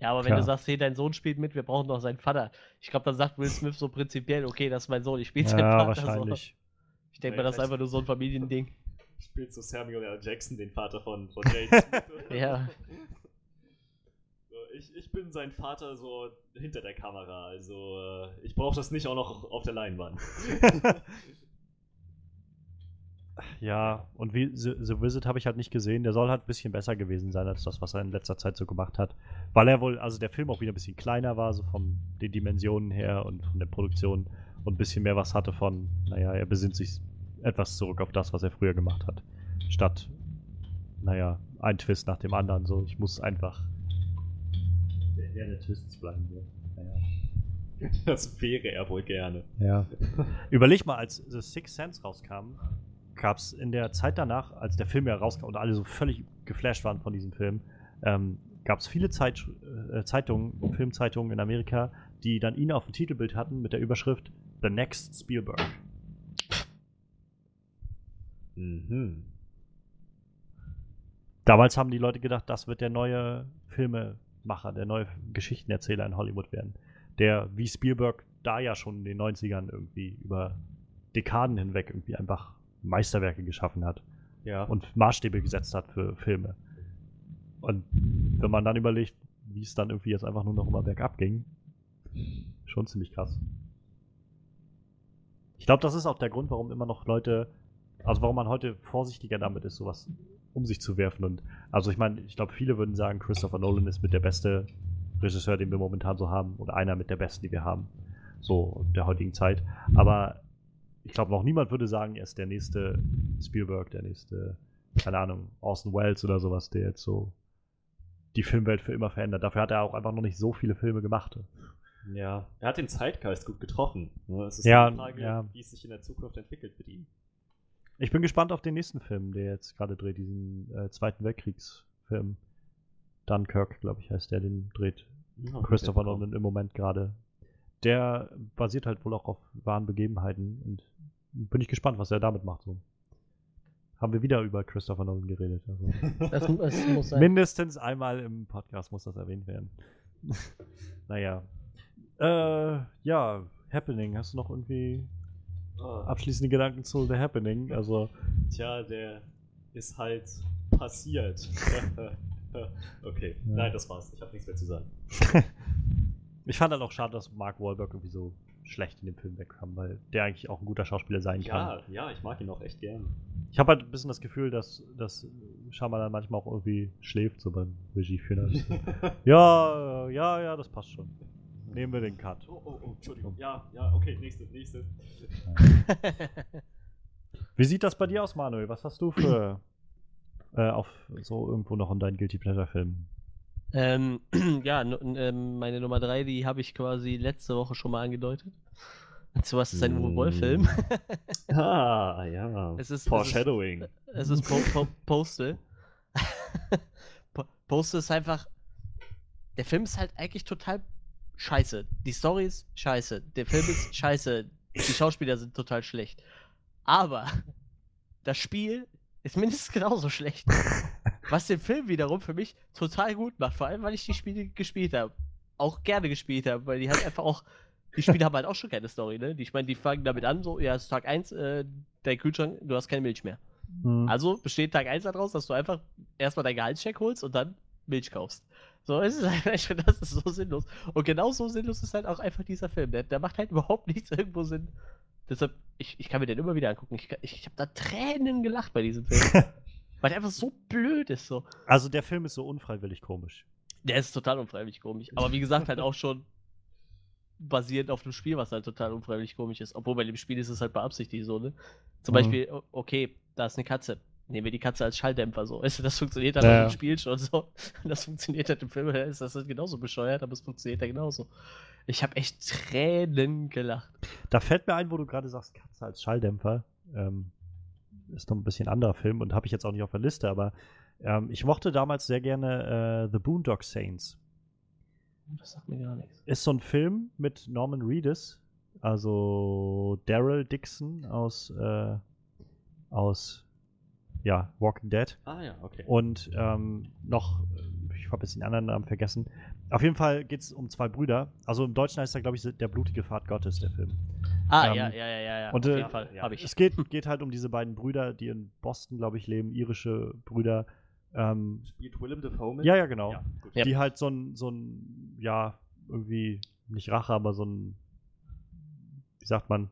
Ja, aber wenn Klar. du sagst, hey, dein Sohn spielt mit, wir brauchen doch seinen Vater. Ich glaube, dann sagt Will Smith so prinzipiell, okay, das ist mein Sohn, ich spiele seinen ja, Vater. wahrscheinlich. So. Ich denke Nee, mal, das ist einfach nur so ein Familiending. Spielt so Samuel L. Jackson, den Vater von, von Jaden Smith. Ja. Ich, ich bin sein Vater so hinter der Kamera. Also äh, ich brauche das nicht auch noch auf der Leinwand. ja, und wie The, The Visit habe ich halt nicht gesehen. Der soll halt ein bisschen besser gewesen sein als das, was er in letzter Zeit so gemacht hat. Weil er wohl, also der Film auch wieder ein bisschen kleiner war, so von den Dimensionen her und von der Produktion und ein bisschen mehr was hatte von, naja, er besinnt sich etwas zurück auf das, was er früher gemacht hat. Statt, naja, ein Twist nach dem anderen. So, ich muss einfach der Herr der Twists bleiben. So. Naja. Das wäre er wohl gerne. Ja. Überleg mal, als The Sixth Sense rauskam, gab es in der Zeit danach, als der Film ja rauskam und alle so völlig geflasht waren von diesem Film, ähm, gab es viele Zeit, äh, Zeitungen, Filmzeitungen in Amerika, die dann ihn auf dem Titelbild hatten mit der Überschrift The Next Spielberg. Mhm. Damals haben die Leute gedacht, das wird der neue Filmemacher, der neue Geschichtenerzähler in Hollywood werden. Der wie Spielberg da ja schon in den 90ern irgendwie über Dekaden hinweg irgendwie einfach Meisterwerke geschaffen hat Ja. und Maßstäbe gesetzt hat für Filme. Und wenn man dann überlegt, wie es dann irgendwie jetzt einfach nur noch immer bergab ging, schon ziemlich krass. Ich glaube, das ist auch der Grund, warum immer noch Leute, also warum man heute vorsichtiger damit ist, sowas um sich zu werfen. Und also ich meine, ich glaube, viele würden sagen, Christopher Nolan ist mit der beste Regisseur, den wir momentan so haben, oder einer mit der besten, die wir haben, so der heutigen Zeit. Aber ich glaube, noch niemand würde sagen, er ist der nächste Spielberg, der nächste, keine Ahnung, Orson Welles oder sowas, der jetzt so die Filmwelt für immer verändert. Dafür hat er auch einfach noch nicht so viele Filme gemacht. Ja. Er hat den Zeitgeist gut getroffen. ne? Es ist Ja, die Frage, ja. wie es sich in der Zukunft entwickelt mit ihm. Ich bin gespannt auf den nächsten Film, der jetzt gerade dreht, diesen äh, Zweiten Weltkriegsfilm. Dunkirk, glaube ich, heißt der, den dreht Ja, Christopher. Nolan im Moment gerade. Der basiert halt wohl auch auf wahren Begebenheiten und bin ich gespannt, was er damit macht. So. Haben wir wieder über Christopher Nolan geredet. Also. Das, das muss sein. Mindestens einmal im Podcast muss das erwähnt werden. naja. Äh, ja, Happening. Hast du noch irgendwie abschließende Gedanken zu The Happening? Also, Tja, der ist halt passiert. okay, Ja. nein, das war's. Ich habe nichts mehr zu sagen. ich fand halt auch schade, dass Mark Wahlberg irgendwie so schlecht in dem Film wegkam, weil der eigentlich auch ein guter Schauspieler sein kann. Ja, ja, ich mag ihn auch echt gern. Ich habe halt ein bisschen das Gefühl, dass, dass Shyamalan manchmal auch irgendwie schläft, so beim Regie führen. ja, ja, ja, das passt schon. Nehmen wir den Cut. Oh, oh, oh, Entschuldigung. Ja, ja, okay, nächste, nächste. Wie sieht das bei dir aus, Manuel? Was hast du für äh, auf so irgendwo noch in deinen Guilty Pleasure Filmen? ähm, ja, ähm, meine Nummer 3, die habe ich quasi letzte Woche schon mal angedeutet. Und zwar ist es ein Uwe Boll-Film. Ah, ja. Es ist- Foreshadowing. Es ist po po Postal. Po- Postal ist einfach. Der Film ist halt eigentlich total scheiße. Die Story ist scheiße. Der Film ist scheiße. Die Schauspieler sind total schlecht. Aber das Spiel ist mindestens genauso schlecht. Was den Film wiederum für mich total gut macht. Vor allem, weil ich die Spiele gespielt habe. Auch gerne gespielt habe, weil die halt einfach auch. Die Spiele haben halt auch schon keine Story, ne? Die, ich meine, die fangen damit an, so, ja, es ist Tag 1, äh, dein Kühlschrank, du hast keine Milch mehr. Hm. Also besteht Tag 1 daraus, dass du einfach erstmal deinen Gehaltscheck holst und dann Milch kaufst. So, es ist halt einfach, das ist so sinnlos. Und genau so sinnlos ist halt auch einfach dieser Film. Der, der macht halt überhaupt nichts irgendwo Sinn. Deshalb, ich, ich kann mir den immer wieder angucken. Ich, ich, ich habe da Tränen gelacht bei diesem Film. weil der einfach so blöd ist. So. Also der Film ist so unfreiwillig komisch. Der ist total unfreiwillig komisch. Aber wie gesagt, halt auch schon basierend auf dem Spiel, was halt total unfreiwillig komisch ist. Obwohl bei dem Spiel ist es halt beabsichtigt so, ne? Zum Mhm. Beispiel, okay, da ist eine Katze. Nehmen wir die Katze als Schalldämpfer so. Weißt du, das funktioniert halt Ja, im Spiel schon so. Das funktioniert halt im Film, da ist das halt genauso bescheuert, aber es funktioniert ja genauso. Ich habe echt Tränen gelacht. Da fällt mir ein, wo du gerade sagst, Katze als Schalldämpfer. Ähm, ist noch ein bisschen anderer Film und habe ich jetzt auch nicht auf der Liste, aber ähm, ich mochte damals sehr gerne äh, The Boondock Saints. Das sagt mir gar nichts. Ist so ein Film mit Norman Reedus, also Daryl Dixon aus, äh, aus ja, Walking Dead. Ah, ja, okay. Und ähm, noch, äh, ich habe jetzt den anderen Namen vergessen. Auf jeden Fall geht es um zwei Brüder. Also im Deutschen heißt er, glaube ich, der blutige Pfad Gottes, der Film. Ah, Ähm, ja, ja, ja, ja, ja. und, auf äh, jeden Fall, ja, habe ich. Es geht, geht halt um diese beiden Brüder, die in Boston, glaube ich, leben, irische Brüder, Ähm, Spielt Willem Dafoe mit? ja, ja, genau. Ja, gut. Ja. Die halt so ein, so ein, ja, irgendwie, nicht Rache, aber so ein, wie sagt man,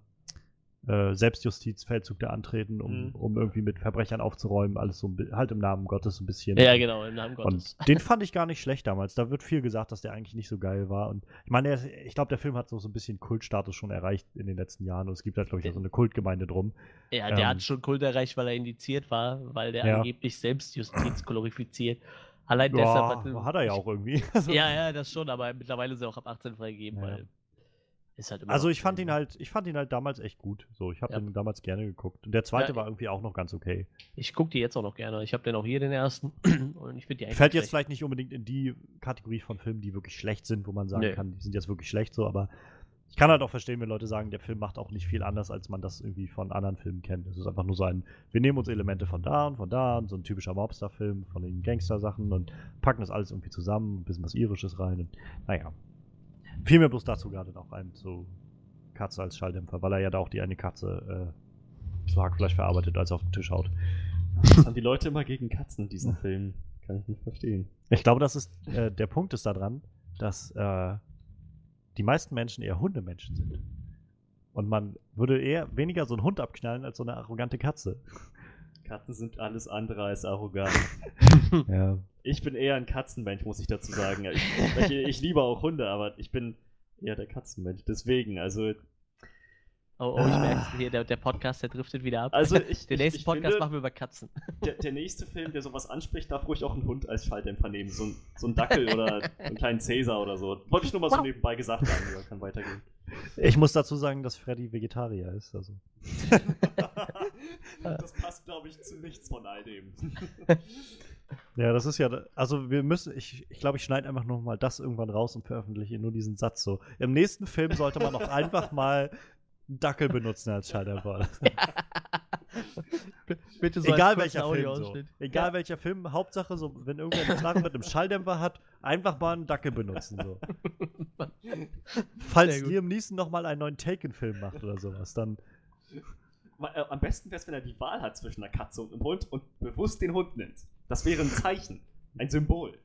äh, Selbstjustizfeldzug da antreten, um, Mhm. um irgendwie mit Verbrechern aufzuräumen, alles so halt im Namen Gottes ein bisschen. Ja, genau, im Namen Gottes. Und den fand ich gar nicht schlecht damals. Da wird viel gesagt, dass der eigentlich nicht so geil war. Und ich meine, ich glaube, der Film hat so, so ein bisschen Kultstatus schon erreicht in den letzten Jahren. Und es gibt halt, glaube ich, auch so eine Kultgemeinde drum. Ja, der Ähm, hat schon Kult erreicht, weil er indiziert war, weil der Ja. angeblich Selbstjustiz glorifiziert. Allein Ja, deshalb hat er ja auch irgendwie. Also, Ja, ja, das schon, aber mittlerweile ist er auch ab 18 freigegeben, ja. weil ist halt immer Also ich fand ihn halt, ich fand ihn halt damals echt gut. So, ich habe Ja. ihn damals gerne geguckt. Und der zweite Ja, war irgendwie auch noch ganz okay. Ich gucke die jetzt auch noch gerne. Ich habe den auch hier den ersten und ich finde die eigentlich Fällt jetzt vielleicht nicht unbedingt in die Kategorie von Filmen, die wirklich schlecht sind, wo man sagen Nö. kann, die sind jetzt wirklich schlecht so, aber ich kann halt auch verstehen, wenn Leute sagen, der Film macht auch nicht viel anders, als man das irgendwie von anderen Filmen kennt. Es ist einfach nur so ein, wir nehmen uns Elemente von da und von da und so ein typischer Mobster-Film von den Gangster-Sachen und packen das alles irgendwie zusammen, ein bisschen was Irisches rein und naja. Fiel mir bloß dazu gerade noch ein, so Katze als Schalldämpfer, weil er ja da auch die eine Katze äh, zu Hackfleisch verarbeitet, als er auf den Tisch haut. Was haben die Leute immer gegen Katzen in diesen Filmen? Kann ich nicht verstehen. Ich glaube, das ist äh, der Punkt ist daran, dass äh, die meisten Menschen eher Hundemenschen sind. Und man würde eher weniger so einen Hund abknallen als so eine arrogante Katze. Katzen sind alles andere als arrogant. Ja. Ich bin eher ein Katzenmensch, muss ich dazu sagen. Ich, ich, ich liebe auch Hunde, aber ich bin eher der Katzenmensch. Deswegen, also, Oh, oh, ich merke hier, der, der Podcast, der driftet wieder ab. also ich, den ich, nächsten ich Podcast finde, machen wir über Katzen. der, der nächste Film, der sowas anspricht, darf ruhig auch einen Hund als Schalldämpfer nehmen. So ein, so ein Dackel oder einen kleinen Cäsar oder so. Wollte ich nur mal so nebenbei gesagt haben, ja, kann weitergehen. Ich muss dazu sagen, dass Freddy Vegetarier ist. Also. das passt, glaube ich, zu nichts von all dem. Ja, das ist ja, also wir müssen, ich, ich glaube, ich schneide einfach noch mal das irgendwann raus und veröffentliche nur diesen Satz so. Im nächsten Film sollte man auch einfach mal einen Dackel benutzen als Schalldämpfer. B- Bitte so Egal welcher Film so. Egal Ja. welcher Film, Hauptsache so, wenn irgendwer eine Knarre mit einem Schalldämpfer hat, einfach mal einen Dackel benutzen so. Falls. Liam Neeson noch mal einen neuen Taken-Film macht oder sowas, dann äh, Am besten wäre es, wenn er die Wahl hat zwischen einer Katze und einem Hund und bewusst den Hund nimmt. Das wäre ein Zeichen, ein Symbol.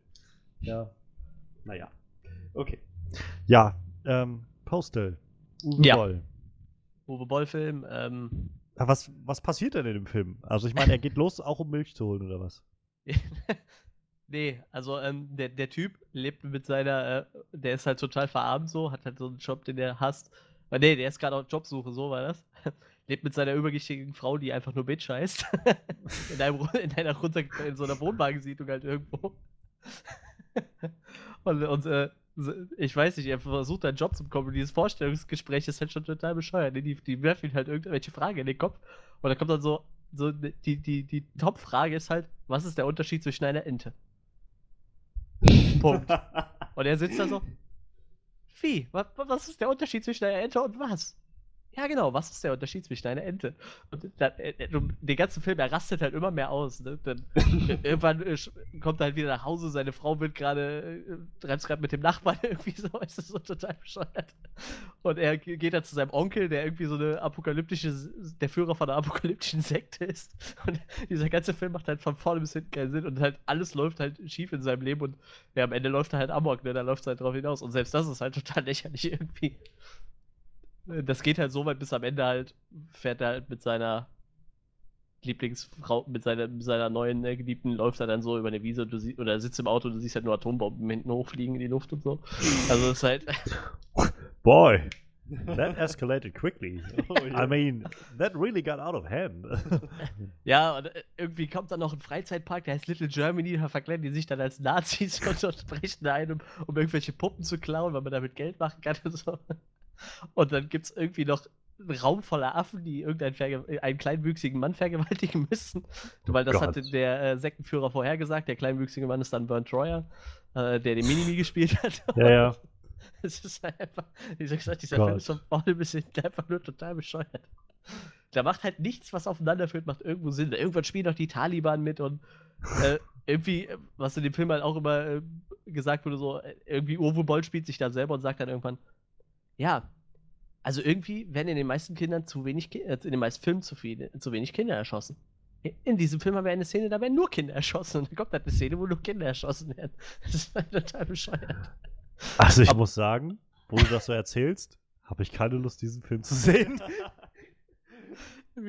ja. Naja. Okay. Ja, ähm, Postal. Uwe Ja. Boll. Uwe Boll-Film, ähm, Was, was passiert denn in dem Film? Also ich meine, er geht los, auch um Milch zu holen oder was? nee, also ähm, der, der Typ lebt mit seiner, äh, der ist halt total verarmt so, hat halt so einen Job, den er hasst. Aber nee, der ist gerade auf Jobsuche, so war das. Lebt mit seiner übergewichtigen Frau, die einfach nur Bitch heißt. in, einem, in einer runter, in so einer Wohnwagensiedlung halt irgendwo. und und äh, ich weiß nicht, er versucht einen Job zu bekommen und dieses Vorstellungsgespräch ist halt schon total bescheuert. ne? Die, die werfen ihm halt irgendwelche Fragen in den Kopf und dann kommt dann so, so die, die, die Top-Frage ist halt, was ist der Unterschied zwischen einer Ente? Punkt. Und er sitzt da so, wie? Was, was ist der Unterschied zwischen einer Ente und was? Ja, genau, was ist der Unterschied zwischen einer Ente? Und dann, äh, äh, den ganzen Film, er rastet halt immer mehr aus. Ne? Dann, äh, irgendwann äh, kommt er halt wieder nach Hause, seine Frau wird gerade, äh, treibt gerade mit dem Nachbarn irgendwie so, ist das so total bescheuert. Und er ge- geht dann zu seinem Onkel, der irgendwie so eine apokalyptische, der Führer von einer apokalyptischen Sekte ist. Und dieser ganze Film macht halt von vorne bis hinten keinen Sinn und halt alles läuft halt schief in seinem Leben und ja, am Ende läuft er halt Amok, ne? Da läuft es halt drauf hinaus. Und selbst das ist halt total lächerlich irgendwie. Das geht halt so weit, bis am Ende halt fährt er halt mit seiner Lieblingsfrau, mit seiner, mit seiner neuen äh, Geliebten, läuft er dann so über eine Wiese und du siehst, oder sitzt im Auto und du siehst halt nur Atombomben hinten hochfliegen in die Luft und so. Also es ist halt, Boy, that escalated quickly. Oh, ja. I mean, that really got out of hand. ja, und äh, irgendwie kommt dann noch ein Freizeitpark, der heißt Little Germany, da verkleiden die sich dann als Nazis und, und brechen da ein, um, um irgendwelche Puppen zu klauen, weil man damit Geld machen kann und so. Und dann gibt es irgendwie noch einen Raum voller Affen, die irgendeinen einen kleinwüchsigen Mann vergewaltigen müssen. Weil das Gott. hatte der äh, Sektenführer vorhergesagt. Der kleinwüchsige Mann ist dann Bernd Troyer, äh, der den Minimi gespielt hat. ja, ja. Es ist halt einfach, wie gesagt, dieser Gott. Film ist von vorne bis hinten einfach nur total bescheuert. Da macht halt nichts, was aufeinander führt, macht irgendwo Sinn. Irgendwann spielen auch die Taliban mit und äh, irgendwie, was in dem Film halt auch immer äh, gesagt wurde, so, äh, irgendwie Uwe Boll spielt sich da selber und sagt dann irgendwann, ja, also irgendwie werden in den meisten Kindern zu wenig, Ki äh, in den meisten Filmen zu, viele, zu wenig Kinder erschossen. In diesem Film haben wir eine Szene, da werden nur Kinder erschossen. Und dann kommt halt eine Szene, wo nur Kinder erschossen werden. Das ist halt total bescheuert. Also ich muss sagen, wo du das so erzählst, habe ich keine Lust, diesen Film zu sehen.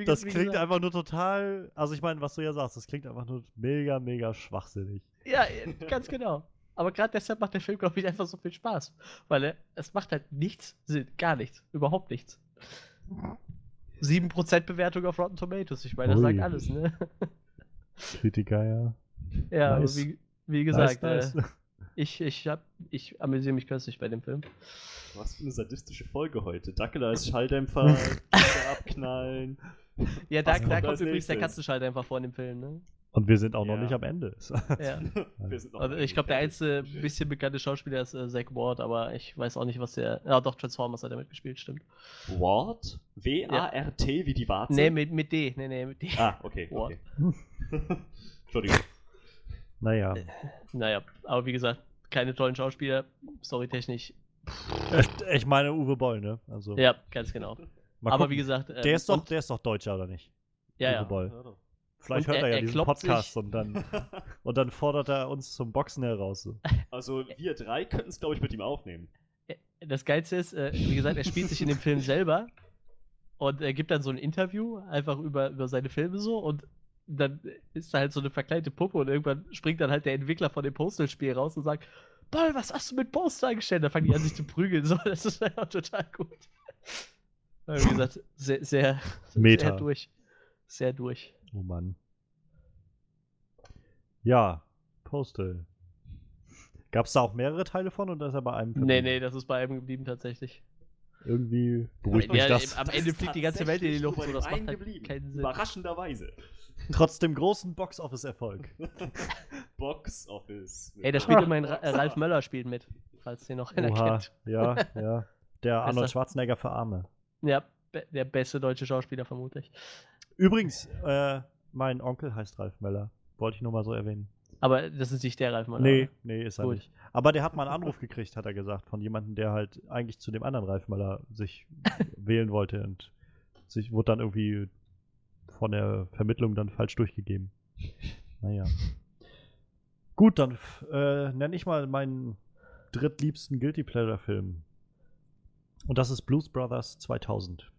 Das klingt einfach nur total. Also ich meine, was du ja sagst, das klingt einfach nur mega, mega schwachsinnig. Ja, ganz genau. Aber gerade deshalb macht der Film, glaube ich, einfach so viel Spaß. Weil er, es macht halt nichts Sinn. Gar nichts. Überhaupt nichts. 7% Bewertung auf Rotten Tomatoes. Ich meine, das Ui. sagt alles, ne? Kritiker, ja. Ja, Nice. aber wie, wie gesagt, nice, Äh, ich, ich, hab, ich amüsiere mich köstlich bei dem Film. Was für eine sadistische Folge heute. Dackel als Schalldämpfer, abknallen. Ja, da, da kommt übrigens der einfach vor in dem Film, ne? Und wir sind auch noch Ja. nicht am Ende. Ja. Wir sind noch Also ich glaube, der einzige bisschen bekannte Schauspieler ist äh, Zach Ward, aber ich weiß auch nicht, was der. Ja, doch, Transformers hat er mitgespielt, stimmt. Ward? W-A-R-T wie die Warze? Nee, mit, mit D. Nee, nee, mit D. Ah, okay. Ward. okay. Entschuldigung. naja. Naja, aber wie gesagt, keine tollen Schauspieler, storytechnisch. Äh, Ich meine Uwe Boll, ne? Also, Ja, ganz genau. mal aber gucken. wie gesagt. ähm, der ist doch, und- der ist doch Deutscher, oder nicht? Ja, Uwe ja. Boll. Ja. Vielleicht Und hört er, er- ja er diesen Podcast sich- und dann, und dann fordert er uns zum Boxen heraus. So. Also wir drei könnten es, glaube ich, mit ihm aufnehmen. Das Geilste ist, äh, wie gesagt, er spielt sich in dem Film selber und er gibt dann so ein Interview einfach über, über seine Filme so und dann ist da halt so eine verkleidete Puppe und irgendwann springt dann halt der Entwickler von dem Postal-Spiel raus und sagt, Boll, was hast du mit Postal angestellt? Da fangen die an, sich zu prügeln. So, das ist einfach total gut. Wie gesagt, sehr, sehr, Meta. sehr durch. Sehr durch. Oh Mann. Ja, Postal. Gab es da auch mehrere Teile von oder ist er bei einem Nee, verblieben? nee, das ist bei einem geblieben tatsächlich. Irgendwie beruhigt mich Ja, das. Am Ende fliegt die ganze Welt in die Luft, so das macht halt geblieben. keinen Sinn. Überraschenderweise. Trotz dem großen Box-Office-Erfolg. Box Office. Ey, da spielt immerhin Ra äh, Ralf Möller spielt mit, falls den noch einer Oha, kennt. ja, ja. Der Arnold. Schwarzenegger für Arme. Ja, be der beste deutsche Schauspieler vermutlich. Übrigens, äh, mein Onkel heißt Ralf Möller. Wollte ich nur mal so erwähnen. Aber das ist nicht der Ralf Möller. Nee, nee, ist er Gut. nicht. Aber der hat mal einen Anruf gekriegt, hat er gesagt, von jemandem, der halt eigentlich zu dem anderen Ralf Möller sich wählen wollte und sich wurde dann irgendwie von der Vermittlung dann falsch durchgegeben. Naja. Gut, dann äh, nenne ich mal meinen drittliebsten Guilty Pleasure Film. Und das ist Blues Brothers 2000.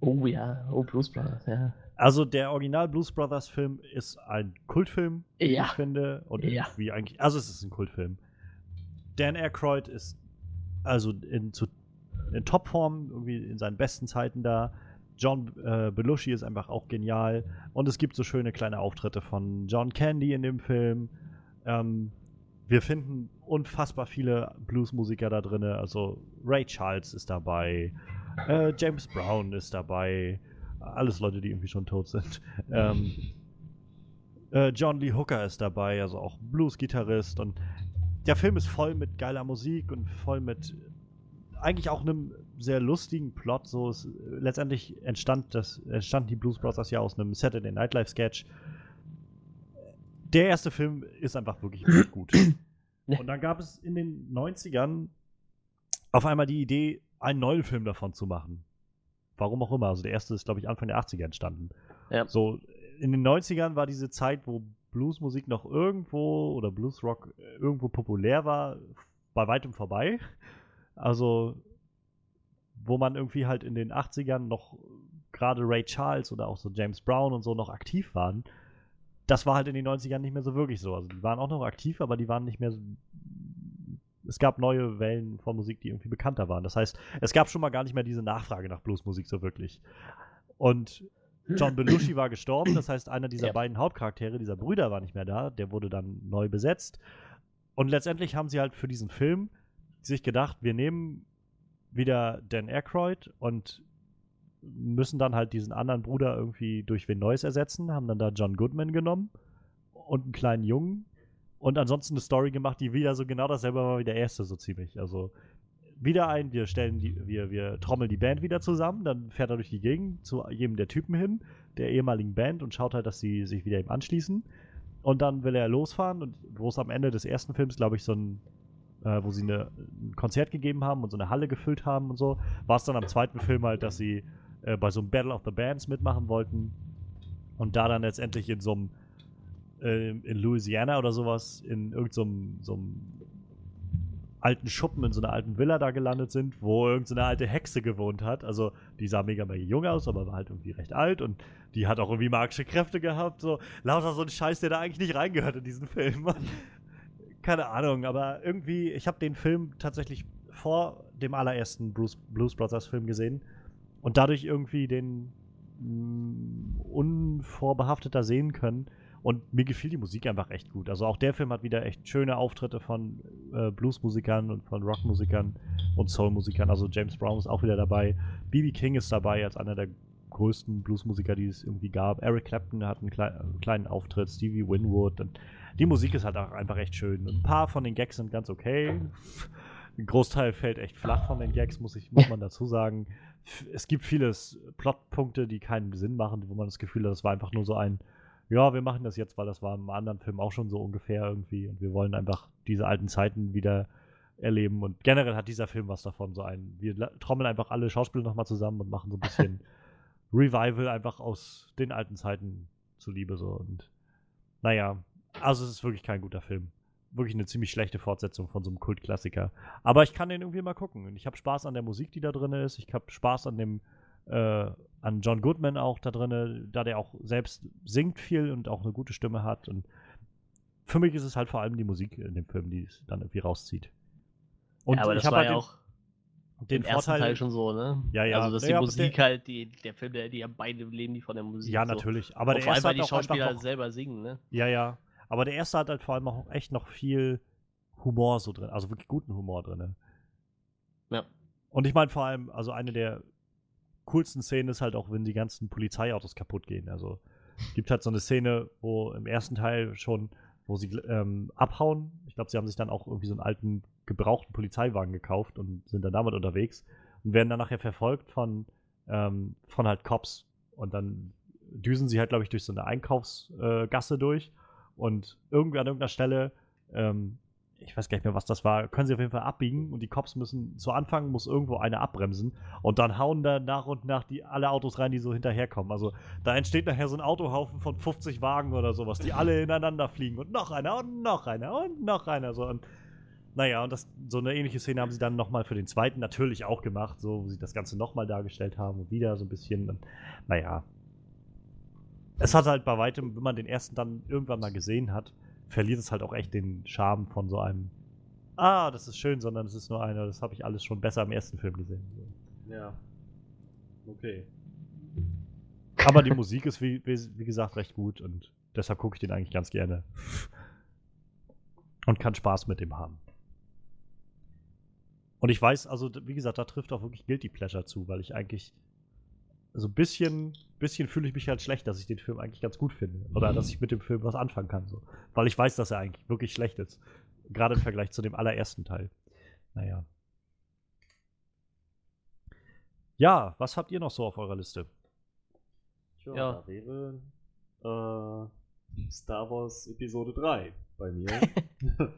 Oh ja, oh Blues Brothers, ja. Also der Original Blues Brothers Film ist ein Kultfilm, Ja. ich finde. Und Ja. wie eigentlich, also es ist ein Kultfilm. Dan Aykroyd ist also in, zu, in Topform, irgendwie in seinen besten Zeiten da. John äh, Belushi ist einfach auch genial. Und es gibt so schöne kleine Auftritte von John Candy in dem Film. Ähm, wir finden unfassbar viele Bluesmusiker da drin. Also Ray Charles ist dabei. Äh, James Brown ist dabei. Alles Leute, die irgendwie schon tot sind. Ähm, äh, John Lee Hooker ist dabei, also auch Blues-Gitarrist. Und der Film ist voll mit geiler Musik und voll mit eigentlich auch einem sehr lustigen Plot. So es, letztendlich entstand das, entstanden die Blues Brothers ja aus einem Saturday Night Live Sketch. Der erste Film ist einfach wirklich, wirklich gut. Und dann gab es in den 90ern auf einmal die Idee, einen neuen Film davon zu machen. Warum auch immer. Also der erste ist, glaube ich, Anfang der 80er entstanden. Ja. So, in den 90ern war diese Zeit, wo Bluesmusik noch irgendwo oder Bluesrock irgendwo populär war, bei weitem vorbei. Also, wo man irgendwie halt in den 80ern noch gerade Ray Charles oder auch so James Brown und so noch aktiv waren. Das war halt in den 90ern nicht mehr so wirklich so. Also, die waren auch noch aktiv, aber die waren nicht mehr so. Es gab neue Wellen von Musik, die irgendwie bekannter waren. Das heißt, es gab schon mal gar nicht mehr diese Nachfrage nach Bluesmusik so wirklich. Und John Belushi war gestorben, das heißt, einer dieser Ja. beiden Hauptcharaktere, dieser Brüder, war nicht mehr da, der wurde dann neu besetzt. Und letztendlich haben sie halt für diesen Film sich gedacht, wir nehmen wieder Dan Aykroyd und müssen dann halt diesen anderen Bruder irgendwie durch wen Neues ersetzen, haben dann da John Goodman genommen und einen kleinen Jungen und ansonsten eine Story gemacht, die wieder so genau dasselbe war wie der erste, so ziemlich. Also wieder ein, wir stellen die, wir, wir trommeln die Band wieder zusammen, dann fährt er durch die Gegend zu jedem der Typen hin, der ehemaligen Band und schaut halt, dass sie sich wieder ihm anschließen. Und dann will er losfahren und wo es am Ende des ersten Films, glaube ich, so ein, äh, wo sie eine, ein Konzert gegeben haben und so eine Halle gefüllt haben und so, war es dann am zweiten Film halt, dass sie äh, bei so einem Battle of the Bands mitmachen wollten. Und da dann letztendlich in so einem, äh, in Louisiana oder sowas, in irgendeinem so einem alten Schuppen, in so einer alten Villa da gelandet sind, wo irgendeine so alte Hexe gewohnt hat. Also die sah mega, mega jung aus, aber war halt irgendwie recht alt und die hat auch irgendwie magische Kräfte gehabt. So lauter so ein Scheiß, der da eigentlich nicht reingehört in diesen Film. Keine Ahnung, aber irgendwie, ich habe den Film tatsächlich vor dem allerersten Bruce, Blues Brothers Film gesehen und dadurch irgendwie den mh, unvorbehafteter sehen können. Und mir gefiel die Musik einfach echt gut. Also auch der Film hat wieder echt schöne Auftritte von äh, Bluesmusikern und von Rockmusikern und Soulmusikern. Also James Brown ist auch wieder dabei. B.B. King ist dabei als einer der größten Bluesmusiker, die es irgendwie gab. Eric Clapton hat einen, klei einen kleinen Auftritt, Stevie Winwood. Und die Musik ist halt auch einfach echt schön. Ein paar von den Gags sind ganz okay. Ein Großteil fällt echt flach von den Gags, muss, ich, muss man dazu sagen. Es gibt viele Plotpunkte, die keinen Sinn machen, wo man das Gefühl hat, das war einfach nur so ein ja, wir machen das jetzt, weil das war im anderen Film auch schon so ungefähr irgendwie und wir wollen einfach diese alten Zeiten wieder erleben und generell hat dieser Film was davon, so ein, wir trommeln einfach alle Schauspieler nochmal zusammen und machen so ein bisschen Revival einfach aus den alten Zeiten zuliebe so und naja, also es ist wirklich kein guter Film. Wirklich eine ziemlich schlechte Fortsetzung von so einem Kultklassiker. Aber ich kann den irgendwie mal gucken. Und ich habe Spaß an der Musik, die da drin ist. Ich habe Spaß an dem äh, an John Goodman auch da drin, da der auch selbst singt viel und auch eine gute Stimme hat. Und für mich ist es halt vor allem die Musik in dem Film, die es dann irgendwie rauszieht. Und ja, aber das war halt ja auch den Vorteil, Teil schon so, ne? Ja, ja. Also, dass die ja, Musik der, halt, die, der Film, der, die haben beide leben die von der Musik. Ja, natürlich. Aber der vor allem, weil die Schauspieler noch, selber singen, ne? Ja, ja. Aber der erste hat halt vor allem auch echt noch viel Humor so drin, also wirklich guten Humor drin. Ne? Ja. Und ich meine vor allem, also eine der coolsten Szenen ist halt auch, wenn die ganzen Polizeiautos kaputt gehen. Also gibt halt so eine Szene, wo im ersten Teil schon, wo sie ähm, abhauen. Ich glaube, sie haben sich dann auch irgendwie so einen alten gebrauchten Polizeiwagen gekauft und sind dann damit unterwegs und werden dann nachher verfolgt von, ähm, von halt Cops. Und dann düsen sie halt, glaube ich, durch so eine Einkaufsgasse äh, durch und irgendwie an irgendeiner Stelle ähm, ich weiß gar nicht mehr, was das war, können sie auf jeden Fall abbiegen und die Cops müssen zu Anfang muss irgendwo eine abbremsen und dann hauen da nach und nach die alle Autos rein, die so hinterherkommen. Also da entsteht nachher so ein Autohaufen von 50 Wagen oder sowas, die alle ineinander fliegen und noch einer und noch einer und noch einer so und naja, und das, so eine ähnliche Szene haben sie dann nochmal für den zweiten natürlich auch gemacht, so, wo sie das Ganze nochmal dargestellt haben und wieder so ein bisschen. Und, naja. Es hat halt bei weitem, wenn man den ersten dann irgendwann mal gesehen hat, verliert es halt auch echt den Charme von so einem, ah, das ist schön, sondern es ist nur einer, das habe ich alles schon besser im ersten Film gesehen. Ja. Okay. Aber die Musik ist, wie, wie gesagt, recht gut und deshalb gucke ich den eigentlich ganz gerne. Und kann Spaß mit dem haben. Und ich weiß, also, wie gesagt, da trifft auch wirklich Guilty Pleasure zu, weil ich eigentlich so ein bisschen, bisschen fühle ich mich halt schlecht, dass ich den Film eigentlich ganz gut finde. Oder dass ich mit dem Film was anfangen kann. So. Weil ich weiß, dass er eigentlich wirklich schlecht ist. Gerade im Vergleich zu dem allerersten Teil. Naja. Ja, was habt ihr noch so auf eurer Liste? Tja, ja. da wäre äh, Star Wars Episode 3 bei mir.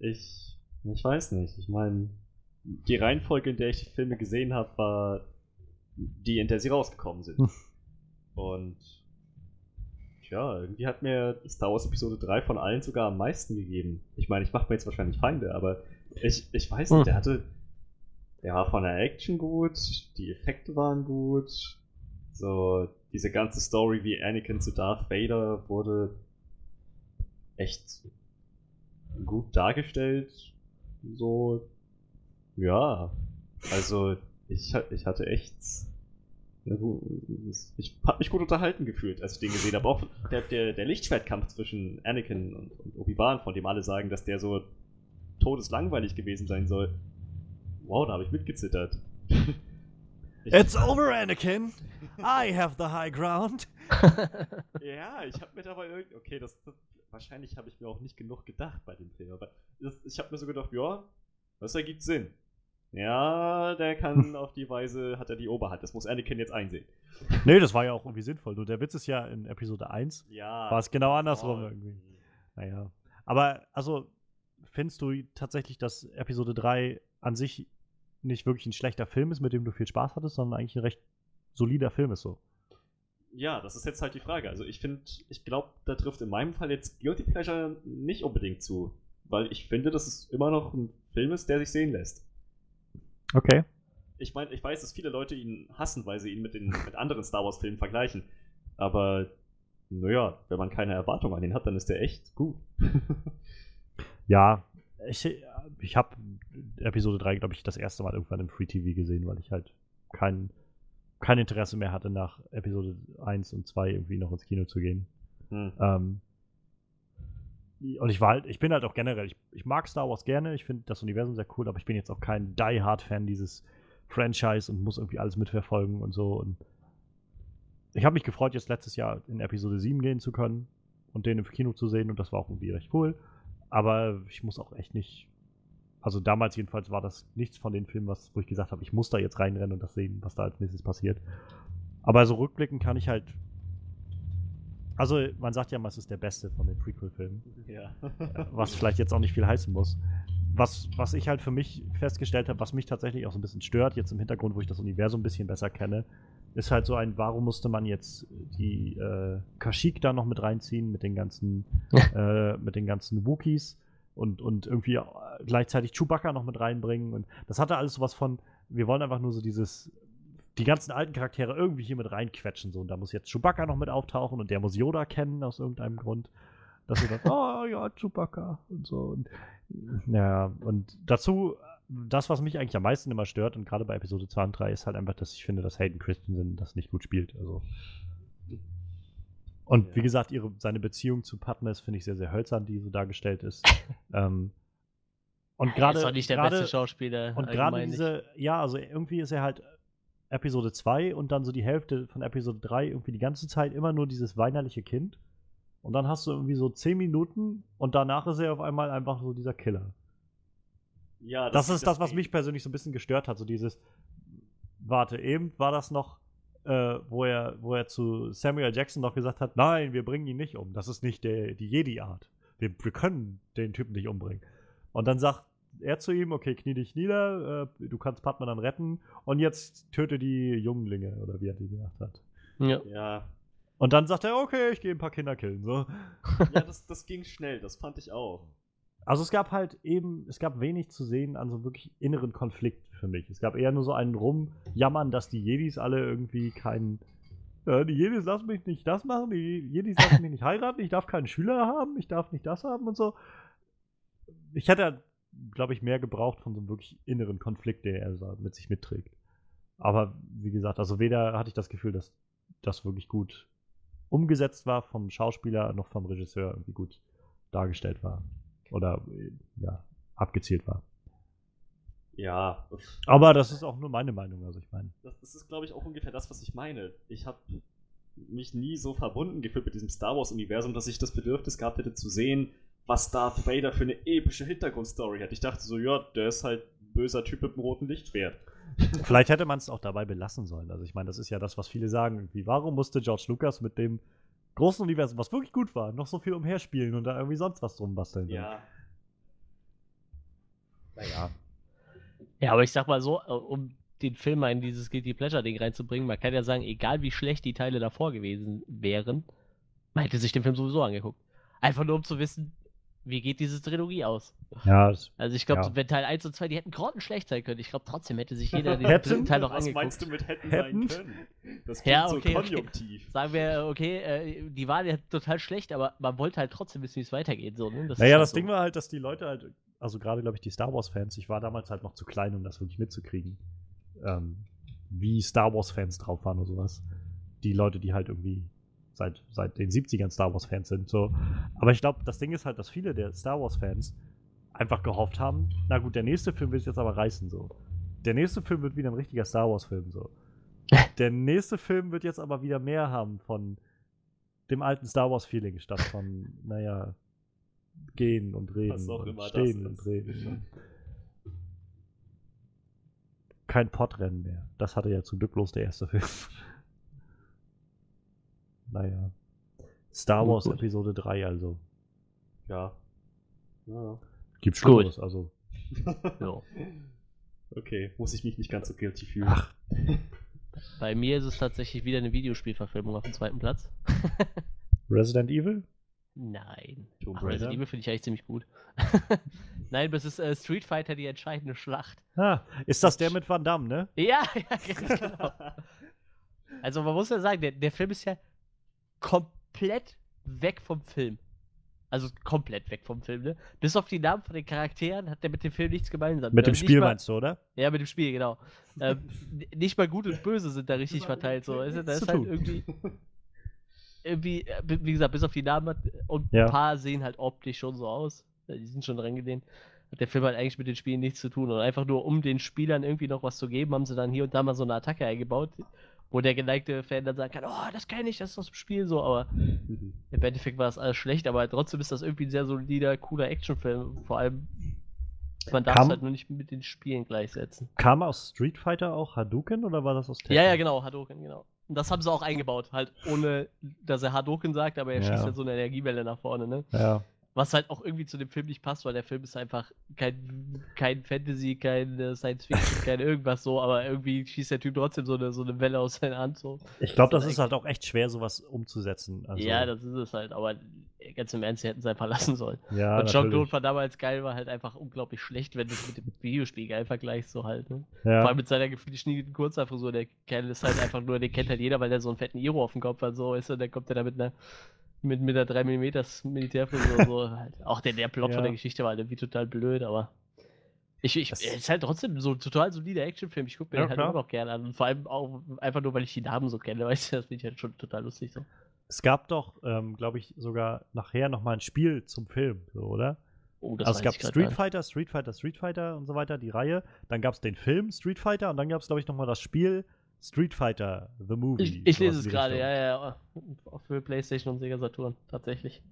ich, ich weiß nicht. Ich meine, die Reihenfolge, in der ich die Filme gesehen habe, war die, in der sie rausgekommen sind. Hm. Und tja, irgendwie hat mir Star Wars Episode 3 von allen sogar am meisten gegeben. Ich meine, ich mache mir jetzt wahrscheinlich Feinde, aber ich, ich weiß nicht, hm. der hatte. Der war von der Action gut, die Effekte waren gut. So, diese ganze Story, wie Anakin zu Darth Vader wurde echt gut dargestellt. So, ja. Also, ich, ich hatte echt. Ich habe mich gut unterhalten gefühlt, als ich den gesehen habe. Auch der, der, der Lichtschwertkampf zwischen Anakin und, und Obi-Wan, von dem alle sagen, dass der so todeslangweilig gewesen sein soll. Wow, da habe ich mitgezittert. Ich It's over, Anakin! I have the high ground! ja, ich habe mir dabei irgendwie. Okay, das, das wahrscheinlich habe ich mir auch nicht genug gedacht bei dem Film, aber das, ich habe mir so gedacht, ja, das ergibt Sinn. Ja, der kann auf die Weise, hat er die Oberhand. Das muss Anakin jetzt einsehen. Nee, das war ja auch irgendwie sinnvoll. Du, der Witz ist ja in Episode 1. Ja. War es genau andersrum oh. irgendwie. Naja. Aber, also, findest du tatsächlich, dass Episode 3 an sich nicht wirklich ein schlechter Film ist, mit dem du viel Spaß hattest, sondern eigentlich ein recht solider Film ist so? Ja, das ist jetzt halt die Frage. Also ich finde, ich glaube, da trifft in meinem Fall jetzt Guilty Pleasure nicht unbedingt zu. Weil ich finde, dass es immer noch ein Film ist, der sich sehen lässt. Okay. Ich meine, ich weiß, dass viele Leute ihn hassen, weil sie ihn mit den mit anderen Star Wars-Filmen vergleichen. Aber naja, wenn man keine Erwartung an ihn hat, dann ist der echt gut. Ja, ich, ich habe Episode 3, glaube ich, das erste Mal irgendwann im Free TV gesehen, weil ich halt kein, kein Interesse mehr hatte, nach Episode 1 und 2 irgendwie noch ins Kino zu gehen. Hm. Ähm, und ich war halt, ich bin halt auch generell, ich, ich mag Star Wars gerne, ich finde das Universum sehr cool, aber ich bin jetzt auch kein Die-Hard-Fan dieses Franchise und muss irgendwie alles mitverfolgen und so. Und ich habe mich gefreut, jetzt letztes Jahr in Episode 7 gehen zu können und den im Kino zu sehen und das war auch irgendwie recht cool. Aber ich muss auch echt nicht. Also damals jedenfalls war das nichts von den Filmen, was, wo ich gesagt habe, ich muss da jetzt reinrennen und das sehen, was da als nächstes passiert. Aber so rückblicken kann ich halt. Also, man sagt ja immer, es ist der beste von den Prequel-Filmen Ja. was vielleicht jetzt auch nicht viel heißen muss. Was, was ich halt für mich festgestellt habe, was mich tatsächlich auch so ein bisschen stört, jetzt im Hintergrund, wo ich das Universum ein bisschen besser kenne, ist halt so ein, warum musste man jetzt die äh, Kashyyyk da noch mit reinziehen, mit den ganzen, äh, mit den ganzen Wookies und, und irgendwie äh, gleichzeitig Chewbacca noch mit reinbringen. Und das hatte alles sowas von, wir wollen einfach nur so dieses, die ganzen alten Charaktere irgendwie hier mit reinquetschen. So. Und da muss jetzt Chewbacca noch mit auftauchen und der muss Yoda kennen aus irgendeinem Grund. Dass du dann, oh ja, Chewbacca und so. Und, ja, und dazu, das, was mich eigentlich am meisten immer stört, und gerade bei Episode 2 und 3, ist halt einfach, dass ich finde, dass Hayden Christensen das nicht gut spielt. Also. Und Ja. wie gesagt, ihre, seine Beziehung zu Padme finde ich sehr, sehr hölzern, die so dargestellt ist. ähm, und Er gerade ist doch nicht der gerade- beste Schauspieler. und gerade allgemein nicht. diese, ja, also irgendwie ist er halt Episode 2 und dann so die Hälfte von Episode 3 irgendwie die ganze Zeit immer nur dieses weinerliche Kind. Und dann hast du irgendwie so 10 Minuten und danach ist er auf einmal einfach so dieser Killer. ja Das, ist das, was geht. mich persönlich so ein bisschen gestört hat. So dieses, warte, eben war das noch, äh, wo, er, wo er zu Samuel Jackson noch gesagt hat, nein, wir bringen ihn nicht um. Das ist nicht der, die Jedi-Art. Wir, wir können den Typen nicht umbringen. Und dann sagt er zu ihm, okay, knie dich nieder, äh, du kannst Padman dann retten und jetzt töte die Junglinge, oder wie er die gesagt hat. Ja. Ja, Und dann sagt er, okay, ich gehe ein paar Kinder killen. So. ja das, das ging schnell, das fand ich auch. Also es gab halt eben, es gab wenig zu sehen an so wirklich inneren Konflikt für mich. Es gab eher nur so einen Rumjammern, dass die Jedis alle irgendwie keinen. Äh, die Jedis lassen mich nicht das machen, die Jedis lassen mich nicht heiraten, ich darf keinen Schüler haben, ich darf nicht das haben und so. Ich hätte, glaube ich, mehr gebraucht von so einem wirklich inneren Konflikt, der er mit sich mitträgt. Aber wie gesagt, also weder hatte ich das Gefühl, dass das wirklich gut umgesetzt war vom Schauspieler noch vom Regisseur irgendwie gut dargestellt war oder äh, ja, abgezielt war. Ja, Aber das ist auch nur meine Meinung, also ich meine. das, das ist, glaube ich, auch ungefähr das, was ich meine. Ich habe mich nie so verbunden gefühlt mit diesem Star Wars-Universum, dass ich das Bedürfnis gehabt hätte zu sehen, was Darth Vader für eine epische Hintergrundstory hat. Ich dachte so, ja, der ist halt ein böser Typ mit einem roten Lichtschwert. Vielleicht hätte man es auch dabei belassen sollen. Also ich meine, das ist ja das, was viele sagen. Irgendwie, warum musste George Lucas mit dem großen Universum, was wirklich gut war, noch so viel umherspielen und da irgendwie sonst was drum basteln? Ja, Naja. Ja, aber ich sag mal so, äh, um den Film mal in dieses Guilty Pleasure-Ding reinzubringen, man kann ja sagen, egal wie schlecht die Teile davor gewesen wären, man hätte sich den Film sowieso angeguckt. Einfach nur um zu wissen, wie geht diese Trilogie aus. Ja, das, Also ich glaube, Ja. wenn Teil 1 und 2, die hätten grottenschlecht sein können. Ich glaube trotzdem hätte sich jeder den Hätten? dritten Teil noch was angeguckt. meinst du mit hätten, Hätten? sein können? Das Ja, klingt okay, so okay. konjunktiv. Sagen wir, okay, äh, die waren ja total schlecht, aber man wollte halt trotzdem wissen, wie es weitergeht. So, ne? das naja, halt das so. Ding war halt, dass die Leute halt, also gerade glaube ich die Star Wars-Fans, ich war damals halt noch zu klein, um das wirklich mitzukriegen, ähm, wie Star Wars-Fans drauf waren oder sowas. Die Leute, die halt irgendwie seit, seit den 70ern Star Wars-Fans sind. So. Aber ich glaube, das Ding ist halt, dass viele der Star Wars-Fans einfach gehofft haben, na gut, der nächste Film wird jetzt aber reißen so. Der nächste Film wird wieder ein richtiger Star Wars-Film so. Der nächste Film wird jetzt aber wieder mehr haben von dem alten Star Wars-Feeling statt von, naja, gehen und reden Was auch immer stehen und reden. Kein Podrennen mehr. Das hatte ja zum Glück bloß der erste Film. Naja. Star Wars gut. Episode 3 also. Ja. ja. Gibt Gut. Schlimmeres, also. Ja. Okay, muss ich mich nicht ganz so guilty fühlen. Ach. Bei mir ist es tatsächlich wieder eine Videospielverfilmung auf dem zweiten Platz. Resident Evil? Nein. Ach, Resident? Evil finde ich eigentlich ziemlich gut. Nein, das ist äh, Street Fighter die entscheidende Schlacht. Ah, ist das der mit Van Damme, ne? Ja, ja, genau. Also man muss ja sagen, der, der Film ist ja komplett weg vom Film. Also komplett weg vom Film, ne? Bis auf die Namen von den Charakteren hat der mit dem Film nichts gemeinsam. Mit dem Nicht Spiel mal- meinst du, oder? Ja, mit dem Spiel, genau. ähm, nicht mal gut und böse sind da richtig verteilt. So. Du? Da ist halt irgendwie, irgendwie, äh, wie gesagt, bis auf die Namen und Ja. ein paar sehen halt optisch schon so aus. Die sind schon reingelehnt. Hat der Film halt eigentlich mit den Spielen nichts zu tun. Und einfach nur, um den Spielern irgendwie noch was zu geben, haben sie dann hier und da mal so eine Attacke eingebaut, wo der geneigte Fan dann sagen kann, oh, das kenne ich, das ist aus dem Spiel so. Aber Mhm. im Endeffekt war das alles schlecht, aber trotzdem ist das irgendwie ein sehr solider, cooler Actionfilm. Vor allem, man darf es halt nur nicht mit den Spielen gleichsetzen. Kam aus Street Fighter auch Hadouken oder war das aus Tekken? Ja, ja, genau, Hadouken, genau. Und das haben sie auch eingebaut, halt ohne, dass er Hadouken sagt, aber er Ja. schießt halt so eine Energiewelle nach vorne, ne? Ja. Was halt auch irgendwie zu dem Film nicht passt, weil der Film ist einfach kein, kein Fantasy, kein Science Fiction, kein irgendwas so, aber irgendwie schießt der Typ trotzdem so eine, so eine Welle aus seiner Hand so. Ich glaube, Das das ist halt auch echt schwer, sowas umzusetzen. Also, ja, das ist es halt, aber ganz im Ernst, sie hätten es einfach lassen sollen. ja, Und Jean-Claude natürlich. Van Damme als geil war halt einfach unglaublich schlecht, wenn du es mit dem Videospiel geil vergleichst, so halt, ne? Vor Ja. allem mit seiner geschniegten Kurzhaarfrisur. Der Kerl ist halt einfach nur, den kennt halt jeder, weil der so einen fetten Iro auf dem Kopf hat. So ist er, dann kommt er da mit einer mit, mit einer 3 mm Militärfrisur. so halt. Auch der, der Plot Ja. von der Geschichte war halt irgendwie total blöd, aber. Ich, ich, Das- es ist halt trotzdem so ein total solider Actionfilm. Ich gucke mir Ja, den halt klar. immer noch gerne an. Und vor allem auch einfach nur, weil ich die Namen so kenne, weißt du, das finde ich halt schon total lustig so. Es gab doch, ähm, glaube ich, sogar nachher nochmal ein Spiel zum Film, so, oder? Oh, das also es gab Street. Fighter, Street Fighter, Street Fighter und so weiter, die Reihe. Dann gab es den Film Street Fighter und dann gab es, glaube ich, nochmal das Spiel Street Fighter, The Movie. Ich, ich lese es gerade, ja, ja, ja. Auch für PlayStation und Sega Saturn, tatsächlich.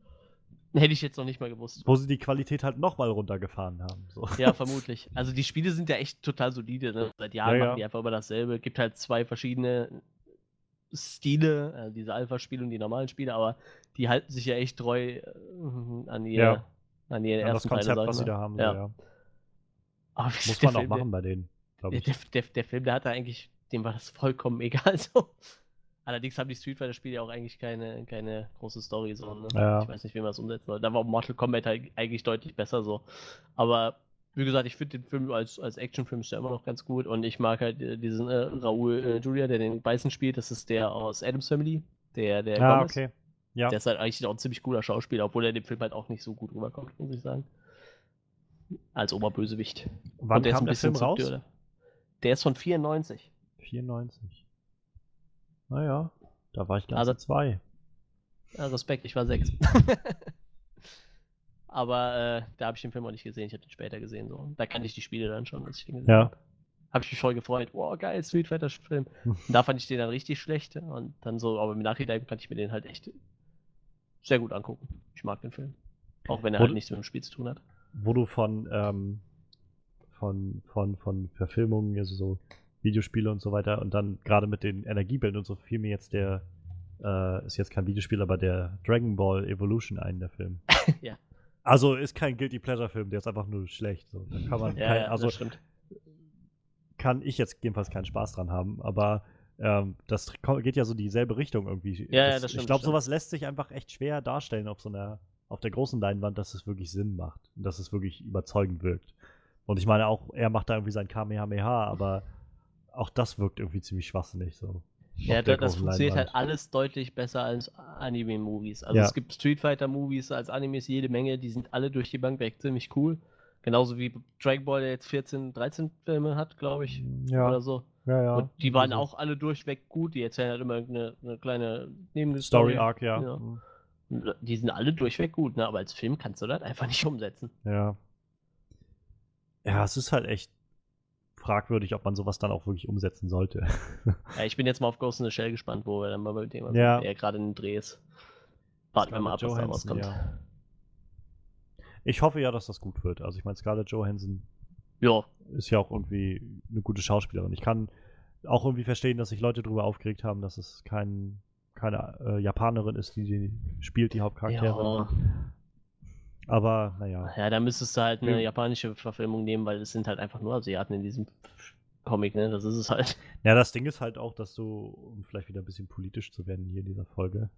Hätte ich jetzt noch nicht mal gewusst. Wo sie die Qualität halt nochmal runtergefahren haben. So. Ja, vermutlich. Also die Spiele sind ja echt total solide. Ne? Seit Jahren Ja, ja. machen die einfach immer dasselbe. Gibt halt zwei verschiedene Stile, also diese Alpha-Spiele und die normalen Spiele, aber die halten sich ja echt treu äh, an ihr, Ja. an ihren Ja, das ersten Konzept, Teile, was sie ich da haben. So, Ja. ja. Aber wie Muss man auch machen bei denen, glaube Der, ich. der, der, der Film, der hatte eigentlich, dem war das vollkommen egal. So. Allerdings haben die Street Fighter-Spiele ja auch eigentlich keine, keine große Story. So, ne? Ja. Ich weiß nicht, wie man das umsetzen soll. Da war Mortal Kombat halt eigentlich deutlich besser so. Aber wie gesagt, ich finde den Film als, als Actionfilm ist ja immer noch ganz gut und ich mag halt äh, diesen äh, Raoul äh, Julia, der den Bison spielt. Das ist der aus Adams Family, der, der Ah, Gomez. okay. Ja. Der ist halt eigentlich auch ein ziemlich cooler Schauspieler, obwohl er in dem Film halt auch nicht so gut rüberkommt, muss ich sagen. Als Oberbösewicht. Wann Und der ist kam ein der bisschen Film raus? subtiler. Der ist von 94. 94. Naja, da war ich ganze Also- zwei. Respekt, ich war sechs. Aber äh, da habe ich den Film auch nicht gesehen, ich habe den später gesehen. So. Da kannte ich die Spiele dann schon, als ich den gesehen Ja. habe. Habe ich mich voll gefreut. Wow, geil, Street Fighter Film. Und da fand ich den dann richtig schlecht. Und dann so, aber im Nachhinein kann ich mir den halt echt sehr gut angucken. Ich mag den Film. Auch wenn er halt Und- nichts mit dem Spiel zu tun hat. Wo du von, ähm, von, von, von Verfilmungen, also so Videospiele und so weiter und dann gerade mit den Energiebällen und so fiel mir jetzt der, äh, ist jetzt kein Videospiel, aber der Dragon Ball Evolution ein, der Film. Ja. Also ist kein Guilty Pleasure Film, der ist einfach nur schlecht. So. Da kann man Ja, kein, ja, also das stimmt. kann ich jetzt jedenfalls keinen Spaß dran haben, aber ähm, das geht ja so dieselbe Richtung irgendwie. Ja, ja, das, das stimmt, ich glaube, sowas lässt sich einfach echt schwer darstellen auf so einer, auf der großen Leinwand, dass es wirklich Sinn macht und dass es wirklich überzeugend wirkt. Und ich meine auch, er macht da irgendwie sein Kamehameha, aber auch das wirkt irgendwie ziemlich schwachsinnig so. Ja, da, das funktioniert halt alles deutlich besser als Anime-Movies. Also Ja. es gibt Street Fighter-Movies als Animes jede Menge, die sind alle durch die Bank weg ziemlich cool. Genauso wie Dragon Ball, der jetzt 14, 13 Filme hat, glaube ich. Ja, Oder so. ja, ja. Und die waren Also auch alle durchweg gut. Die erzählen halt immer eine, eine kleine Nebenstory. Story Arc, ja. Ja. Mhm. Und Die sind alle durchweg gut, ne? aber als Film kannst du das einfach nicht umsetzen. Ja. Ja, es ist halt echt fragwürdig, ob man sowas dann auch wirklich umsetzen sollte. Ja, ich bin jetzt mal auf Ghost in the Shell gespannt, wo wir dann mal mit dem sind, Ja. der gerade in den Dreh ist. Warten wir mal ab, was da Johansson, rauskommt. ja. Ich hoffe ja, dass das gut wird. Also ich meine, Scarlett Johansson Ja, ist ja auch irgendwie eine gute Schauspielerin. Ich kann auch irgendwie verstehen, dass sich Leute darüber aufgeregt haben, dass es kein, keine äh, Japanerin ist, die, die spielt, die Hauptcharakterin. ja. Aber naja. Ja, da müsstest du halt eine Ja. japanische Verfilmung nehmen, weil es sind halt einfach nur Asiaten in diesem Comic, ne? Das ist es halt. Ja, das Ding ist halt auch, dass du, um vielleicht wieder ein bisschen politisch zu werden hier in dieser Folge,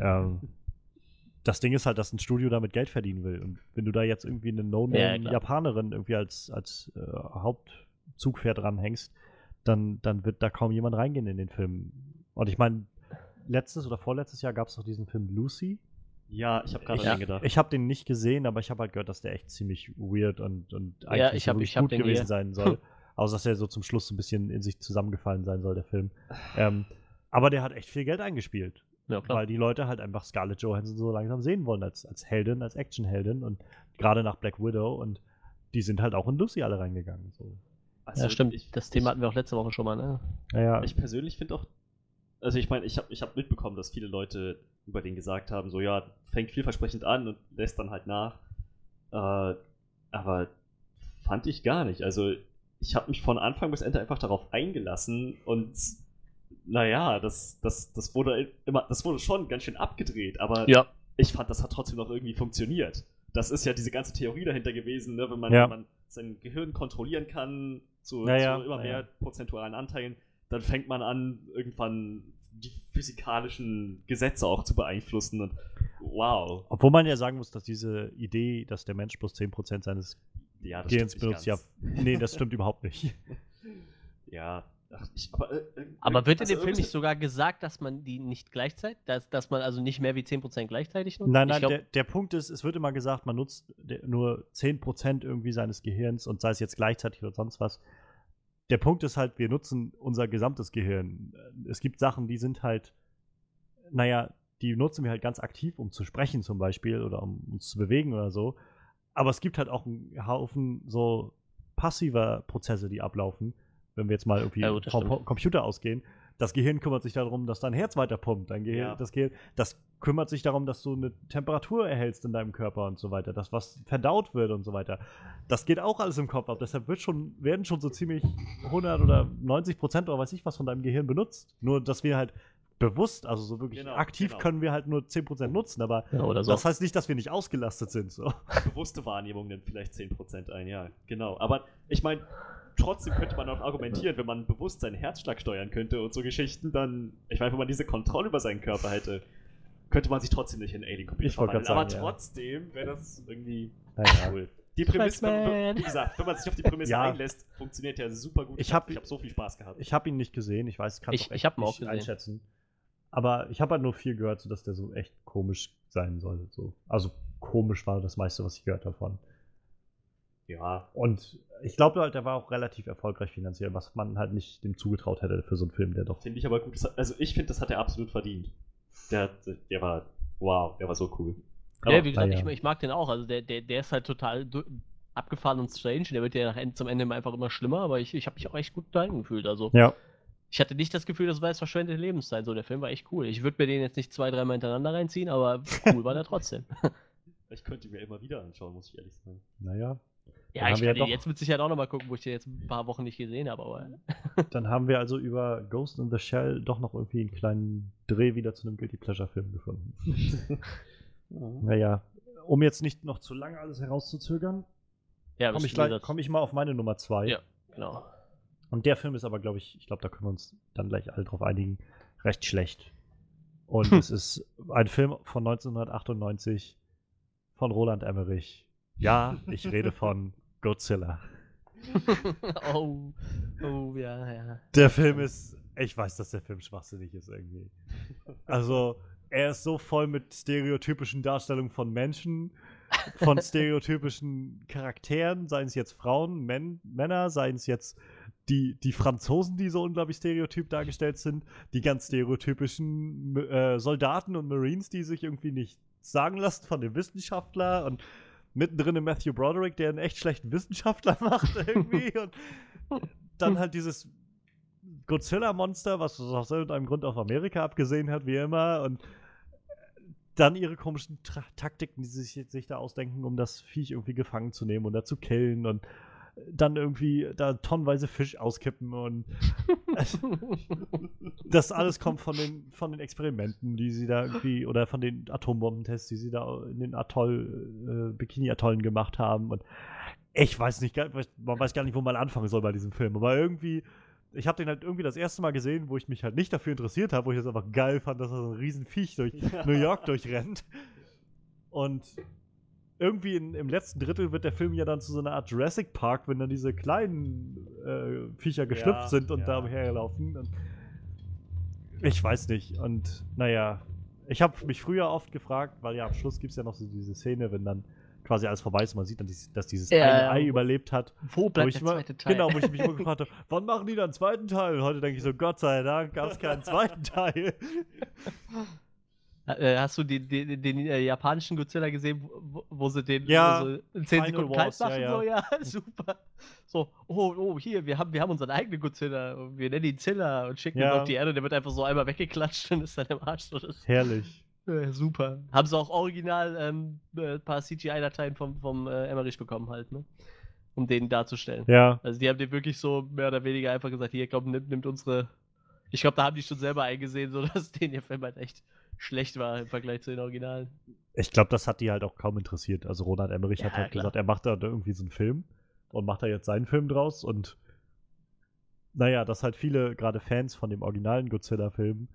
ähm, das Ding ist halt, dass ein Studio damit Geld verdienen will. Und wenn du da jetzt irgendwie eine Ja, No-Name-Japanerin irgendwie als, als äh, Hauptzugpferd dranhängst, dann, dann wird da kaum jemand reingehen in den Film. Und ich meine, letztes oder vorletztes Jahr gab es doch diesen Film Lucy. Ja, ich habe gerade den gedacht. ich habe den nicht gesehen, aber ich habe halt gehört, dass der echt ziemlich weird und, und eigentlich Ja, ich hab- wirklich ich gut gewesen hier. sein soll. Außer dass er so zum Schluss so ein bisschen in sich zusammengefallen sein soll, der Film. Ähm, aber der hat echt viel Geld eingespielt. Ja, klar. Weil die Leute halt einfach Scarlett Johansson so langsam sehen wollen als, als Heldin, als Actionheldin und gerade nach Black Widow und die sind halt auch in Lucy alle reingegangen. So. Also, ja, stimmt. Ich, das Thema hatten wir auch letzte Woche schon mal, ne? Naja, Ich persönlich finde auch, also ich meine, ich habe ich hab mitbekommen, dass viele Leute über den gesagt haben, so ja, fängt vielversprechend an und lässt dann halt nach. Äh, aber fand ich gar nicht. Also ich habe mich von Anfang bis Ende einfach darauf eingelassen und naja, das, das, das wurde immer, das wurde schon ganz schön abgedreht, aber Ja. ich fand, das hat trotzdem noch irgendwie funktioniert. Das ist ja diese ganze Theorie dahinter gewesen, ne? wenn, man, Ja. wenn man sein Gehirn kontrollieren kann zu, Ja, ja, zu immer ja, mehr prozentualen Anteilen, dann fängt man an, irgendwann die physikalischen Gesetze auch zu beeinflussen. Und wow. obwohl man ja sagen muss, dass diese Idee, dass der Mensch bloß 10% seines Ja, Gehirns benutzt, ja, nee, das stimmt überhaupt nicht. Ja. Ach, ich, aber, äh, Aber wird in also dem Film nicht sogar gesagt, dass man die nicht gleichzeitig, dass, dass man also nicht mehr wie 10% gleichzeitig nutzt? Nein, nein, glaub- der, der Punkt ist, es wird immer gesagt, man nutzt nur 10% irgendwie seines Gehirns und sei es jetzt gleichzeitig oder sonst was. Der Punkt ist halt, wir nutzen unser gesamtes Gehirn. Es gibt Sachen, die sind halt, naja, die nutzen wir halt ganz aktiv, um zu sprechen zum Beispiel oder um uns zu bewegen oder so. Aber es gibt halt auch einen Haufen so passiver Prozesse, die ablaufen, wenn wir jetzt mal irgendwie Ja, vom. Computer ausgehen. Das Gehirn kümmert sich darum, dass dein Herz weiter pumpt. Dein Gehirn, Ja. das, Gehirn, das kümmert sich darum, dass du eine Temperatur erhältst in deinem Körper und so weiter, dass was verdaut wird und so weiter. Das geht auch alles im Kopf ab. Deshalb wird schon, werden schon so ziemlich 100 oder 90 Prozent oder weiß ich was von deinem Gehirn benutzt. Nur, dass wir halt bewusst, also so wirklich Genau, aktiv genau. können wir halt nur 10 Prozent nutzen, aber Ja, oder so. das heißt nicht, dass wir nicht ausgelastet sind. So. bewusste Wahrnehmung nimmt vielleicht 10% ein, ja, genau. Aber ich meine, trotzdem könnte man auch argumentieren, wenn man bewusst seinen Herzschlag steuern könnte und so Geschichten, dann, ich meine, wenn man diese Kontrolle über seinen Körper hätte, könnte man sich trotzdem nicht in Alien-Computer Ich wollte verwandeln. Aber sagen, ja. trotzdem wäre das irgendwie Naja. cool. Die Prämisse, wie gesagt, wenn man sich auf die Prämisse Ja. einlässt, funktioniert ja super gut. Ich hab- ich hab so viel Spaß gehabt. Ich habe ihn nicht gesehen, ich weiß, kann Ich- auch ich auch nicht gesehen. einschätzen. Aber ich habe halt nur viel gehört, so dass der so echt komisch sein soll. So. Also komisch war das meiste, was ich gehört davon. ja, Und ich glaube halt, der war auch relativ erfolgreich finanziell, was man halt nicht dem zugetraut hätte für so einen Film, der doch. finde ich aber gut. Also ich finde, das hat er absolut verdient. Der, hat- der war, wow, der war so cool. ja, wie gesagt, naja. ich, ich mag den auch. Also der, der, der ist halt total abgefahren und strange. Der wird ja nach Ende, zum Ende einfach immer schlimmer, aber ich, ich habe mich auch echt gut unterhalten gefühlt. Also Ja. ich hatte nicht das Gefühl, das war jetzt verschwendete Lebenszeit. So, der Film war echt cool. Ich würde mir den jetzt nicht zwei, dreimal hintereinander reinziehen, aber cool war der trotzdem. Ich könnte ihn mir immer wieder anschauen, muss ich ehrlich sagen. Naja. Ja, Dann ich kann ja jetzt mit Sicherheit auch nochmal gucken, wo ich den jetzt ein paar Wochen nicht gesehen habe. Aber Dann haben wir also über Ghost in the Shell doch noch irgendwie einen kleinen Dreh wieder zu einem Guilty Pleasure-Film gefunden. naja, um jetzt nicht noch zu lange alles herauszuzögern, ja, komme ich, gleich- komm ich mal auf meine Nummer zwei. Ja. genau. Und der Film ist aber, glaube ich, ich glaube, da können wir uns dann gleich alle drauf einigen, recht schlecht. Und es ist ein Film von 1998 von Roland Emmerich. Ja, ich rede von Godzilla. oh, oh, ja, ja. Der Film ist, ich weiß, dass der Film schwachsinnig ist irgendwie. Also, er ist so voll mit stereotypischen Darstellungen von Menschen, von stereotypischen Charakteren, seien es jetzt Frauen, Men Männer, seien es jetzt die, die Franzosen, die so unglaublich stereotyp dargestellt sind, die ganz stereotypischen äh, Soldaten und Marines, die sich irgendwie nicht sagen lassen von dem Wissenschaftler und mittendrin im Matthew Broderick, der einen echt schlechten Wissenschaftler macht irgendwie und dann halt dieses Godzilla-Monster, was aus irgendeinem Grund auf Amerika abgesehen hat, wie immer und dann ihre komischen Tra Taktiken, die sie sich, sich da ausdenken, um das Viech irgendwie gefangen zu nehmen oder zu killen und dann irgendwie da tonnenweise Fisch auskippen und das alles kommt von den, von den Experimenten, die sie da irgendwie, oder von den Atombombentests, die sie da in den Atoll, äh, Bikini-Atollen gemacht haben. Und ich weiß nicht, man weiß gar nicht, wo man anfangen soll bei diesem Film, aber irgendwie, ich habe den halt irgendwie das erste Mal gesehen, wo ich mich halt nicht dafür interessiert habe, wo ich es einfach geil fand, dass er so ein Riesenviech durch New York durchrennt. Und irgendwie in, im letzten Drittel wird der Film ja dann zu so einer Art Jurassic Park, wenn dann diese kleinen äh, Viecher geschlüpft Ja, sind und ja. da umherlaufen. Und ich weiß nicht. Und naja, ich habe mich früher oft gefragt, weil ja am Schluss gibt es ja noch so diese Szene, wenn dann quasi alles vorbei ist und man sieht dann, dass dieses Ja, eine. Ei überlebt hat. Wo Wo bleibt ich der zweite Teil? Genau, wo ich mich immer gefragt habe, wann machen die dann einen zweiten Teil? Und heute denke ich so, Gott sei Dank gab es keinen zweiten Teil. Äh, Hast du den, den, den äh, japanischen Godzilla gesehen, wo, wo sie den Ja, so in 10 Final Sekunden Wars, kalt ja, machen? So, ja, super. So, oh, oh, hier, wir haben, wir haben unseren eigenen Godzilla. und Wir nennen ihn Zilla und schicken ihn Ja. auf die Erde. Der wird einfach so einmal weggeklatscht und ist dann im Arsch. Herrlich. äh, super. Haben sie auch original ähm, äh, ein paar CGI-Dateien vom, vom äh, Emmerich bekommen halt, ne? Um den darzustellen. Ja. Also die haben den wirklich so mehr oder weniger einfach gesagt, hier, komm, nimmt, nimmt unsere. Ich glaube, da haben die schon selber eingesehen, so dass denen der Film halt echt schlecht war im Vergleich zu den Originalen. Ich glaube, das hat die halt auch kaum interessiert. Also Roland Emmerich hat Ja, halt klar. gesagt, er macht da irgendwie so einen Film und macht da jetzt seinen Film draus und naja, dass halt viele, gerade Fans von dem originalen Godzilla-Film,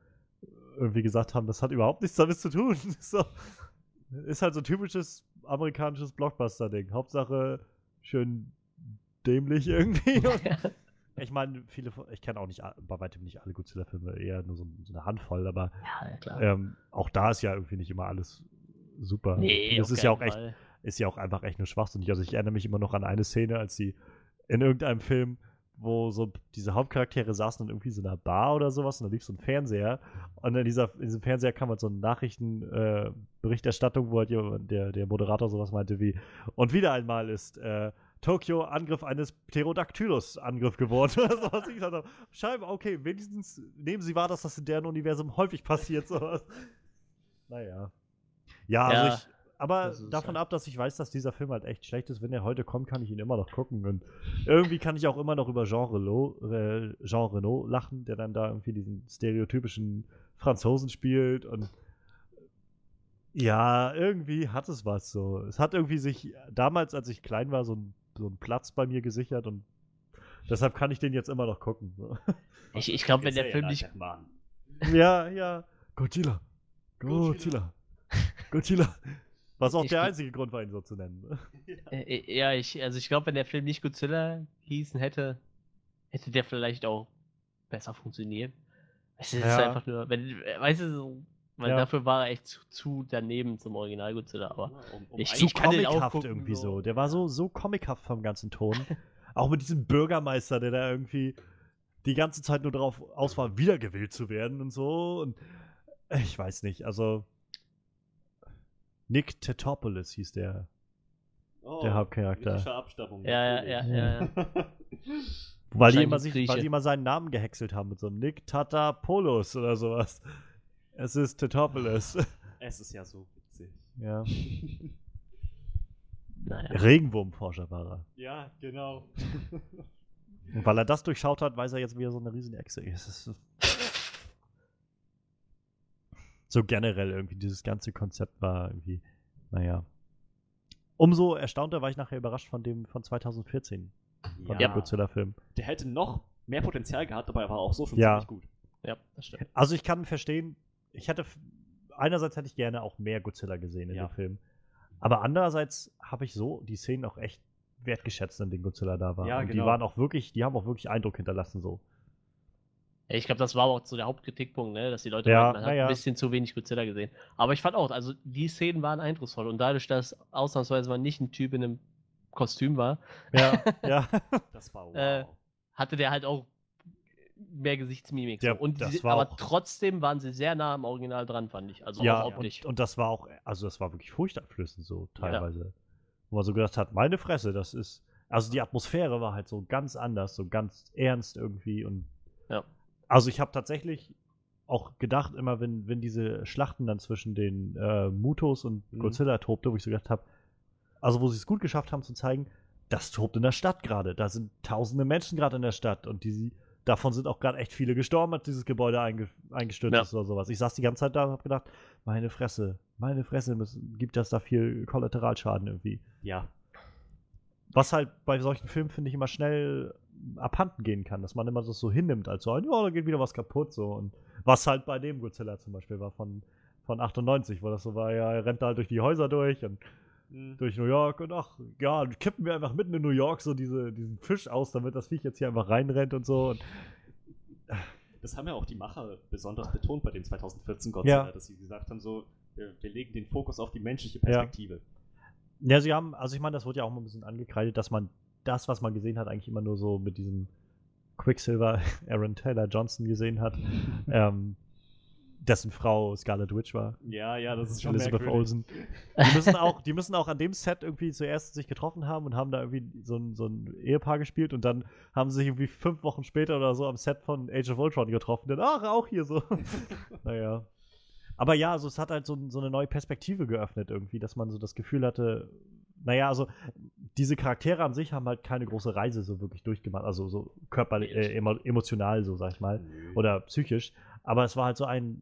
irgendwie gesagt haben, das hat überhaupt nichts damit zu tun. so, ist halt so ein typisches amerikanisches Blockbuster-Ding. Hauptsache schön dämlich irgendwie. Und ich meine, viele, von- ich kenne auch nicht, bei weitem nicht alle Godzilla-Filme, eher nur so, so eine Handvoll, aber ja, ähm, auch da ist ja irgendwie nicht immer alles super. nee, das ist ja auch echt, Fall. ist ja auch einfach echt nur schwachsinnig. Also ich erinnere mich immer noch an eine Szene, als sie in irgendeinem Film, wo so diese Hauptcharaktere saßen in irgendwie so einer Bar oder sowas und da lief so ein Fernseher und in, dieser, in diesem Fernseher kam halt so eine Nachrichtenberichterstattung, äh, wo halt jemand- der, der Moderator sowas meinte wie und wieder einmal ist äh, Tokio Angriff eines Pterodactylus Angriff geworden oder sowas. Ich gesagt habe, scheinbar, okay, wenigstens nehmen Sie wahr, dass das in deren Universum häufig passiert, sowas. Naja. Ja, Ja, also ich, aber davon halt- ab, dass ich weiß, dass dieser Film halt echt schlecht ist, wenn er heute kommt, kann ich ihn immer noch gucken. Und irgendwie kann ich auch immer noch über Jean Reno, äh, Jean Reno lachen, der dann da irgendwie diesen stereotypischen Franzosen spielt. Und ja, irgendwie hat es was so. Es hat irgendwie sich damals, als ich klein war, so ein, so einen Platz bei mir gesichert und deshalb kann ich den jetzt immer noch gucken. So. Ich, ich glaube, wenn der Film nicht. Mann. Ja, ja. Godzilla. Godzilla. Godzilla. Was auch Ich der einzige Grund war, ihn so zu nennen. Äh, äh, ja, ich, also ich glaube, wenn der Film nicht Godzilla hießen hätte, hätte der vielleicht auch besser funktioniert. Es ist Ja. einfach nur, wenn, äh, weißt du, so, weil Ja. dafür war er echt zu, zu daneben zum Original Godzilla, aber Um, um Ich Zu kann den auch comichaft gucken, irgendwie so. so. Der war so, so comichaft vom ganzen Ton. auch mit diesem Bürgermeister, der da irgendwie die ganze Zeit nur darauf aus war, wiedergewählt zu werden und so. Und ich weiß nicht, also Nick Tetopoulos hieß der, Oh, der Hauptcharakter. Abstammung. Ja, ja, ja, ja. Weil die, immer sich, weil die immer seinen Namen gehäckselt haben mit so einem Nick Tatapoulos oder sowas. Es ist Tetopoulos. Es ist ja so witzig. ja. Naja. Regenwurmforscher war er. ja, genau. Und weil er das durchschaut hat, weiß er jetzt, wie er so eine riesen Echse ist. So generell irgendwie, dieses ganze Konzept war irgendwie, naja. Umso erstaunter war ich nachher überrascht von dem von 2014, von Ja, dem Godzilla-Film. der hätte noch mehr Potenzial gehabt, aber er war auch so schon Ja. ziemlich gut. Ja, das stimmt. Also ich kann verstehen, ich hätte, f- einerseits hätte ich gerne auch mehr Godzilla gesehen in Ja. dem Film. Aber andererseits habe ich so die Szenen auch echt wertgeschätzt, in denen Godzilla da war. Ja, Und die genau. waren auch wirklich, die haben auch wirklich Eindruck hinterlassen so. Ich glaube, das war auch so der Hauptkritikpunkt, ne? dass die Leute Ja, meinten, man hat ja. ein bisschen zu wenig Godzilla gesehen. Aber ich fand auch, also die Szenen waren eindrucksvoll und dadurch, dass ausnahmsweise mal nicht ein Typ in einem Kostüm war, Ja, ja. Das war wow. Äh, hatte der halt auch mehr Gesichtsmimik. Ja, so. Und das war aber trotzdem waren sie sehr nah am Original dran, fand ich. Also ja, optisch. und, und das war auch, also das war wirklich furchteinflößend so teilweise. Wo man so gedacht hat, meine Fresse, das ist, also die Atmosphäre war halt so ganz anders, so ganz ernst irgendwie und Ja. also ich habe tatsächlich auch gedacht, immer wenn, wenn diese Schlachten dann zwischen den äh, Mutos und Mhm. Godzilla tobte, wo ich so gedacht habe, also wo sie es gut geschafft haben zu zeigen, das tobt in der Stadt gerade. Da sind tausende Menschen gerade in der Stadt und die, davon sind auch gerade echt viele gestorben, als dieses Gebäude einge, eingestürzt Ja. ist oder sowas. Ich saß die ganze Zeit da und habe gedacht, meine Fresse, meine Fresse, müssen, gibt das da viel Kollateralschaden irgendwie. ja. Was halt bei solchen Filmen, finde ich, immer schnell abhanden gehen kann, dass man immer das so hinnimmt, als so, ja, da geht wieder was kaputt, so. Und was halt bei dem Godzilla zum Beispiel war von, von 98, wo das so war, ja, er rennt da halt durch die Häuser durch und Mhm. durch New York und ach, ja, kippen wir einfach mitten in New York so diese, diesen Fisch aus, damit das Viech jetzt hier einfach reinrennt und so. Und Das haben ja auch die Macher besonders betont bei dem 2014 Godzilla, Ja. dass sie gesagt haben, so, wir, wir legen den Fokus auf die menschliche Perspektive. Ja, sie haben, also ich meine, das wurde ja auch mal ein bisschen angekreidet, dass man das, was man gesehen hat, eigentlich immer nur so mit diesem Quicksilver Aaron Taylor Johnson gesehen hat, ähm, dessen Frau Scarlet Witch war. Ja, ja, das ist schon Elizabeth merkwürdig. Olsen. Die müssen, auch, die müssen auch an dem Set irgendwie zuerst sich getroffen haben und haben da irgendwie so ein, so ein Ehepaar gespielt und dann haben sie sich irgendwie fünf Wochen später oder so am Set von Age of Ultron getroffen. Dann, ach, auch hier so. naja. Aber ja, also es hat halt so, so eine neue Perspektive geöffnet irgendwie, dass man so das Gefühl hatte, naja, also diese Charaktere an sich haben halt keine große Reise so wirklich durchgemacht, also so körperlich, äh, emo emotional so, sag ich mal Nö. oder psychisch. Aber es war halt so ein,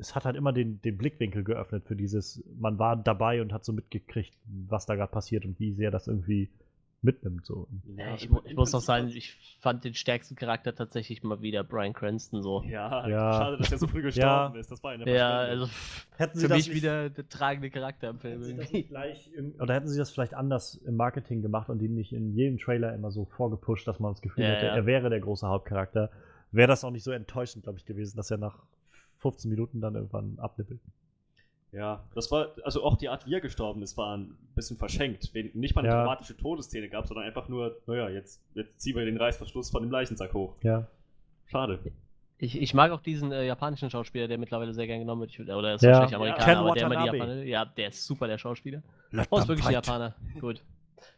es hat halt immer den, den Blickwinkel geöffnet für dieses, man war dabei und hat so mitgekriegt, was da gerade passiert und wie sehr das irgendwie mitnimmt. So. Ja, ich, im ich muss noch Prinzip sagen, ich fand den stärksten Charakter tatsächlich mal wieder Brian Cranston so. Ja, Ja. schade, dass er so früh gestorben ist. Das war eine Ja, Verschwendung. also Hätten für mich wieder der tragende Charakter im Film. Sie irgendwie. nicht gleich im, oder hätten sie das vielleicht anders im Marketing gemacht und ihn nicht in jedem Trailer immer so vorgepusht, dass man das Gefühl Ja, hätte, ja. er wäre der große Hauptcharakter, wäre das auch nicht so enttäuschend, glaube ich, gewesen, dass er nach 15 Minuten dann irgendwann abnippelt. Ja, das war, also auch die Art, wie er gestorben ist, war ein bisschen verschenkt. Wenn nicht mal eine Ja. dramatische Todesszene gab, sondern einfach nur, naja, jetzt, jetzt ziehen wir den Reißverschluss von dem Leichensack hoch. Ja. Schade. Ich, ich mag auch diesen äh, japanischen Schauspieler, der mittlerweile sehr gern genommen wird. Ich, oder ist Ja. wahrscheinlich Ja. Amerikaner, Ken aber der immer die. Japaner. Ja, der ist super, der Schauspieler. Let Oh, ist wirklich ein. Japaner. Gut.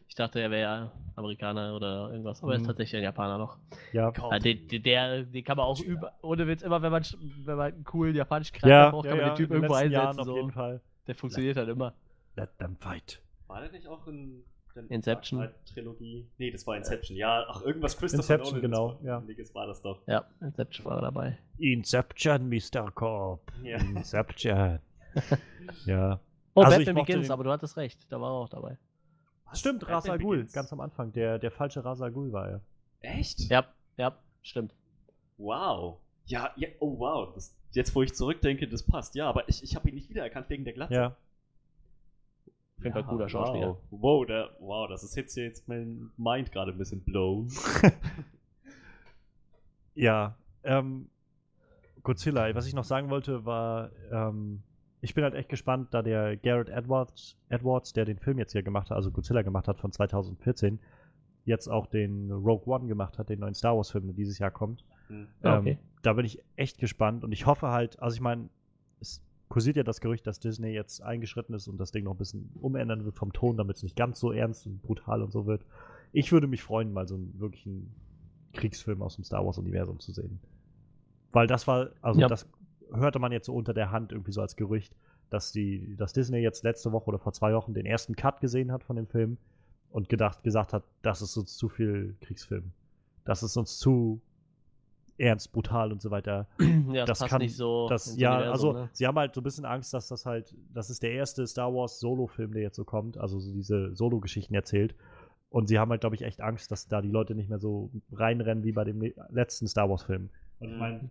Ich dachte, er wäre ja Amerikaner oder irgendwas, aber er ist Mhm. tatsächlich ein Japaner noch. Ja. Ja, den, den, der, den kann man auch über, ohne Witz, immer wenn man, wenn man einen coolen japanischen Charakter Ja, braucht, ja, kann man ja, den Typ in den irgendwo letzten einsetzen. Jahren auf so. jeden Fall. Der funktioniert halt immer. Let them fight. War der nicht auch in der Inception? Dark Knight Trilogie? Nee, das war Inception. Ja, ach, irgendwas Christopher Inception, Nolan. genau, ja. Das war das doch. Ja, Inception war er dabei. Inception, Mr. Corp. Ja. Inception. ja. Oh, Also Batman Begins, den- aber du hattest recht, da war er auch dabei. Was? Stimmt, Batman Ra's al Ghul, ganz am Anfang. Der, der falsche Ra's al Ghul war er. Echt? Ja, ja, stimmt. Wow. Ja, ja, oh wow. Das, jetzt, wo ich zurückdenke, das passt. Ja, aber ich, ich habe ihn nicht wiedererkannt wegen der Glatze. Ja. Auf jeden Fall cooler Schauspieler. Wow, wow, der, wow das ist jetzt, jetzt mein Mind gerade ein bisschen blown. Ja. Ähm, Godzilla, was ich noch sagen wollte, war, ähm, ich bin halt echt gespannt, da der Garrett Edwards, Edwards, der den Film jetzt hier gemacht hat, also Godzilla gemacht hat von 2014, jetzt auch den Rogue One gemacht hat, den neuen Star Wars-Film, der dieses Jahr kommt. Hm. Ah, Ähm, okay. da bin ich echt gespannt und ich hoffe halt, also ich meine, es kursiert ja das Gerücht, dass Disney jetzt eingeschritten ist und das Ding noch ein bisschen umändern wird vom Ton, damit es nicht ganz so ernst und brutal und so wird. Ich würde mich freuen, mal so einen wirklichen Kriegsfilm aus dem Star Wars-Universum zu sehen. Weil das war, also Ja. das hörte man jetzt so unter der Hand irgendwie so als Gerücht, dass die, dass Disney jetzt letzte Woche oder vor zwei Wochen den ersten Cut gesehen hat von dem Film und gedacht, gesagt hat, das ist uns zu viel Kriegsfilm. Das ist uns zu ernst, brutal und so weiter. ja, das passt kann- nicht so. Das, ja, also ne? sie haben halt so ein bisschen Angst, dass das halt, das ist der erste Star Wars Solo-Film, der jetzt so kommt, also so diese Solo-Geschichten erzählt. Und sie haben halt, glaube ich, echt Angst, dass da die Leute nicht mehr so reinrennen wie bei dem letzten Star Wars-Film. Und ich Mhm. meine,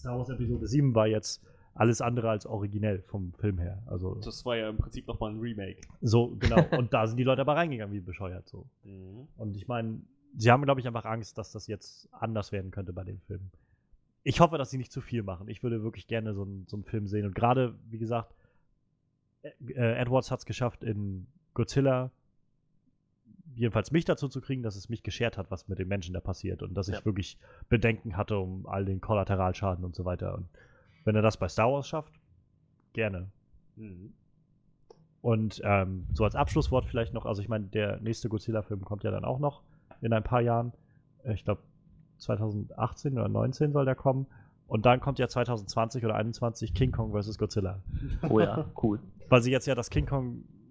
Star Wars Episode 7 war jetzt alles andere als originell vom Film her. Also Das war ja im Prinzip nochmal ein Remake. so, genau. Und da sind die Leute aber reingegangen wie bescheuert so. Mhm. Und ich meine, sie haben, glaube ich, einfach Angst, dass das jetzt anders werden könnte bei dem Film. Ich hoffe, dass sie nicht zu viel machen. Ich würde wirklich gerne so, einen- so einen Film sehen. Und gerade, wie gesagt, äh, Edwards hat es geschafft, in Godzilla jedenfalls mich dazu zu kriegen, dass es mich geschert hat, was mit den Menschen da passiert. Und dass ich Ja. wirklich Bedenken hatte um all den Kollateralschaden und so weiter. Und wenn er das bei Star Wars schafft, gerne. Mhm. Und ähm, so als Abschlusswort vielleicht noch, also ich meine, der nächste Godzilla-Film kommt ja dann auch noch in ein paar Jahren. Äh, Ich glaube 2018 oder 2019 soll der kommen. Und dann kommt ja 2020 oder 2021 King Kong vs. Godzilla. Oh ja, cool. Weil sie jetzt ja das King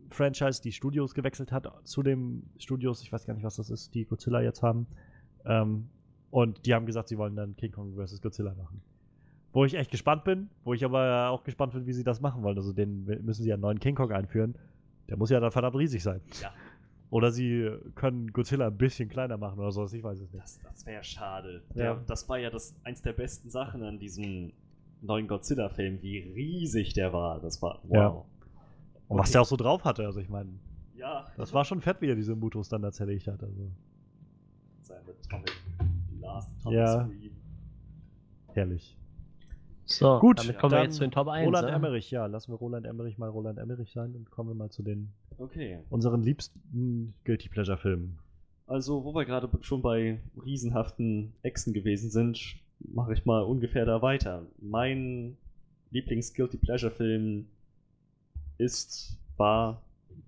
Kong-Franchise, die Studios gewechselt hat zu dem Studios, ich weiß gar nicht, was das ist, die Godzilla jetzt haben. Ähm, und die haben gesagt, sie wollen dann King Kong vs. Godzilla machen. Wo ich echt gespannt bin, wo ich aber auch gespannt bin, wie sie das machen wollen. Also den müssen sie ja einen neuen King Kong einführen. Der muss ja dann verdammt riesig sein. Ja. Oder sie können Godzilla ein bisschen kleiner machen oder sowas, ich weiß es nicht. Das, das wäre schade. Ja. Der, das war ja das, eins der besten Sachen an diesem neuen Godzilla-Film, wie riesig der war. Das war wow. Ja. Und was der auch so drauf hatte, also ich meine, Ja, das war schon fett, wie er diese Mutos dann da zerlegt hat. Also seine Atomic Blast, Atomic Ja. Scream. herrlich. So, Gut, damit kommen wir jetzt zu den Top 1. Roland ne? Emmerich, ja, lassen wir Roland Emmerich mal Roland Emmerich sein und kommen wir mal zu den Okay. unseren liebsten Guilty Pleasure Filmen. Also, wo wir gerade schon bei riesenhaften Echsen gewesen sind, mache ich mal ungefähr da weiter. Mein Lieblings-Guilty Pleasure-Film ist, war,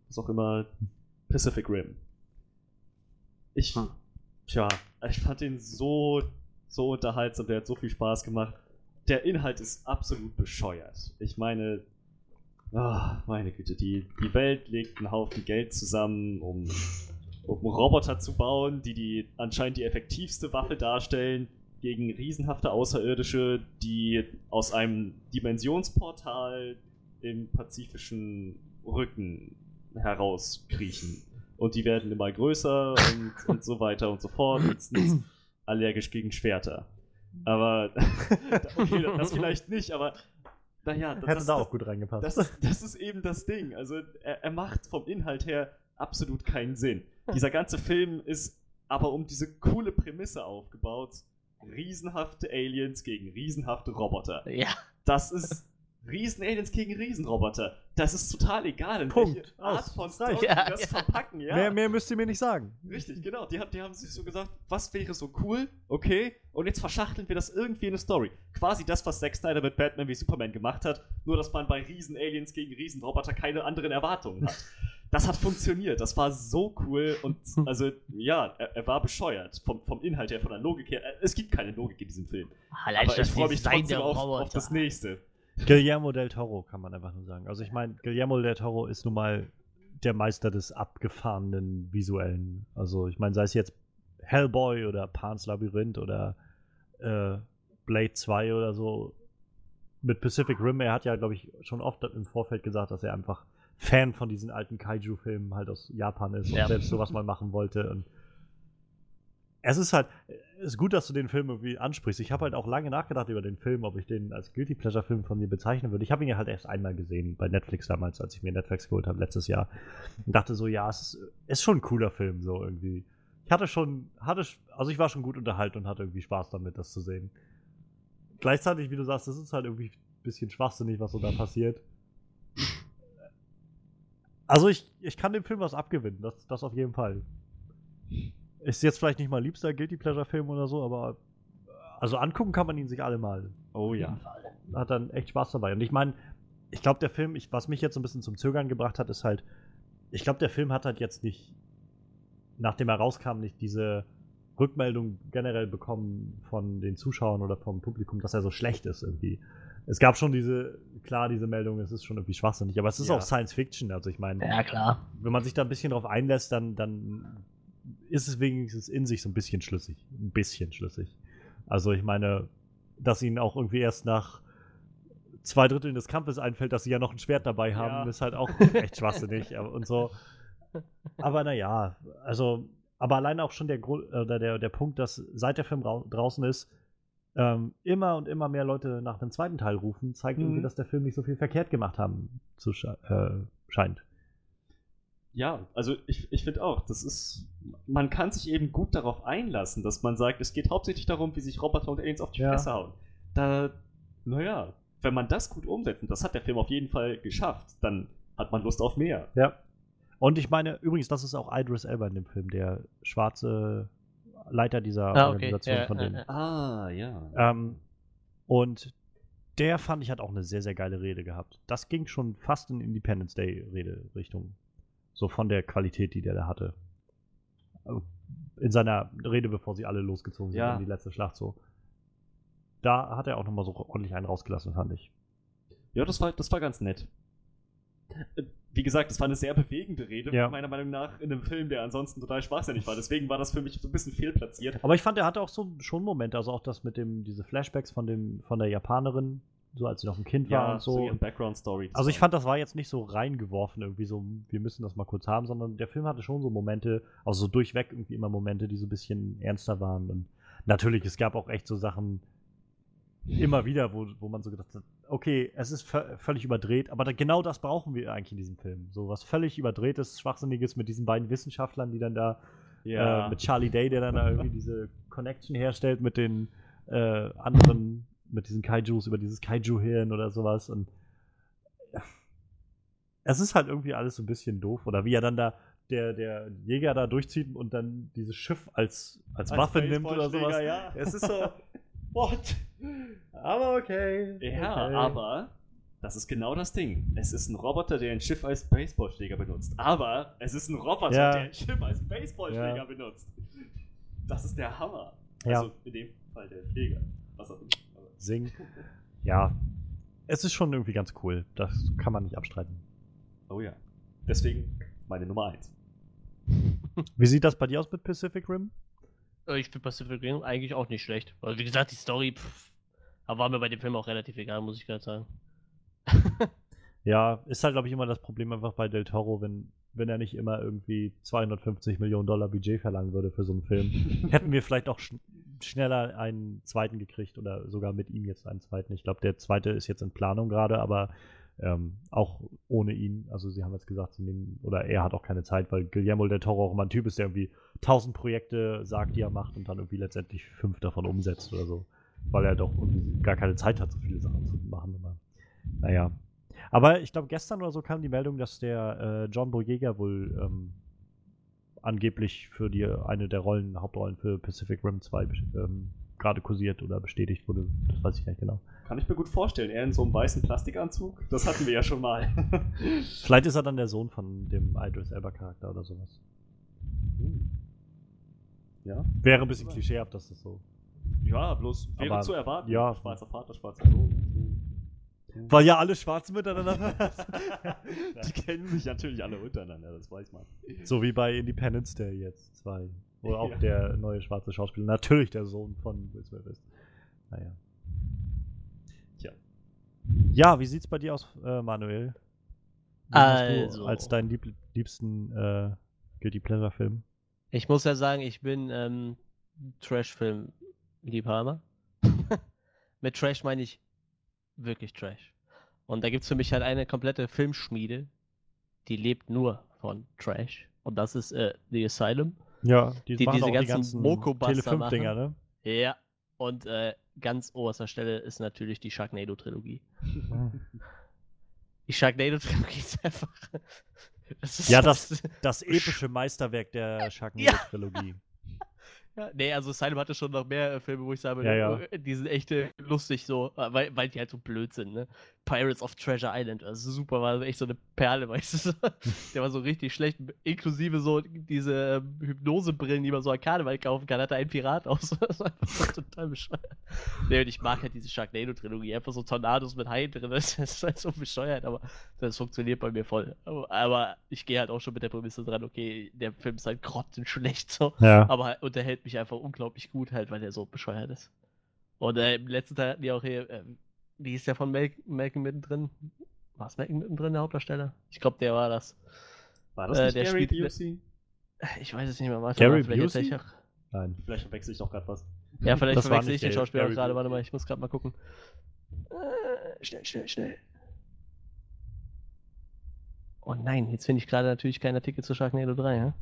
was auch immer, Pacific Rim. Ich, Hm. tja, ich fand den so, so unterhaltsam, der hat so viel Spaß gemacht. Der Inhalt ist absolut bescheuert. Ich meine, ah, meine Güte, die, die Welt legt einen Haufen Geld zusammen, um um Roboter zu bauen, die, die anscheinend die effektivste Waffe darstellen gegen riesenhafte Außerirdische, die aus einem Dimensionsportal im pazifischen Rücken herauskriechen. Und die werden immer größer und, und so weiter und so fort und sind allergisch gegen Schwerter. Aber, okay, das vielleicht nicht, aber naja, das, Hätte da auch gut reingepasst. das, ist, das ist eben das Ding. Also er, er macht vom Inhalt her absolut keinen Sinn. Dieser ganze Film ist aber um diese coole Prämisse aufgebaut. Riesenhafte Aliens gegen riesenhafte Roboter. Ja, Das ist Riesen-Aliens gegen Riesenroboter. Das ist total egal, in Punkt. welche Art Aus. von. Story Ja, das ja. verpacken. Ja. mehr, mehr müsst ihr mir nicht sagen. Richtig, genau. Die, hat- die haben sich so gesagt, was wäre so cool, okay, und jetzt verschachteln wir das irgendwie in eine Story. Quasi das, was Zack Snyder mit Batman wie Superman gemacht hat, nur dass man bei Riesen-Aliens gegen Riesenroboter keine anderen Erwartungen hat. Das hat funktioniert, das war so cool und also, ja, er, er war bescheuert. Vom, vom Inhalt her, von der Logik her. Es gibt keine Logik in diesem Film. allein Aber ich das freue mich trotzdem auf, auf das nächste. Guillermo del Toro kann man einfach nur sagen. Also ich meine, Guillermo del Toro ist nun mal der Meister des abgefahrenen Visuellen. Also ich meine, sei es jetzt Hellboy oder Pan's Labyrinth oder äh, Blade 2 oder so. Mit Pacific Rim, er hat ja, glaube ich, schon oft im Vorfeld gesagt, dass er einfach Fan von diesen alten Kaiju-Filmen halt aus Japan ist Ja. und selbst sowas mal machen wollte. Und es ist halt, es ist gut, dass du den Film irgendwie ansprichst. Ich habe halt auch lange nachgedacht über den Film, ob ich den als Guilty Pleasure Film von mir bezeichnen würde. Ich habe ihn ja halt erst einmal gesehen bei Netflix damals, als ich mir Netflix geholt habe letztes Jahr und dachte so, ja, es ist, ist schon ein cooler Film so irgendwie. Ich hatte schon, hatte, also ich war schon gut unterhalten und hatte irgendwie Spaß damit, das zu sehen. Gleichzeitig, wie du sagst, das ist halt irgendwie ein bisschen schwachsinnig, was so da passiert. Also ich, ich kann dem Film was abgewinnen, das, das auf jeden Fall. Ist jetzt vielleicht nicht mein liebster Guilty Pleasure Film oder so, aber also angucken kann man ihn sich alle mal. Oh ja. Hat dann echt Spaß dabei. Und ich meine, ich glaube, der Film, ich, was mich jetzt so ein bisschen zum Zögern gebracht hat, ist halt, ich glaube, der Film hat halt jetzt nicht, nachdem er rauskam, nicht diese Rückmeldung generell bekommen von den Zuschauern oder vom Publikum, dass er so schlecht ist irgendwie. Es gab schon diese, klar, diese Meldung, es ist schon irgendwie schwachsinnig, aber es ist Ja. auch Science Fiction. Also ich meine, Ja, klar. wenn man sich da ein bisschen drauf einlässt, dann, dann ist es wenigstens in sich so ein bisschen schlüssig. Ein bisschen schlüssig. Also ich meine, dass ihnen auch irgendwie erst nach zwei Dritteln des Kampfes einfällt, dass sie ja noch ein Schwert dabei haben, Ja. ist halt auch echt schwachsinnig und so. Aber naja, also, aber allein auch schon der, Grund, oder der, der Punkt, dass seit der Film rau- draußen ist, ähm, immer und immer mehr Leute nach dem zweiten Teil rufen, zeigt Mhm. irgendwie, dass der Film nicht so viel verkehrt gemacht haben zu äh, scheint. Ja, also ich, ich finde auch, das ist, man kann sich eben gut darauf einlassen, dass man sagt, es geht hauptsächlich darum, wie sich Roboter und Aliens auf die Ja. Fresse hauen. Da, naja, wenn man das gut umsetzt, und das hat der Film auf jeden Fall geschafft, dann hat man Lust auf mehr. Ja. Und ich meine, übrigens, das ist auch Idris Elba in dem Film, der schwarze Leiter dieser Ah, okay. Organisation Ja, von ja, denen. ja. Ah, ja. Ähm, und der fand ich hat auch eine sehr, sehr geile Rede gehabt. Das ging schon fast in Independence Day Rede Richtung. So von der Qualität, die der da hatte. Also In seiner Rede, bevor sie alle losgezogen sind Ja. in die letzte Schlacht so. Da hat er auch nochmal so ordentlich einen rausgelassen, fand ich. Ja, das war, das war ganz nett. Äh, Wie gesagt, das war eine sehr bewegende Rede, Ja. meiner Meinung nach, in einem Film, der ansonsten total schwachsinnig war. Deswegen war das für mich so ein bisschen fehlplatziert. Aber ich fand, er hatte auch so schon Momente, also auch das mit dem, diese Flashbacks von dem, von der Japanerin, so als sie noch ein Kind war und so. ihre Background-Story. Also ich fand, das war jetzt nicht so reingeworfen, irgendwie so, wir müssen das mal kurz haben, sondern der Film hatte schon so Momente, also so durchweg irgendwie immer Momente, die so ein bisschen ernster waren. Und natürlich, es gab auch echt so Sachen immer wieder, wo, wo man so gedacht hat, okay, es ist völlig überdreht, aber da, genau das brauchen wir eigentlich in diesem Film. So was völlig überdrehtes, schwachsinniges mit diesen beiden Wissenschaftlern, die dann da ja. äh, mit Charlie Day, der dann da irgendwie diese Connection herstellt mit den äh, anderen, mit diesen Kaijus über dieses Kaiju-Hirn oder sowas. Und es ist halt irgendwie alles so ein bisschen doof. Oder wie er dann da der, der Jäger da durchzieht und dann dieses Schiff als, als, als Waffe nimmt oder sowas. Ja. Es ist so, what? Aber okay. Ja, okay. aber das ist genau das Ding. Es ist ein Roboter, der ein Schiff als Baseballschläger benutzt. Aber es ist ein Roboter, Ja. der ein Schiff als Baseballschläger Ja. benutzt. Das ist der Hammer. Also in dem Fall der Schläger. Was auch immer. Aber- Sing. Ja. Es ist schon irgendwie ganz cool. Das kann man nicht abstreiten. Oh ja. Deswegen meine Nummer 1. Wie sieht das bei dir aus mit Pacific Rim? Äh, Ich finde Pacific Rim eigentlich auch nicht schlecht. Weil, wie gesagt, die Story pff, aber war mir bei dem Film auch relativ egal, muss ich gerade sagen. Ja, ist halt, glaube ich, immer das Problem einfach bei Del Toro, wenn, wenn er nicht immer irgendwie 250 Millionen Dollar Budget verlangen würde für so einen Film. Hätten wir vielleicht auch schn schneller einen zweiten gekriegt oder sogar mit ihm jetzt einen zweiten. Ich glaube, der zweite ist jetzt in Planung gerade, aber ähm, auch ohne ihn. Also sie haben jetzt gesagt, sie nehmen, oder er hat auch keine Zeit, weil Guillermo del Toro auch immer ein Typ ist, der irgendwie tausend Projekte sagt, die er macht und dann irgendwie letztendlich fünf davon umsetzt oder so. Weil er doch irgendwie gar keine Zeit hat, so viele Sachen zu machen. Aber, naja. Aber ich glaube, gestern oder so kam die Meldung, dass der äh, John Boyega wohl ähm, angeblich für die eine der Rollen, Hauptrollen für Pacific Rim 2 ähm, gerade kursiert oder bestätigt wurde. Das weiß ich gar nicht genau. Kann ich mir gut vorstellen. Er in so einem weißen Plastikanzug. Das hatten wir ja schon mal. Vielleicht ist er dann der Sohn von dem Idris Elba Charakter oder sowas. ja. Wäre ein bisschen klischeehaft, dass das so. Ja, bloß wäre Aber- zu erwarten. ja. Schwarzer Vater, schwarzer Sohn. Weil ja alle schwarz miteinander. Die kennen sich natürlich alle untereinander, das weiß man. so wie bei Independence Day jetzt zwei. Wo auch Ja. der neue schwarze Schauspieler natürlich der Sohn von Will Smith ist. Naja. Tja. Ja, wie sieht's bei dir aus, äh, Manuel? Du Also. als deinen lieb liebsten äh, Guilty Pleasure Film? Ich muss ja sagen, ich bin ähm, Trash-Film-Liebhaber. Mit Trash meine ich wirklich Trash. Und da gibt es für mich halt eine komplette Filmschmiede, die lebt nur von Trash. Und das ist äh, The Asylum. Ja, Die machen diese ganzen Mokobuster Tele 5 Dinger, ne? Ja. Und äh, ganz oberster Stelle ist natürlich die Sharknado-Trilogie. Die Sharknado-Trilogie ist einfach. Das ist Ja, das- Das epische Meisterwerk der Sharknado-Trilogie. Ja, nee, also Asylum hatte schon noch mehr äh, Filme, wo ich sage, Ja, ja. äh, die sind echt äh, lustig so, weil, weil die halt so blöd sind, ne? Pirates of Treasure Island, also super, war echt so eine Perle, weißt du, der war so richtig schlecht, inklusive so diese ähm, Hypnosebrillen, die man so an Karneval kaufen kann, hatte ein Pirat aus, das war einfach total bescheuert. Nee, und ich mag halt diese Sharknado-Trilogie, einfach so Tornados mit Haien drin, das ist halt so bescheuert, aber das funktioniert bei mir voll. Aber, aber ich gehe halt auch schon mit der Prämisse dran, okay, der Film ist halt grottenschlecht, so. Ja. Aber halt unterhält mich einfach unglaublich gut, halt, weil er so bescheuert ist. Und äh, im letzten Teil hatten die auch hier, äh, wie ist der von Mal Malcolm mittendrin? War es Malcolm mittendrin, der Hauptdarsteller? Ich glaube, der war das. War das Äh, nicht der Gary spielt- Busey? Ich weiß es nicht mehr. Warte Gary mal, vielleicht Busey? erzähl ich auch- Nein. Vielleicht verwechsel ich doch gerade was. Ja, vielleicht Das war verwechsel nicht ich den Schauspieler Gary gerade. Warte mal, ich muss gerade mal gucken. Äh, schnell, schnell, schnell. Oh nein, jetzt finde ich gerade natürlich kein Artikel zu Sharknado 3, ja?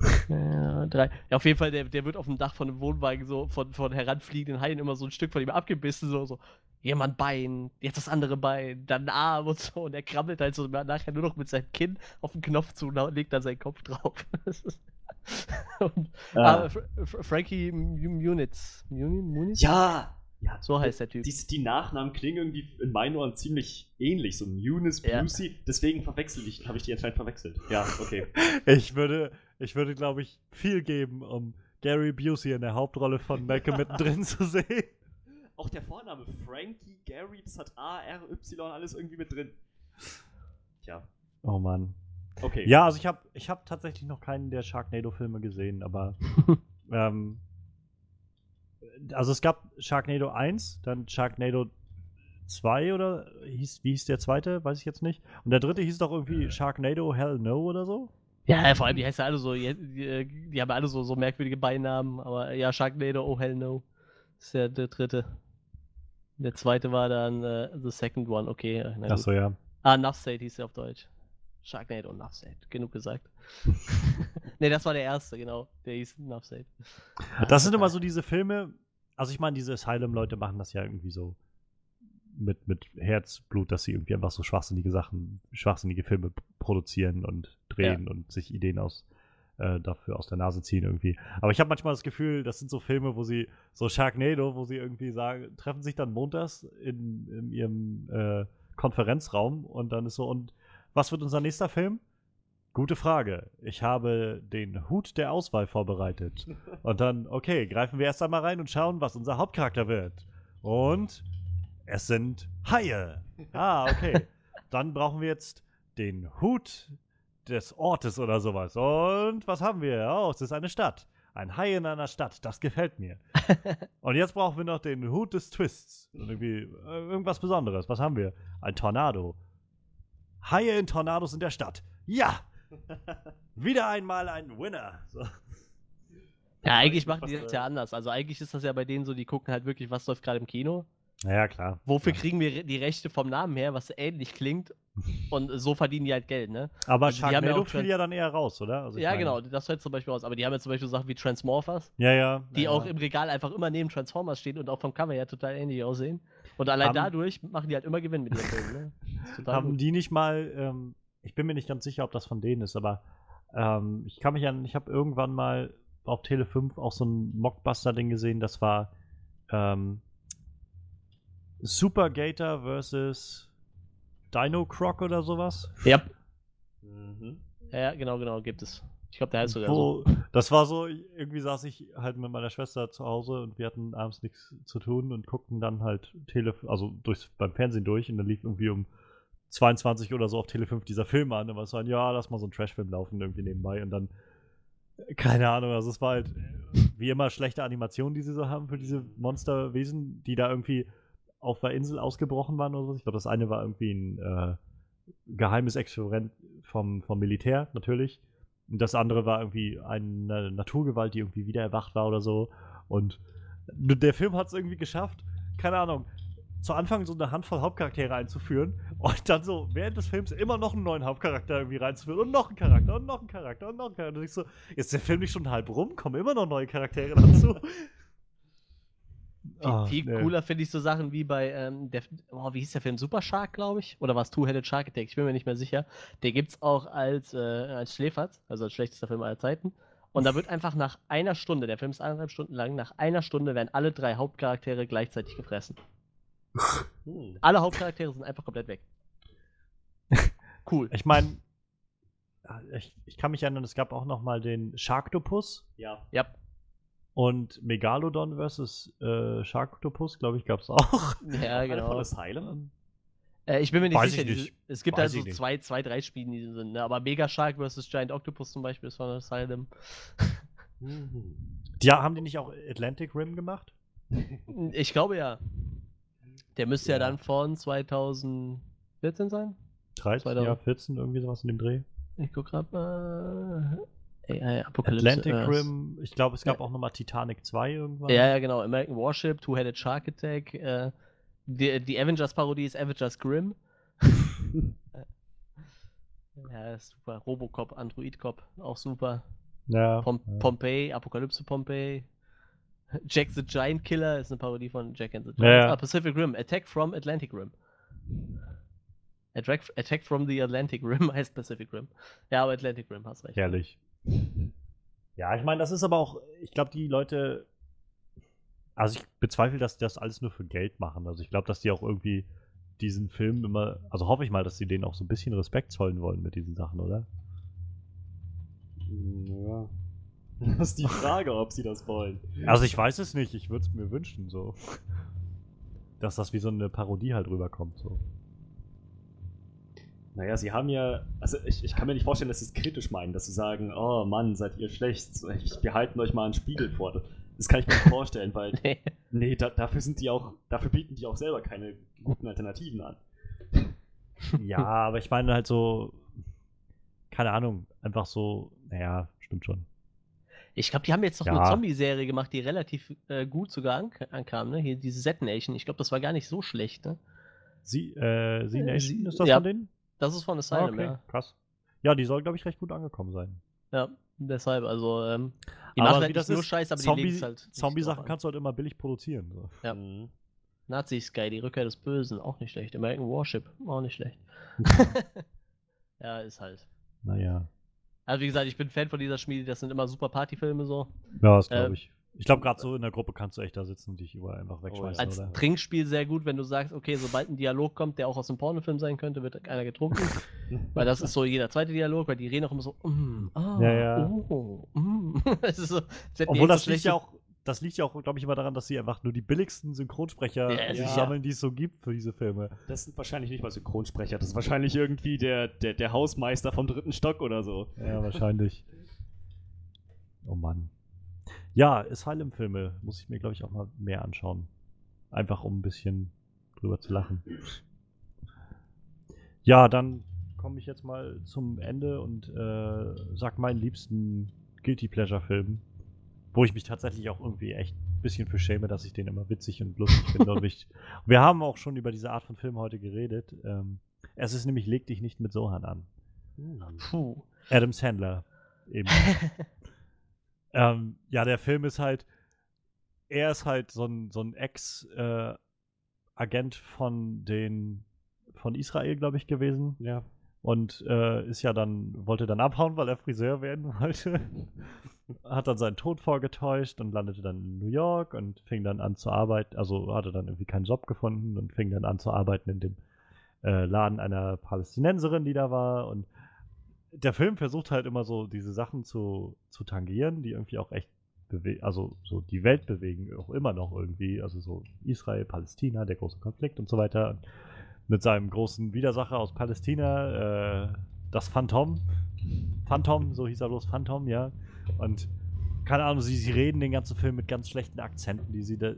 Äh, drei. Ja, auf jeden Fall, der, der wird auf dem Dach von einem Wohnwagen so von, von heranfliegenden Haien immer so ein Stück von ihm abgebissen, so, so. Jemand Bein, jetzt das andere Bein, dann Arm und so. Und er krabbelt halt so nachher nur noch mit seinem Kinn auf den Knopf zu und legt dann seinen Kopf drauf. Und, ah, Fr Fr Frankie Munitz. Muni- Munitz? Ja! ja So heißt der Typ. Die, die Nachnamen klingen irgendwie in meinen Ohren ziemlich ähnlich. So Eunice, Ja. Busey. Deswegen verwechsel ich, habe ich die anscheinend verwechselt. Ja, okay. Ich würde, ich würde, glaube ich, viel geben, um Gary Busey in der Hauptrolle von Malcolm mittendrin zu sehen. Auch der Vorname Frankie, Gary, das hat A, R, Y, alles irgendwie mit drin. Tja, Oh Mann. okay. Ja, also ich habe ich hab tatsächlich noch keinen der Sharknado-Filme gesehen, aber ähm, also es gab Sharknado 1, dann Sharknado 2 oder hieß, wie hieß der zweite? Weiß ich jetzt nicht. Und der dritte hieß doch irgendwie Sharknado Hell No oder so? Ja, vor allem, die heißen ja alle so, die, die, die haben alle so, so merkwürdige Beinamen, aber ja, Sharknado, oh hell no. Das ist ja der dritte. Der zweite war dann uh, The Second One, okay. Achso, ja. Ah, Nuffstate hieß der auf Deutsch. Sharknado und Nuffstate, genug gesagt. ne, das war der erste, genau. Der hieß Nuffstate. Das sind immer so diese Filme, also ich meine, diese Asylum-Leute machen das ja irgendwie so mit, mit Herzblut, dass sie irgendwie einfach so schwachsinnige Sachen, schwachsinnige Filme produzieren und drehen ja. und sich Ideen aus äh, dafür aus der Nase ziehen irgendwie. Aber ich habe manchmal das Gefühl, das sind so Filme, wo sie, so Sharknado, wo sie irgendwie sagen, treffen sich dann montags in, in ihrem äh, Konferenzraum und dann ist so, und was wird unser nächster Film? Gute Frage. Ich habe den Hut der Auswahl vorbereitet. Und dann, okay, greifen wir erst einmal rein und schauen, was unser Hauptcharakter wird. Und es sind Haie. Ah, okay. Dann brauchen wir jetzt den Hut des Ortes oder sowas. Und was haben wir? Oh, es ist eine Stadt. Ein Hai in einer Stadt. Das gefällt mir. Und jetzt brauchen wir noch den Hut des Twists. Irgendwie äh, irgendwas Besonderes. Was haben wir? Ein Tornado. Haie in Tornados in der Stadt. Ja! Wieder einmal ein Winner. So. Ja, eigentlich machen die das ja anders. Also eigentlich ist das ja bei denen so, die gucken halt wirklich, was läuft gerade im Kino. Ja, klar. Wofür ja. kriegen wir die Rechte vom Namen her, was ähnlich klingt? Und so verdienen die halt Geld, ne? Aber also Sharknado ja fiel ja dann eher raus, oder? Also ja, meine... genau, das fällt zum Beispiel raus. Aber die haben ja zum Beispiel Sachen wie Transmorphers. Ja, ja. Die ja, auch im Regal einfach immer neben Transformers stehen und auch vom Cover her total ähnlich aussehen. Und allein haben... dadurch machen die halt immer Gewinn mit ihren Filmen, ne? Haben gut. die nicht mal, ähm, ich bin mir nicht ganz sicher, ob das von denen ist, aber ähm, ich kann mich an, ich habe irgendwann mal auf Tele 5 auch so ein Mockbuster-Ding gesehen, das war ähm, Super Gator versus Dino Croc oder sowas. Ja. Mhm. Ja, genau, genau, gibt es. Ich glaube, der heißt sogar Wo, so. Das war so, irgendwie saß ich halt mit meiner Schwester zu Hause und wir hatten abends nichts zu tun und guckten dann halt Tele, also durchs, beim Fernsehen durch und dann lief irgendwie um 22 oder so auf Tele 5 dieser Film an und war so ein, ja, lass mal so einen Trashfilm laufen irgendwie nebenbei und dann keine Ahnung, also es war halt wie immer schlechte Animationen, die sie so haben für diese Monsterwesen, die da irgendwie auf der Insel ausgebrochen waren oder so. Ich glaube, das eine war irgendwie ein äh, geheimes Experiment vom, vom Militär, natürlich. Und das andere war irgendwie eine Naturgewalt, die irgendwie wieder erwacht war oder so. Und der Film hat es irgendwie geschafft, keine Ahnung, zu Anfang so eine Handvoll Hauptcharaktere einzuführen und dann so während des Films immer noch einen neuen Hauptcharakter irgendwie reinzuführen und noch einen Charakter und noch einen Charakter und noch einen Charakter. Und ich so, ist der Film nicht schon halb rum? Kommen immer noch neue Charaktere dazu? Viel, oh, viel nee. cooler finde ich so Sachen wie bei, ähm, der, oh, wie hieß der Film? Super Shark, glaube ich. Oder war es Two-Headed Shark Attack? Ich bin mir nicht mehr sicher. Der gibt es auch als, äh, als Schläferz, also als schlechtester Film aller Zeiten. Und da wird einfach nach einer Stunde, der Film ist eineinhalb Stunden lang, nach einer Stunde werden alle drei Hauptcharaktere gleichzeitig gefressen. Hm. Alle Hauptcharaktere sind einfach komplett weg. Cool. Ich meine, ich, ich, kann mich erinnern, es gab auch noch mal den Sharktopus. Ja. Ja. Und Megalodon versus äh, Sharktopus, glaube ich, gab es auch. Ja, genau. Von Asylum? Äh, ich bin mir nicht Weiß sicher. Nicht. es gibt Weiß also zwei, zwei, drei Spiele, die sind, ne? aber Mega Shark versus Giant Octopus zum Beispiel ist von Asylum. Ja, haben die nicht auch Atlantic Rim gemacht? Ich glaube ja. Der müsste ja, ja dann von 2014 sein? 13, ja, 14, irgendwie sowas in dem Dreh. Ich guck grad mal. AI Apocalypse Atlantic Earth. Rim, ich glaube, es gab ja. auch nochmal Titanic 2 irgendwann. Ja, ja, genau. American Warship, Two-Headed Shark Attack. Äh, die, die Avengers-Parodie ist Avengers Grimm. ja, super. Robocop, Android Cop, auch super. Ja, Pom ja. Pompeii, Apokalypse Pompeii. Jack the Giant Killer ist eine Parodie von Jack and the Giant. Ja, ah, Pacific Rim, Attack from Atlantic Rim. Attack, Attack from the Atlantic Rim heißt Pacific Rim. Ja, aber Atlantic Rim, hast recht. Herrlich. Ja, ich meine, das ist aber auch, ich glaube, die Leute, also ich bezweifle, dass die das alles nur für Geld machen. Also ich glaube, dass die auch irgendwie diesen Film immer, also hoffe ich mal, dass sie denen auch so ein bisschen Respekt zollen wollen mit diesen Sachen, oder? Ja. Das ist die Frage, ob sie das wollen. Also ich weiß es nicht, ich würde es mir wünschen, so. Dass das wie so eine Parodie halt rüberkommt, so. Naja, sie haben ja, also ich, ich kann mir nicht vorstellen, dass sie es kritisch meinen, dass sie sagen, oh Mann, seid ihr schlecht, wir halten euch mal einen Spiegel vor. Das kann ich mir nicht vorstellen, weil, nee, nee da, dafür sind die auch, dafür bieten die auch selber keine guten Alternativen an. Ja, aber ich meine halt so, keine Ahnung, einfach so, naja, stimmt schon. Ich glaube, die haben jetzt noch Ja. eine Zombie-Serie gemacht, die relativ äh, gut sogar an ankam, ne? Hier diese Z Nation. Ich glaube, das war gar nicht so schlecht, ne? Sie, äh, Sie Äh, Nation, Sie- ist das ja. von denen? Das ist von Ah, Asylum, okay, ja. krass. Ja, die soll, glaube ich, recht gut angekommen sein. Ja, deshalb, also, ähm, die Aber machen halt das nicht nur ist, Scheiß, aber die Zombie- legen es halt. Zombie-Sachen kannst du halt immer billig produzieren. So. Ja. Mhm. Nazi-Sky, die Rückkehr des Bösen, auch nicht schlecht. American Warship, auch nicht schlecht. ja, ist halt. Naja. Also, wie gesagt, ich bin Fan von dieser Schmiede, das sind immer super Partyfilme so. Ja, das glaube Ähm, ich. Ich glaube, gerade so in der Gruppe kannst du echt da sitzen und dich überall einfach wegschmeißen, Als oder? Trinkspiel sehr gut, wenn du sagst, okay, sobald ein Dialog kommt, der auch aus einem Pornofilm sein könnte, wird einer getrunken. weil das ist so jeder zweite Dialog, weil die reden auch immer so, mm, ah, Ja, ja. oh, mm. es ist so, Obwohl das so liegt ja auch, das liegt ja auch, glaube ich, immer daran, dass sie einfach nur die billigsten Synchronsprecher Ja, sammeln, die es so gibt für diese Filme. Das sind wahrscheinlich nicht mal Synchronsprecher, das ist wahrscheinlich irgendwie der, der, der Hausmeister vom dritten Stock oder so. Ja, wahrscheinlich. Oh Mann. Ja, Asylum-Filme muss ich mir, glaube ich, auch mal mehr anschauen. Einfach um ein bisschen drüber zu lachen. Ja, dann komme ich jetzt mal zum Ende und äh, sag meinen liebsten Guilty Pleasure-Film, wo ich mich tatsächlich auch irgendwie echt ein bisschen für schäme, dass ich den immer witzig und lustig finde. Und ich, wir haben auch schon über diese Art von Film heute geredet. Ähm, es ist nämlich Leg dich nicht mit Sohan an. Puh. Adam Sandler eben. ähm, ja, der Film ist halt, er ist halt so ein, so ein Ex-Agent von den, von Israel, glaube ich, gewesen. Ja. Und äh, ist ja dann, wollte dann abhauen, weil er Friseur werden wollte. Hat dann seinen Tod vorgetäuscht und landete dann in New York und fing dann an zu arbeiten, also hatte dann irgendwie keinen Job gefunden und fing dann an zu arbeiten in dem äh, Laden einer Palästinenserin, die da war. Und der Film versucht halt immer so diese Sachen zu, zu tangieren, die irgendwie auch echt also so die Welt bewegen, auch immer noch irgendwie. Also so Israel, Palästina, der große Konflikt und so weiter. Und mit seinem großen Widersacher aus Palästina, äh, das Phantom. Phantom, so hieß er bloß Phantom, ja. Und keine Ahnung, sie, sie reden den ganzen Film mit ganz schlechten Akzenten, die sie da, äh,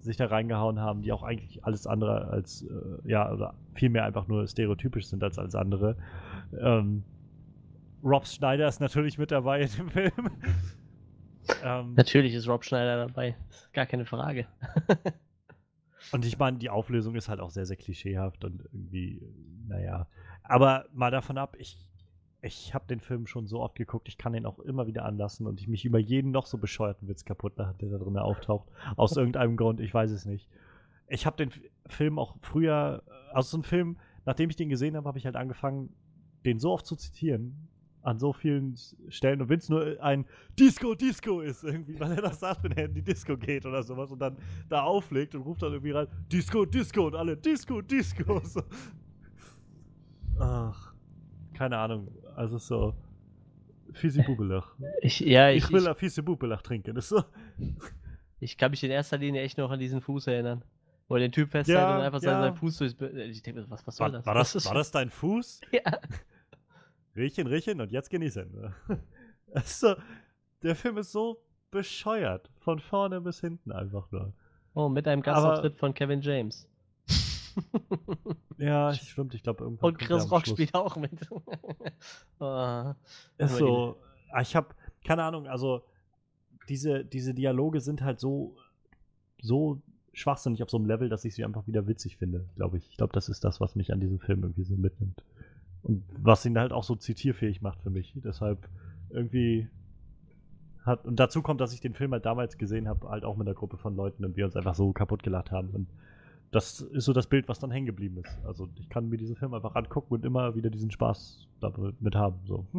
sich da reingehauen haben, die auch eigentlich alles andere als, äh, ja, oder vielmehr einfach nur stereotypisch sind als alles andere. Ähm, Rob Schneider ist natürlich mit dabei in dem Film. ähm, Natürlich ist Rob Schneider dabei. Gar keine Frage. Und ich meine, die Auflösung ist halt auch sehr, sehr klischeehaft und irgendwie, naja. Aber mal davon ab, ich, ich habe den Film schon so oft geguckt, ich kann den auch immer wieder anlassen und ich mich über jeden noch so bescheuerten Witz kaputt lache, der da drin auftaucht. Aus irgendeinem Grund, ich weiß es nicht. Ich habe den Film auch früher, also so ein Film, nachdem ich den gesehen habe, habe ich halt angefangen, den so oft zu zitieren, an so vielen Stellen. Und wenn es nur ein Disco, Disco ist, irgendwie, weil er das sagt, wenn er in die Disco geht oder sowas und dann da auflegt und ruft dann irgendwie rein, Disco, Disco und alle, Disco, Disco. So. Ach, keine Ahnung. Also so, Fisi Bubelach. Ich, ja, ich, Ich will ich, ein Fisi Bubelach trinken. Ist so. ich kann mich in erster Linie echt noch an diesen Fuß erinnern. Wo er den Typ festhält Ja, und einfach ja. seinen, Fuß durchs. Be- Ich denke was, was soll War, das? war, das, war das dein Fuß? Ja. Riechen, riechen und jetzt genießen. Das ist so, der Film ist so bescheuert. Von vorne bis hinten einfach nur. Oh, mit einem Gastauftritt von Kevin James. Ja, stimmt. Ich glaube, irgendwann. Und Chris Rock spielt auch mit. oh. Ist Aber so. ah, Ich habe keine Ahnung. Also diese, diese Dialoge sind halt so so schwachsinnig auf so einem Level, dass ich sie einfach wieder witzig finde, glaube ich. Ich glaube, das ist das, was mich an diesem Film irgendwie so mitnimmt. Und was ihn halt auch so zitierfähig macht für mich. Deshalb irgendwie hat. Und dazu kommt, dass ich den Film halt damals gesehen habe, halt auch mit einer Gruppe von Leuten und wir uns einfach so kaputt gelacht haben. Und das ist so das Bild, was dann hängen geblieben ist. Also ich kann mir diesen Film einfach angucken und immer wieder diesen Spaß damit haben. So.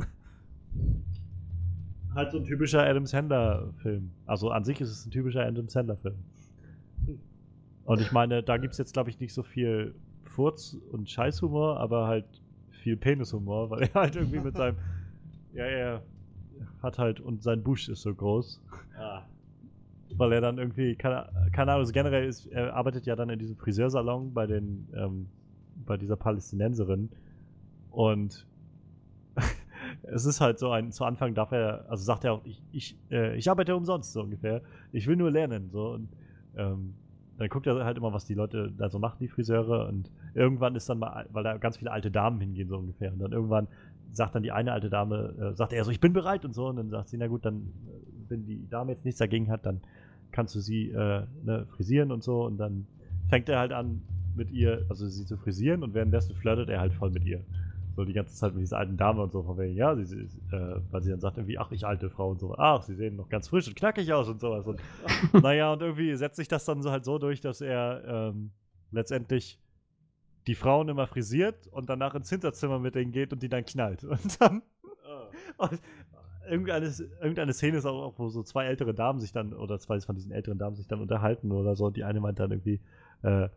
halt so ein typischer Adam Sandler-Film. Also an sich ist es ein typischer Adam Sandler-Film. Und ich meine, da gibt es jetzt, glaube ich, nicht so viel Furz- und Scheißhumor, aber halt viel Penishumor, weil er halt irgendwie mit seinem. Ja, er hat halt. Und sein Busch ist so groß. Ah. Weil er dann irgendwie. Keine, keine Ahnung, also generell ist. Er arbeitet ja dann in diesem Friseursalon bei den. Ähm, bei dieser Palästinenserin. Und. es ist halt so ein. Zu Anfang darf er. Also sagt er auch, ich, ich, äh, ich arbeite umsonst, so ungefähr. Ich will nur lernen, so. Und. Ähm, dann guckt er halt immer, was die Leute da so machen, die Friseure. Und irgendwann ist dann mal, weil da ganz viele alte Damen hingehen, so ungefähr. Und dann irgendwann sagt dann die eine alte Dame, äh, sagt er so, ich bin bereit und so. Und dann sagt sie, na gut, dann, äh, wenn die Dame jetzt nichts dagegen hat, dann kannst du sie äh, ne, frisieren und so. Und dann fängt er halt an, mit ihr, also sie zu frisieren und währenddessen flirtet er halt voll mit ihr. So die ganze Zeit mit dieser alten Dame und so von wegen, ja, sie, sie äh, weil sie dann sagt irgendwie, ach, ich alte Frau und so, ach, sie sehen noch ganz frisch und knackig aus und sowas. Und naja, und irgendwie setzt sich das dann so halt so durch, dass er ähm, letztendlich die Frauen immer frisiert und danach ins Hinterzimmer mit denen geht und die dann knallt. Und dann. Und irgendeine, irgendeine Szene ist auch, wo so zwei ältere Damen sich dann, oder zwei von diesen älteren Damen sich dann unterhalten oder so. Die eine meint dann irgendwie, äh,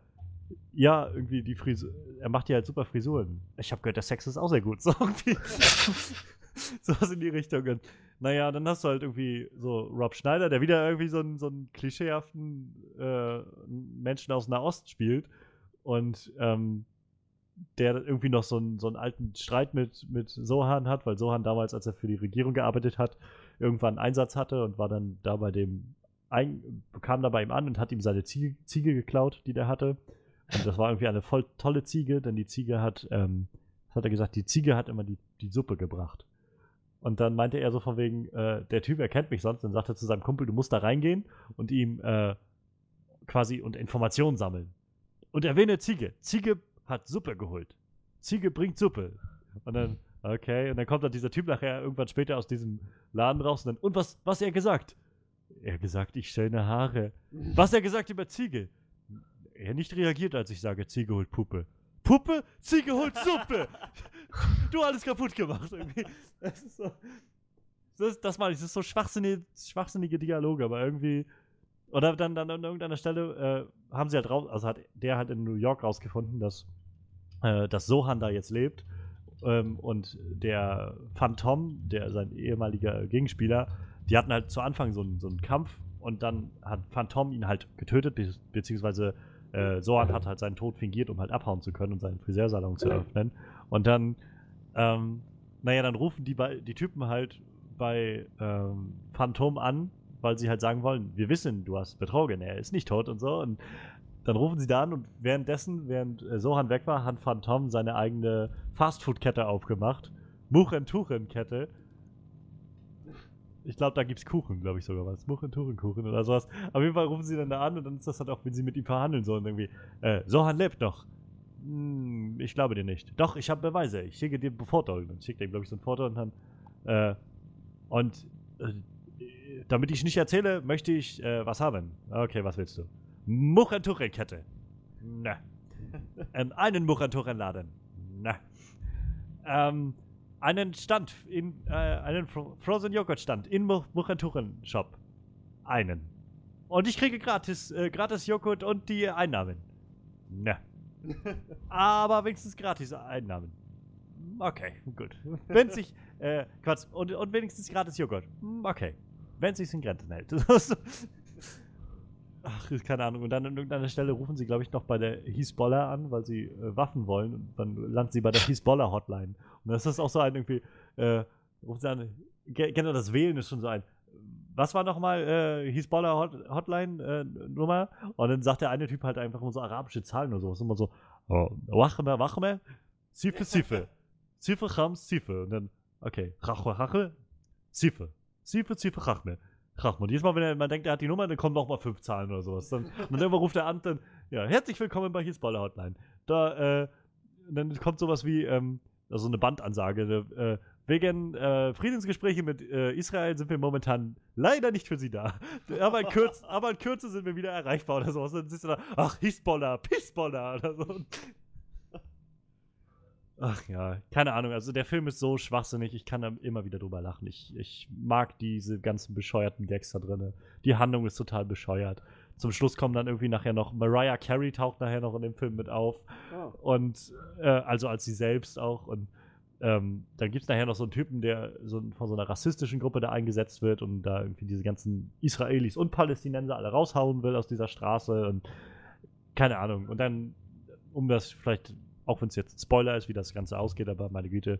ja, irgendwie die Frisur, er macht ja halt super Frisuren. Ich habe gehört, der Sex ist auch sehr gut. So irgendwie. was in die Richtung. Und, naja, dann hast du halt irgendwie so Rob Schneider, der wieder irgendwie so einen, so einen klischeehaften äh, Menschen aus Nahost spielt. Und ähm, der irgendwie noch so einen, so einen alten Streit mit, mit Sohan hat, weil Sohan damals, als er für die Regierung gearbeitet hat, irgendwann einen Einsatz hatte und war dann da bei dem, ein, kam da bei ihm an und hat ihm seine Ziege, Ziege geklaut, die der hatte. Und das war irgendwie eine voll tolle Ziege, denn die Ziege hat, ähm, hat er gesagt, die Ziege hat immer die, die Suppe gebracht. Und dann meinte er so von wegen, äh, der Typ erkennt mich sonst, dann sagt er zu seinem Kumpel, du musst da reingehen und ihm äh, quasi und Informationen sammeln. Und erwähne Ziege. Ziege hat Suppe geholt. Ziege bringt Suppe. Und dann, okay, und dann kommt dann dieser Typ nachher irgendwann später aus diesem Laden raus und dann, und was, was er gesagt? Er gesagt, ich schöne Haare. Was er gesagt über Ziege? Er nicht reagiert, als ich sage, Ziege holt Puppe. Puppe? Ziege holt Suppe! du alles kaputt gemacht irgendwie. Das ist so. Das, das meine ich, das ist so schwachsinnige, schwachsinnige Dialoge, aber irgendwie. Oder dann, dann an irgendeiner Stelle äh, haben sie halt raus, also hat der halt in New York rausgefunden, dass, äh, dass Sohan da jetzt lebt. Ähm, und der Phantom, der sein ehemaliger Gegenspieler, die hatten halt zu Anfang so einen, so einen Kampf und dann hat Phantom ihn halt getötet, be beziehungsweise äh, Sohan hat halt seinen Tod fingiert, um halt abhauen zu können und seinen Friseursalon zu öffnen. Und dann, ähm, naja, dann rufen die, die Typen halt bei ähm, Phantom an, weil sie halt sagen wollen, wir wissen, du hast betrogen, er ist nicht tot und so. Und dann rufen sie da an und währenddessen, während äh, Sohan weg war, hat Phantom seine eigene Fastfood-Kette aufgemacht. Muchen-Tuchen-Kette ich glaube, da gibt es Kuchen, glaube ich sogar was. Muchentuchenkuchen oder sowas. Auf jeden Fall rufen sie dann da an und dann ist das halt auch, wenn sie mit ihm verhandeln sollen, irgendwie. Äh, Sohan lebt noch. Hm, ich glaube dir nicht. Doch, ich habe Beweise. Ich schicke dir ein Foto. Und dann schickt er, glaube ich, so ein Foto und dann. Äh, und äh, damit ich nicht erzähle, möchte ich äh, was haben. Okay, was willst du? Muchentuchenkette. Na. ähm, einen Muchentuchenladen. Na. Ähm, einen Stand, in, äh, einen Frozen Joghurt Stand in Muchentuchen Shop. Einen. Und ich kriege gratis, äh, gratis Joghurt und die Einnahmen. Ne. Aber wenigstens gratis Einnahmen. Okay, gut. Wenn sich, äh, Quatsch, und, und wenigstens gratis Joghurt. Okay. Wenn sich in Grenzen hält. Ach, keine Ahnung. Und dann an irgendeiner Stelle rufen sie, glaube ich, noch bei der Hisbollah an, weil sie äh, Waffen wollen. Und dann landen sie bei der Hisbollah-Hotline. Und das ist auch so ein irgendwie, äh, rufen sie an, ihr das Wählen ist schon so ein, was war nochmal äh, Hisbollah Hot Hotline äh, Nummer? Und dann sagt der eine Typ halt einfach nur so arabische Zahlen oder sowas. Immer so, oh, wachme, wachme, Sife, Sife. Sife, Chams, Sife. Und dann, okay, Rache, Rache, Sife. Sife, Sife, Rachme. Rachme. Und jedes Mal, wenn er, man denkt, er hat die Nummer, dann kommen noch mal fünf Zahlen oder sowas. Dann, und dann ruft er an, dann, ja, herzlich willkommen bei Hisbollah Hotline. Da, äh, dann kommt sowas wie, ähm, also eine Bandansage. Äh, wegen äh, Friedensgespräche mit äh, Israel sind wir momentan leider nicht für sie da. Aber in, Kürze, aber in Kürze sind wir wieder erreichbar oder sowas. Dann siehst du da, ach, Hisbollah, Pissbollah oder so. Ach ja, keine Ahnung. Also der Film ist so schwachsinnig, ich kann da immer wieder drüber lachen. Ich, ich mag diese ganzen bescheuerten Gags da drin. Die Handlung ist total bescheuert. Zum Schluss kommen dann irgendwie nachher noch, Mariah Carey taucht nachher noch in dem Film mit auf. Oh. Und äh, also als sie selbst auch. Und ähm, dann gibt es nachher noch so einen Typen, der so, von so einer rassistischen Gruppe da eingesetzt wird und da irgendwie diese ganzen Israelis und Palästinenser alle raushauen will aus dieser Straße und keine Ahnung. Und dann, um das vielleicht, auch wenn es jetzt ein Spoiler ist, wie das Ganze ausgeht, aber meine Güte,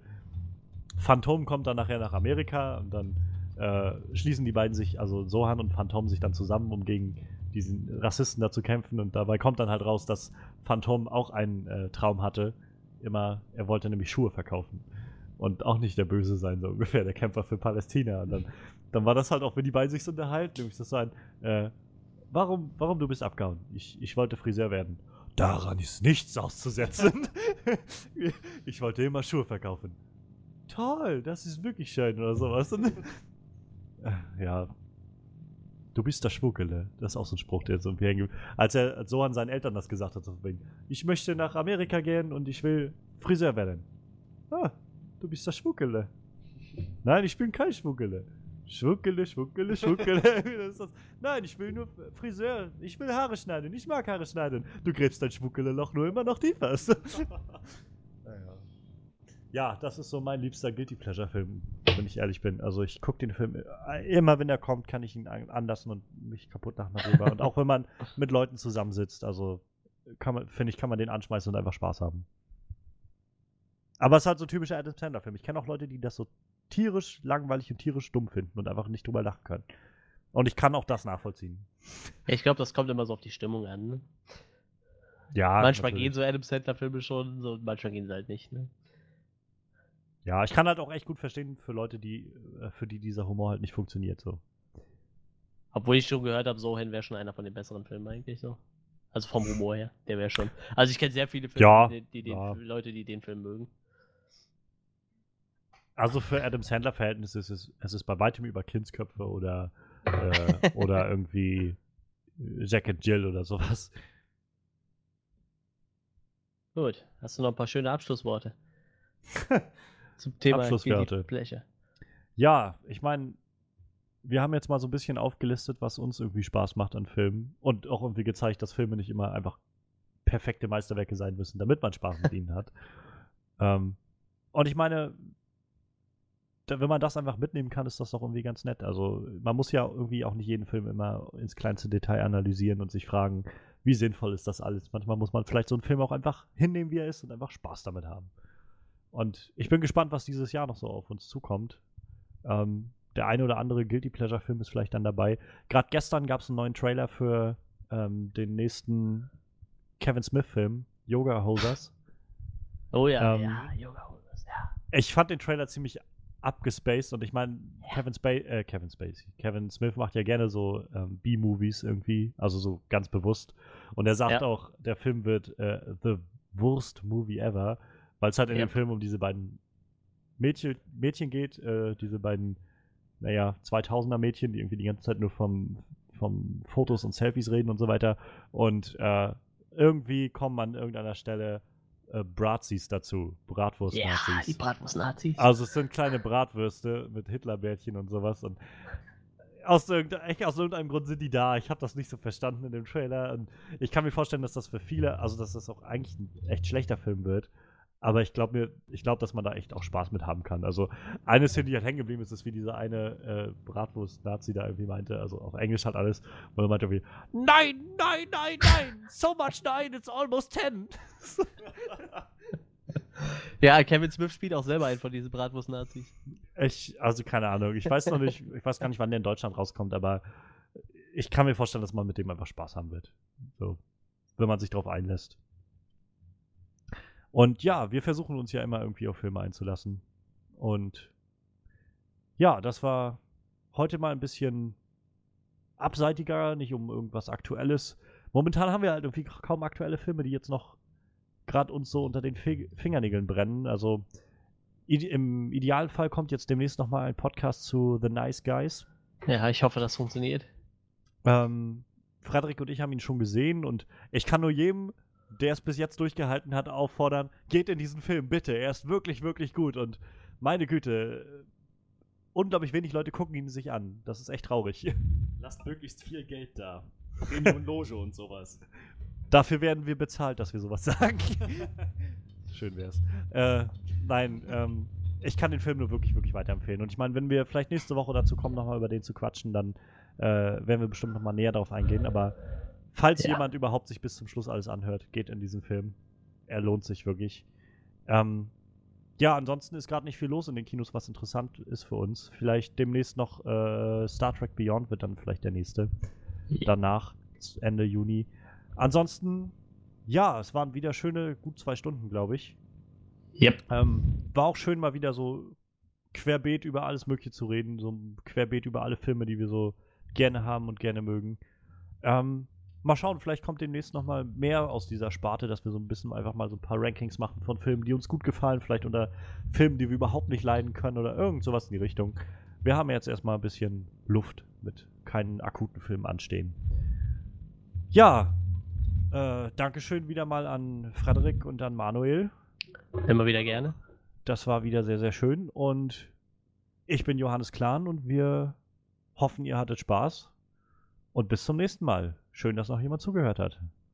Phantom kommt dann nachher nach Amerika und dann äh, schließen die beiden sich, also Sohan und Phantom sich dann zusammen, um gegen diesen Rassisten da zu kämpfen und dabei kommt dann halt raus, dass Phantom auch einen äh, Traum hatte. Immer, er wollte nämlich Schuhe verkaufen. Und auch nicht der Böse sein, so ungefähr, der Kämpfer für Palästina. Und dann, dann war das halt auch, wenn die beiden sich so unterhalten, nämlich das so ein, äh, warum, warum du bist abgehauen? Ich, ich wollte Friseur werden. Daran ist nichts auszusetzen. ich wollte immer Schuhe verkaufen. Toll, das ist wirklich schön oder sowas. Ja. Du bist der Schwuckele. Das ist auch so ein Spruch, der so irgendwie Als er so an seinen Eltern das gesagt hat, ich möchte nach Amerika gehen und ich will Friseur werden. Ah, du bist der Schwuckele. Nein, ich bin kein Schwuckele. Schwuckele, Schwuckele, Schwuckele. Nein, ich will nur Friseur. Ich will Haare schneiden. Ich mag Haare schneiden. Du gräbst dein Schwuckele-Loch nur immer noch tiefer. ja, das ist so mein liebster Guilty Pleasure-Film, wenn ich ehrlich bin. Also ich gucke den Film äh, immer, wenn er kommt, kann ich ihn anlassen und mich kaputt lachen darüber. und auch wenn man mit Leuten zusammensitzt, also finde ich, kann man den anschmeißen und einfach Spaß haben. Aber es ist halt so typischer Adam Sandler-Film. Ich kenne auch Leute, die das so tierisch langweilig und tierisch dumm finden und einfach nicht drüber lachen können. Und ich kann auch das nachvollziehen. Ich glaube, das kommt immer so auf die Stimmung an. Ne? Ja. Manchmal natürlich. gehen so Adam Sandler-Filme schon, so, manchmal gehen sie halt nicht. Ne? Ja, ich kann halt auch echt gut verstehen für Leute, die, äh, für die dieser Humor halt nicht funktioniert. So. Obwohl ich schon gehört habe, Sohen wäre schon einer von den besseren Filmen eigentlich so. Also vom Humor her, der wäre schon. Also ich kenne sehr viele Filme, ja, die, die, die ja. Leute, die den Film mögen. Also für Adam Sandler Verhältnisse ist es, es ist bei weitem über Kindsköpfe oder, äh, oder irgendwie Jack and Jill oder sowas. Gut, hast du noch ein paar schöne Abschlussworte? Zum Thema Abschlusswerte. Ja, ich meine, wir haben jetzt mal so ein bisschen aufgelistet, was uns irgendwie Spaß macht an Filmen und auch irgendwie gezeigt, dass Filme nicht immer einfach perfekte Meisterwerke sein müssen, damit man Spaß mit ihnen hat. Ähm, und ich meine, wenn man das einfach mitnehmen kann, ist das doch irgendwie ganz nett. Also man muss ja irgendwie auch nicht jeden Film immer ins kleinste Detail analysieren und sich fragen, wie sinnvoll ist das alles. Manchmal muss man vielleicht so einen Film auch einfach hinnehmen, wie er ist und einfach Spaß damit haben. Und ich bin gespannt, was dieses Jahr noch so auf uns zukommt. Ähm, der eine oder andere Guilty Pleasure Film ist vielleicht dann dabei. Gerade gestern gab es einen neuen Trailer für ähm, den nächsten Kevin Smith Film, Yoga Hosers. Oh ja, ähm, ja, Yoga Hosers, ja. Ich fand den Trailer ziemlich abgespaced und ich meine, Kevin, Spacey, äh, Kevin Spacey, Kevin Smith macht ja gerne so ähm, B-Movies irgendwie, also so ganz bewusst. Und er sagt ja. auch, der Film wird äh, the worst movie ever, weil es halt in ja. dem Film um diese beiden Mädchen, Mädchen geht, äh, diese beiden, naja, 2000er Mädchen, die irgendwie die ganze Zeit nur vom, vom Fotos und Selfies reden und so weiter. Und äh, irgendwie kommen an irgendeiner Stelle äh, Bratzis dazu. Bratwurst-Nazis. Ja, die Bratwurst-Nazis. Also es sind kleine Bratwürste mit Hitlerbärtchen und sowas. Und aus, irgendein, aus irgendeinem Grund sind die da. Ich habe das nicht so verstanden in dem Trailer. Und ich kann mir vorstellen, dass das für viele, also dass das auch eigentlich ein echt schlechter Film wird. Aber ich glaube mir, ich glaube, dass man da echt auch Spaß mit haben kann. Also eine Szene, die halt hängen geblieben ist, ist wie dieser eine äh, Bratwurst-Nazi da irgendwie meinte, also auf Englisch hat alles, wo er meinte irgendwie, nein, nein, nein, nein, so much nein, it's almost ten. ja, Kevin Smith spielt auch selber einen von diesen Bratwurst-Nazis. Ich, also keine Ahnung, ich weiß noch nicht, ich weiß gar nicht, wann der in Deutschland rauskommt, aber ich kann mir vorstellen, dass man mit dem einfach Spaß haben wird. So, wenn man sich darauf einlässt. Und ja, wir versuchen uns ja immer irgendwie auf Filme einzulassen. Und ja, das war heute mal ein bisschen abseitiger, nicht um irgendwas Aktuelles. Momentan haben wir halt irgendwie kaum aktuelle Filme, die jetzt noch gerade uns so unter den F Fingernägeln brennen. Also im Idealfall kommt jetzt demnächst nochmal ein Podcast zu The Nice Guys. Ja, ich hoffe, das funktioniert. Ähm, Frederik und ich haben ihn schon gesehen und ich kann nur jedem der es bis jetzt durchgehalten hat, auffordern, geht in diesen Film, bitte. Er ist wirklich, wirklich gut. Und meine Güte, unglaublich wenig Leute gucken ihn sich an. Das ist echt traurig. Lasst möglichst viel Geld da. Premium Loge und sowas. Dafür werden wir bezahlt, dass wir sowas sagen. Schön wär's. Äh, nein, ähm, ich kann den Film nur wirklich, wirklich weiterempfehlen. Und ich meine, wenn wir vielleicht nächste Woche dazu kommen, nochmal über den zu quatschen, dann äh, werden wir bestimmt nochmal näher darauf eingehen. Aber Falls ja. jemand überhaupt sich bis zum Schluss alles anhört, geht in diesen Film. Er lohnt sich wirklich. Ähm, ja, ansonsten ist gerade nicht viel los in den Kinos, was interessant ist für uns. Vielleicht demnächst noch äh, Star Trek Beyond wird dann vielleicht der nächste. Ja. Danach. Ende Juni. Ansonsten, ja, es waren wieder schöne, gut zwei Stunden, glaube ich. Yep. Ähm, war auch schön, mal wieder so querbeet über alles Mögliche zu reden, so querbeet über alle Filme, die wir so gerne haben und gerne mögen. Ähm, mal schauen, vielleicht kommt demnächst noch mal mehr aus dieser Sparte, dass wir so ein bisschen einfach mal so ein paar Rankings machen von Filmen, die uns gut gefallen, vielleicht unter Filmen, die wir überhaupt nicht leiden können oder irgend sowas in die Richtung. Wir haben jetzt erstmal ein bisschen Luft mit keinen akuten Filmen anstehen. Ja, äh, Dankeschön wieder mal an Frederik und an Manuel. Immer wieder gerne. Das war wieder sehr, sehr schön. Und ich bin Johannes Klahn und wir hoffen, ihr hattet Spaß. Und bis zum nächsten Mal. Schön, dass noch jemand zugehört hat.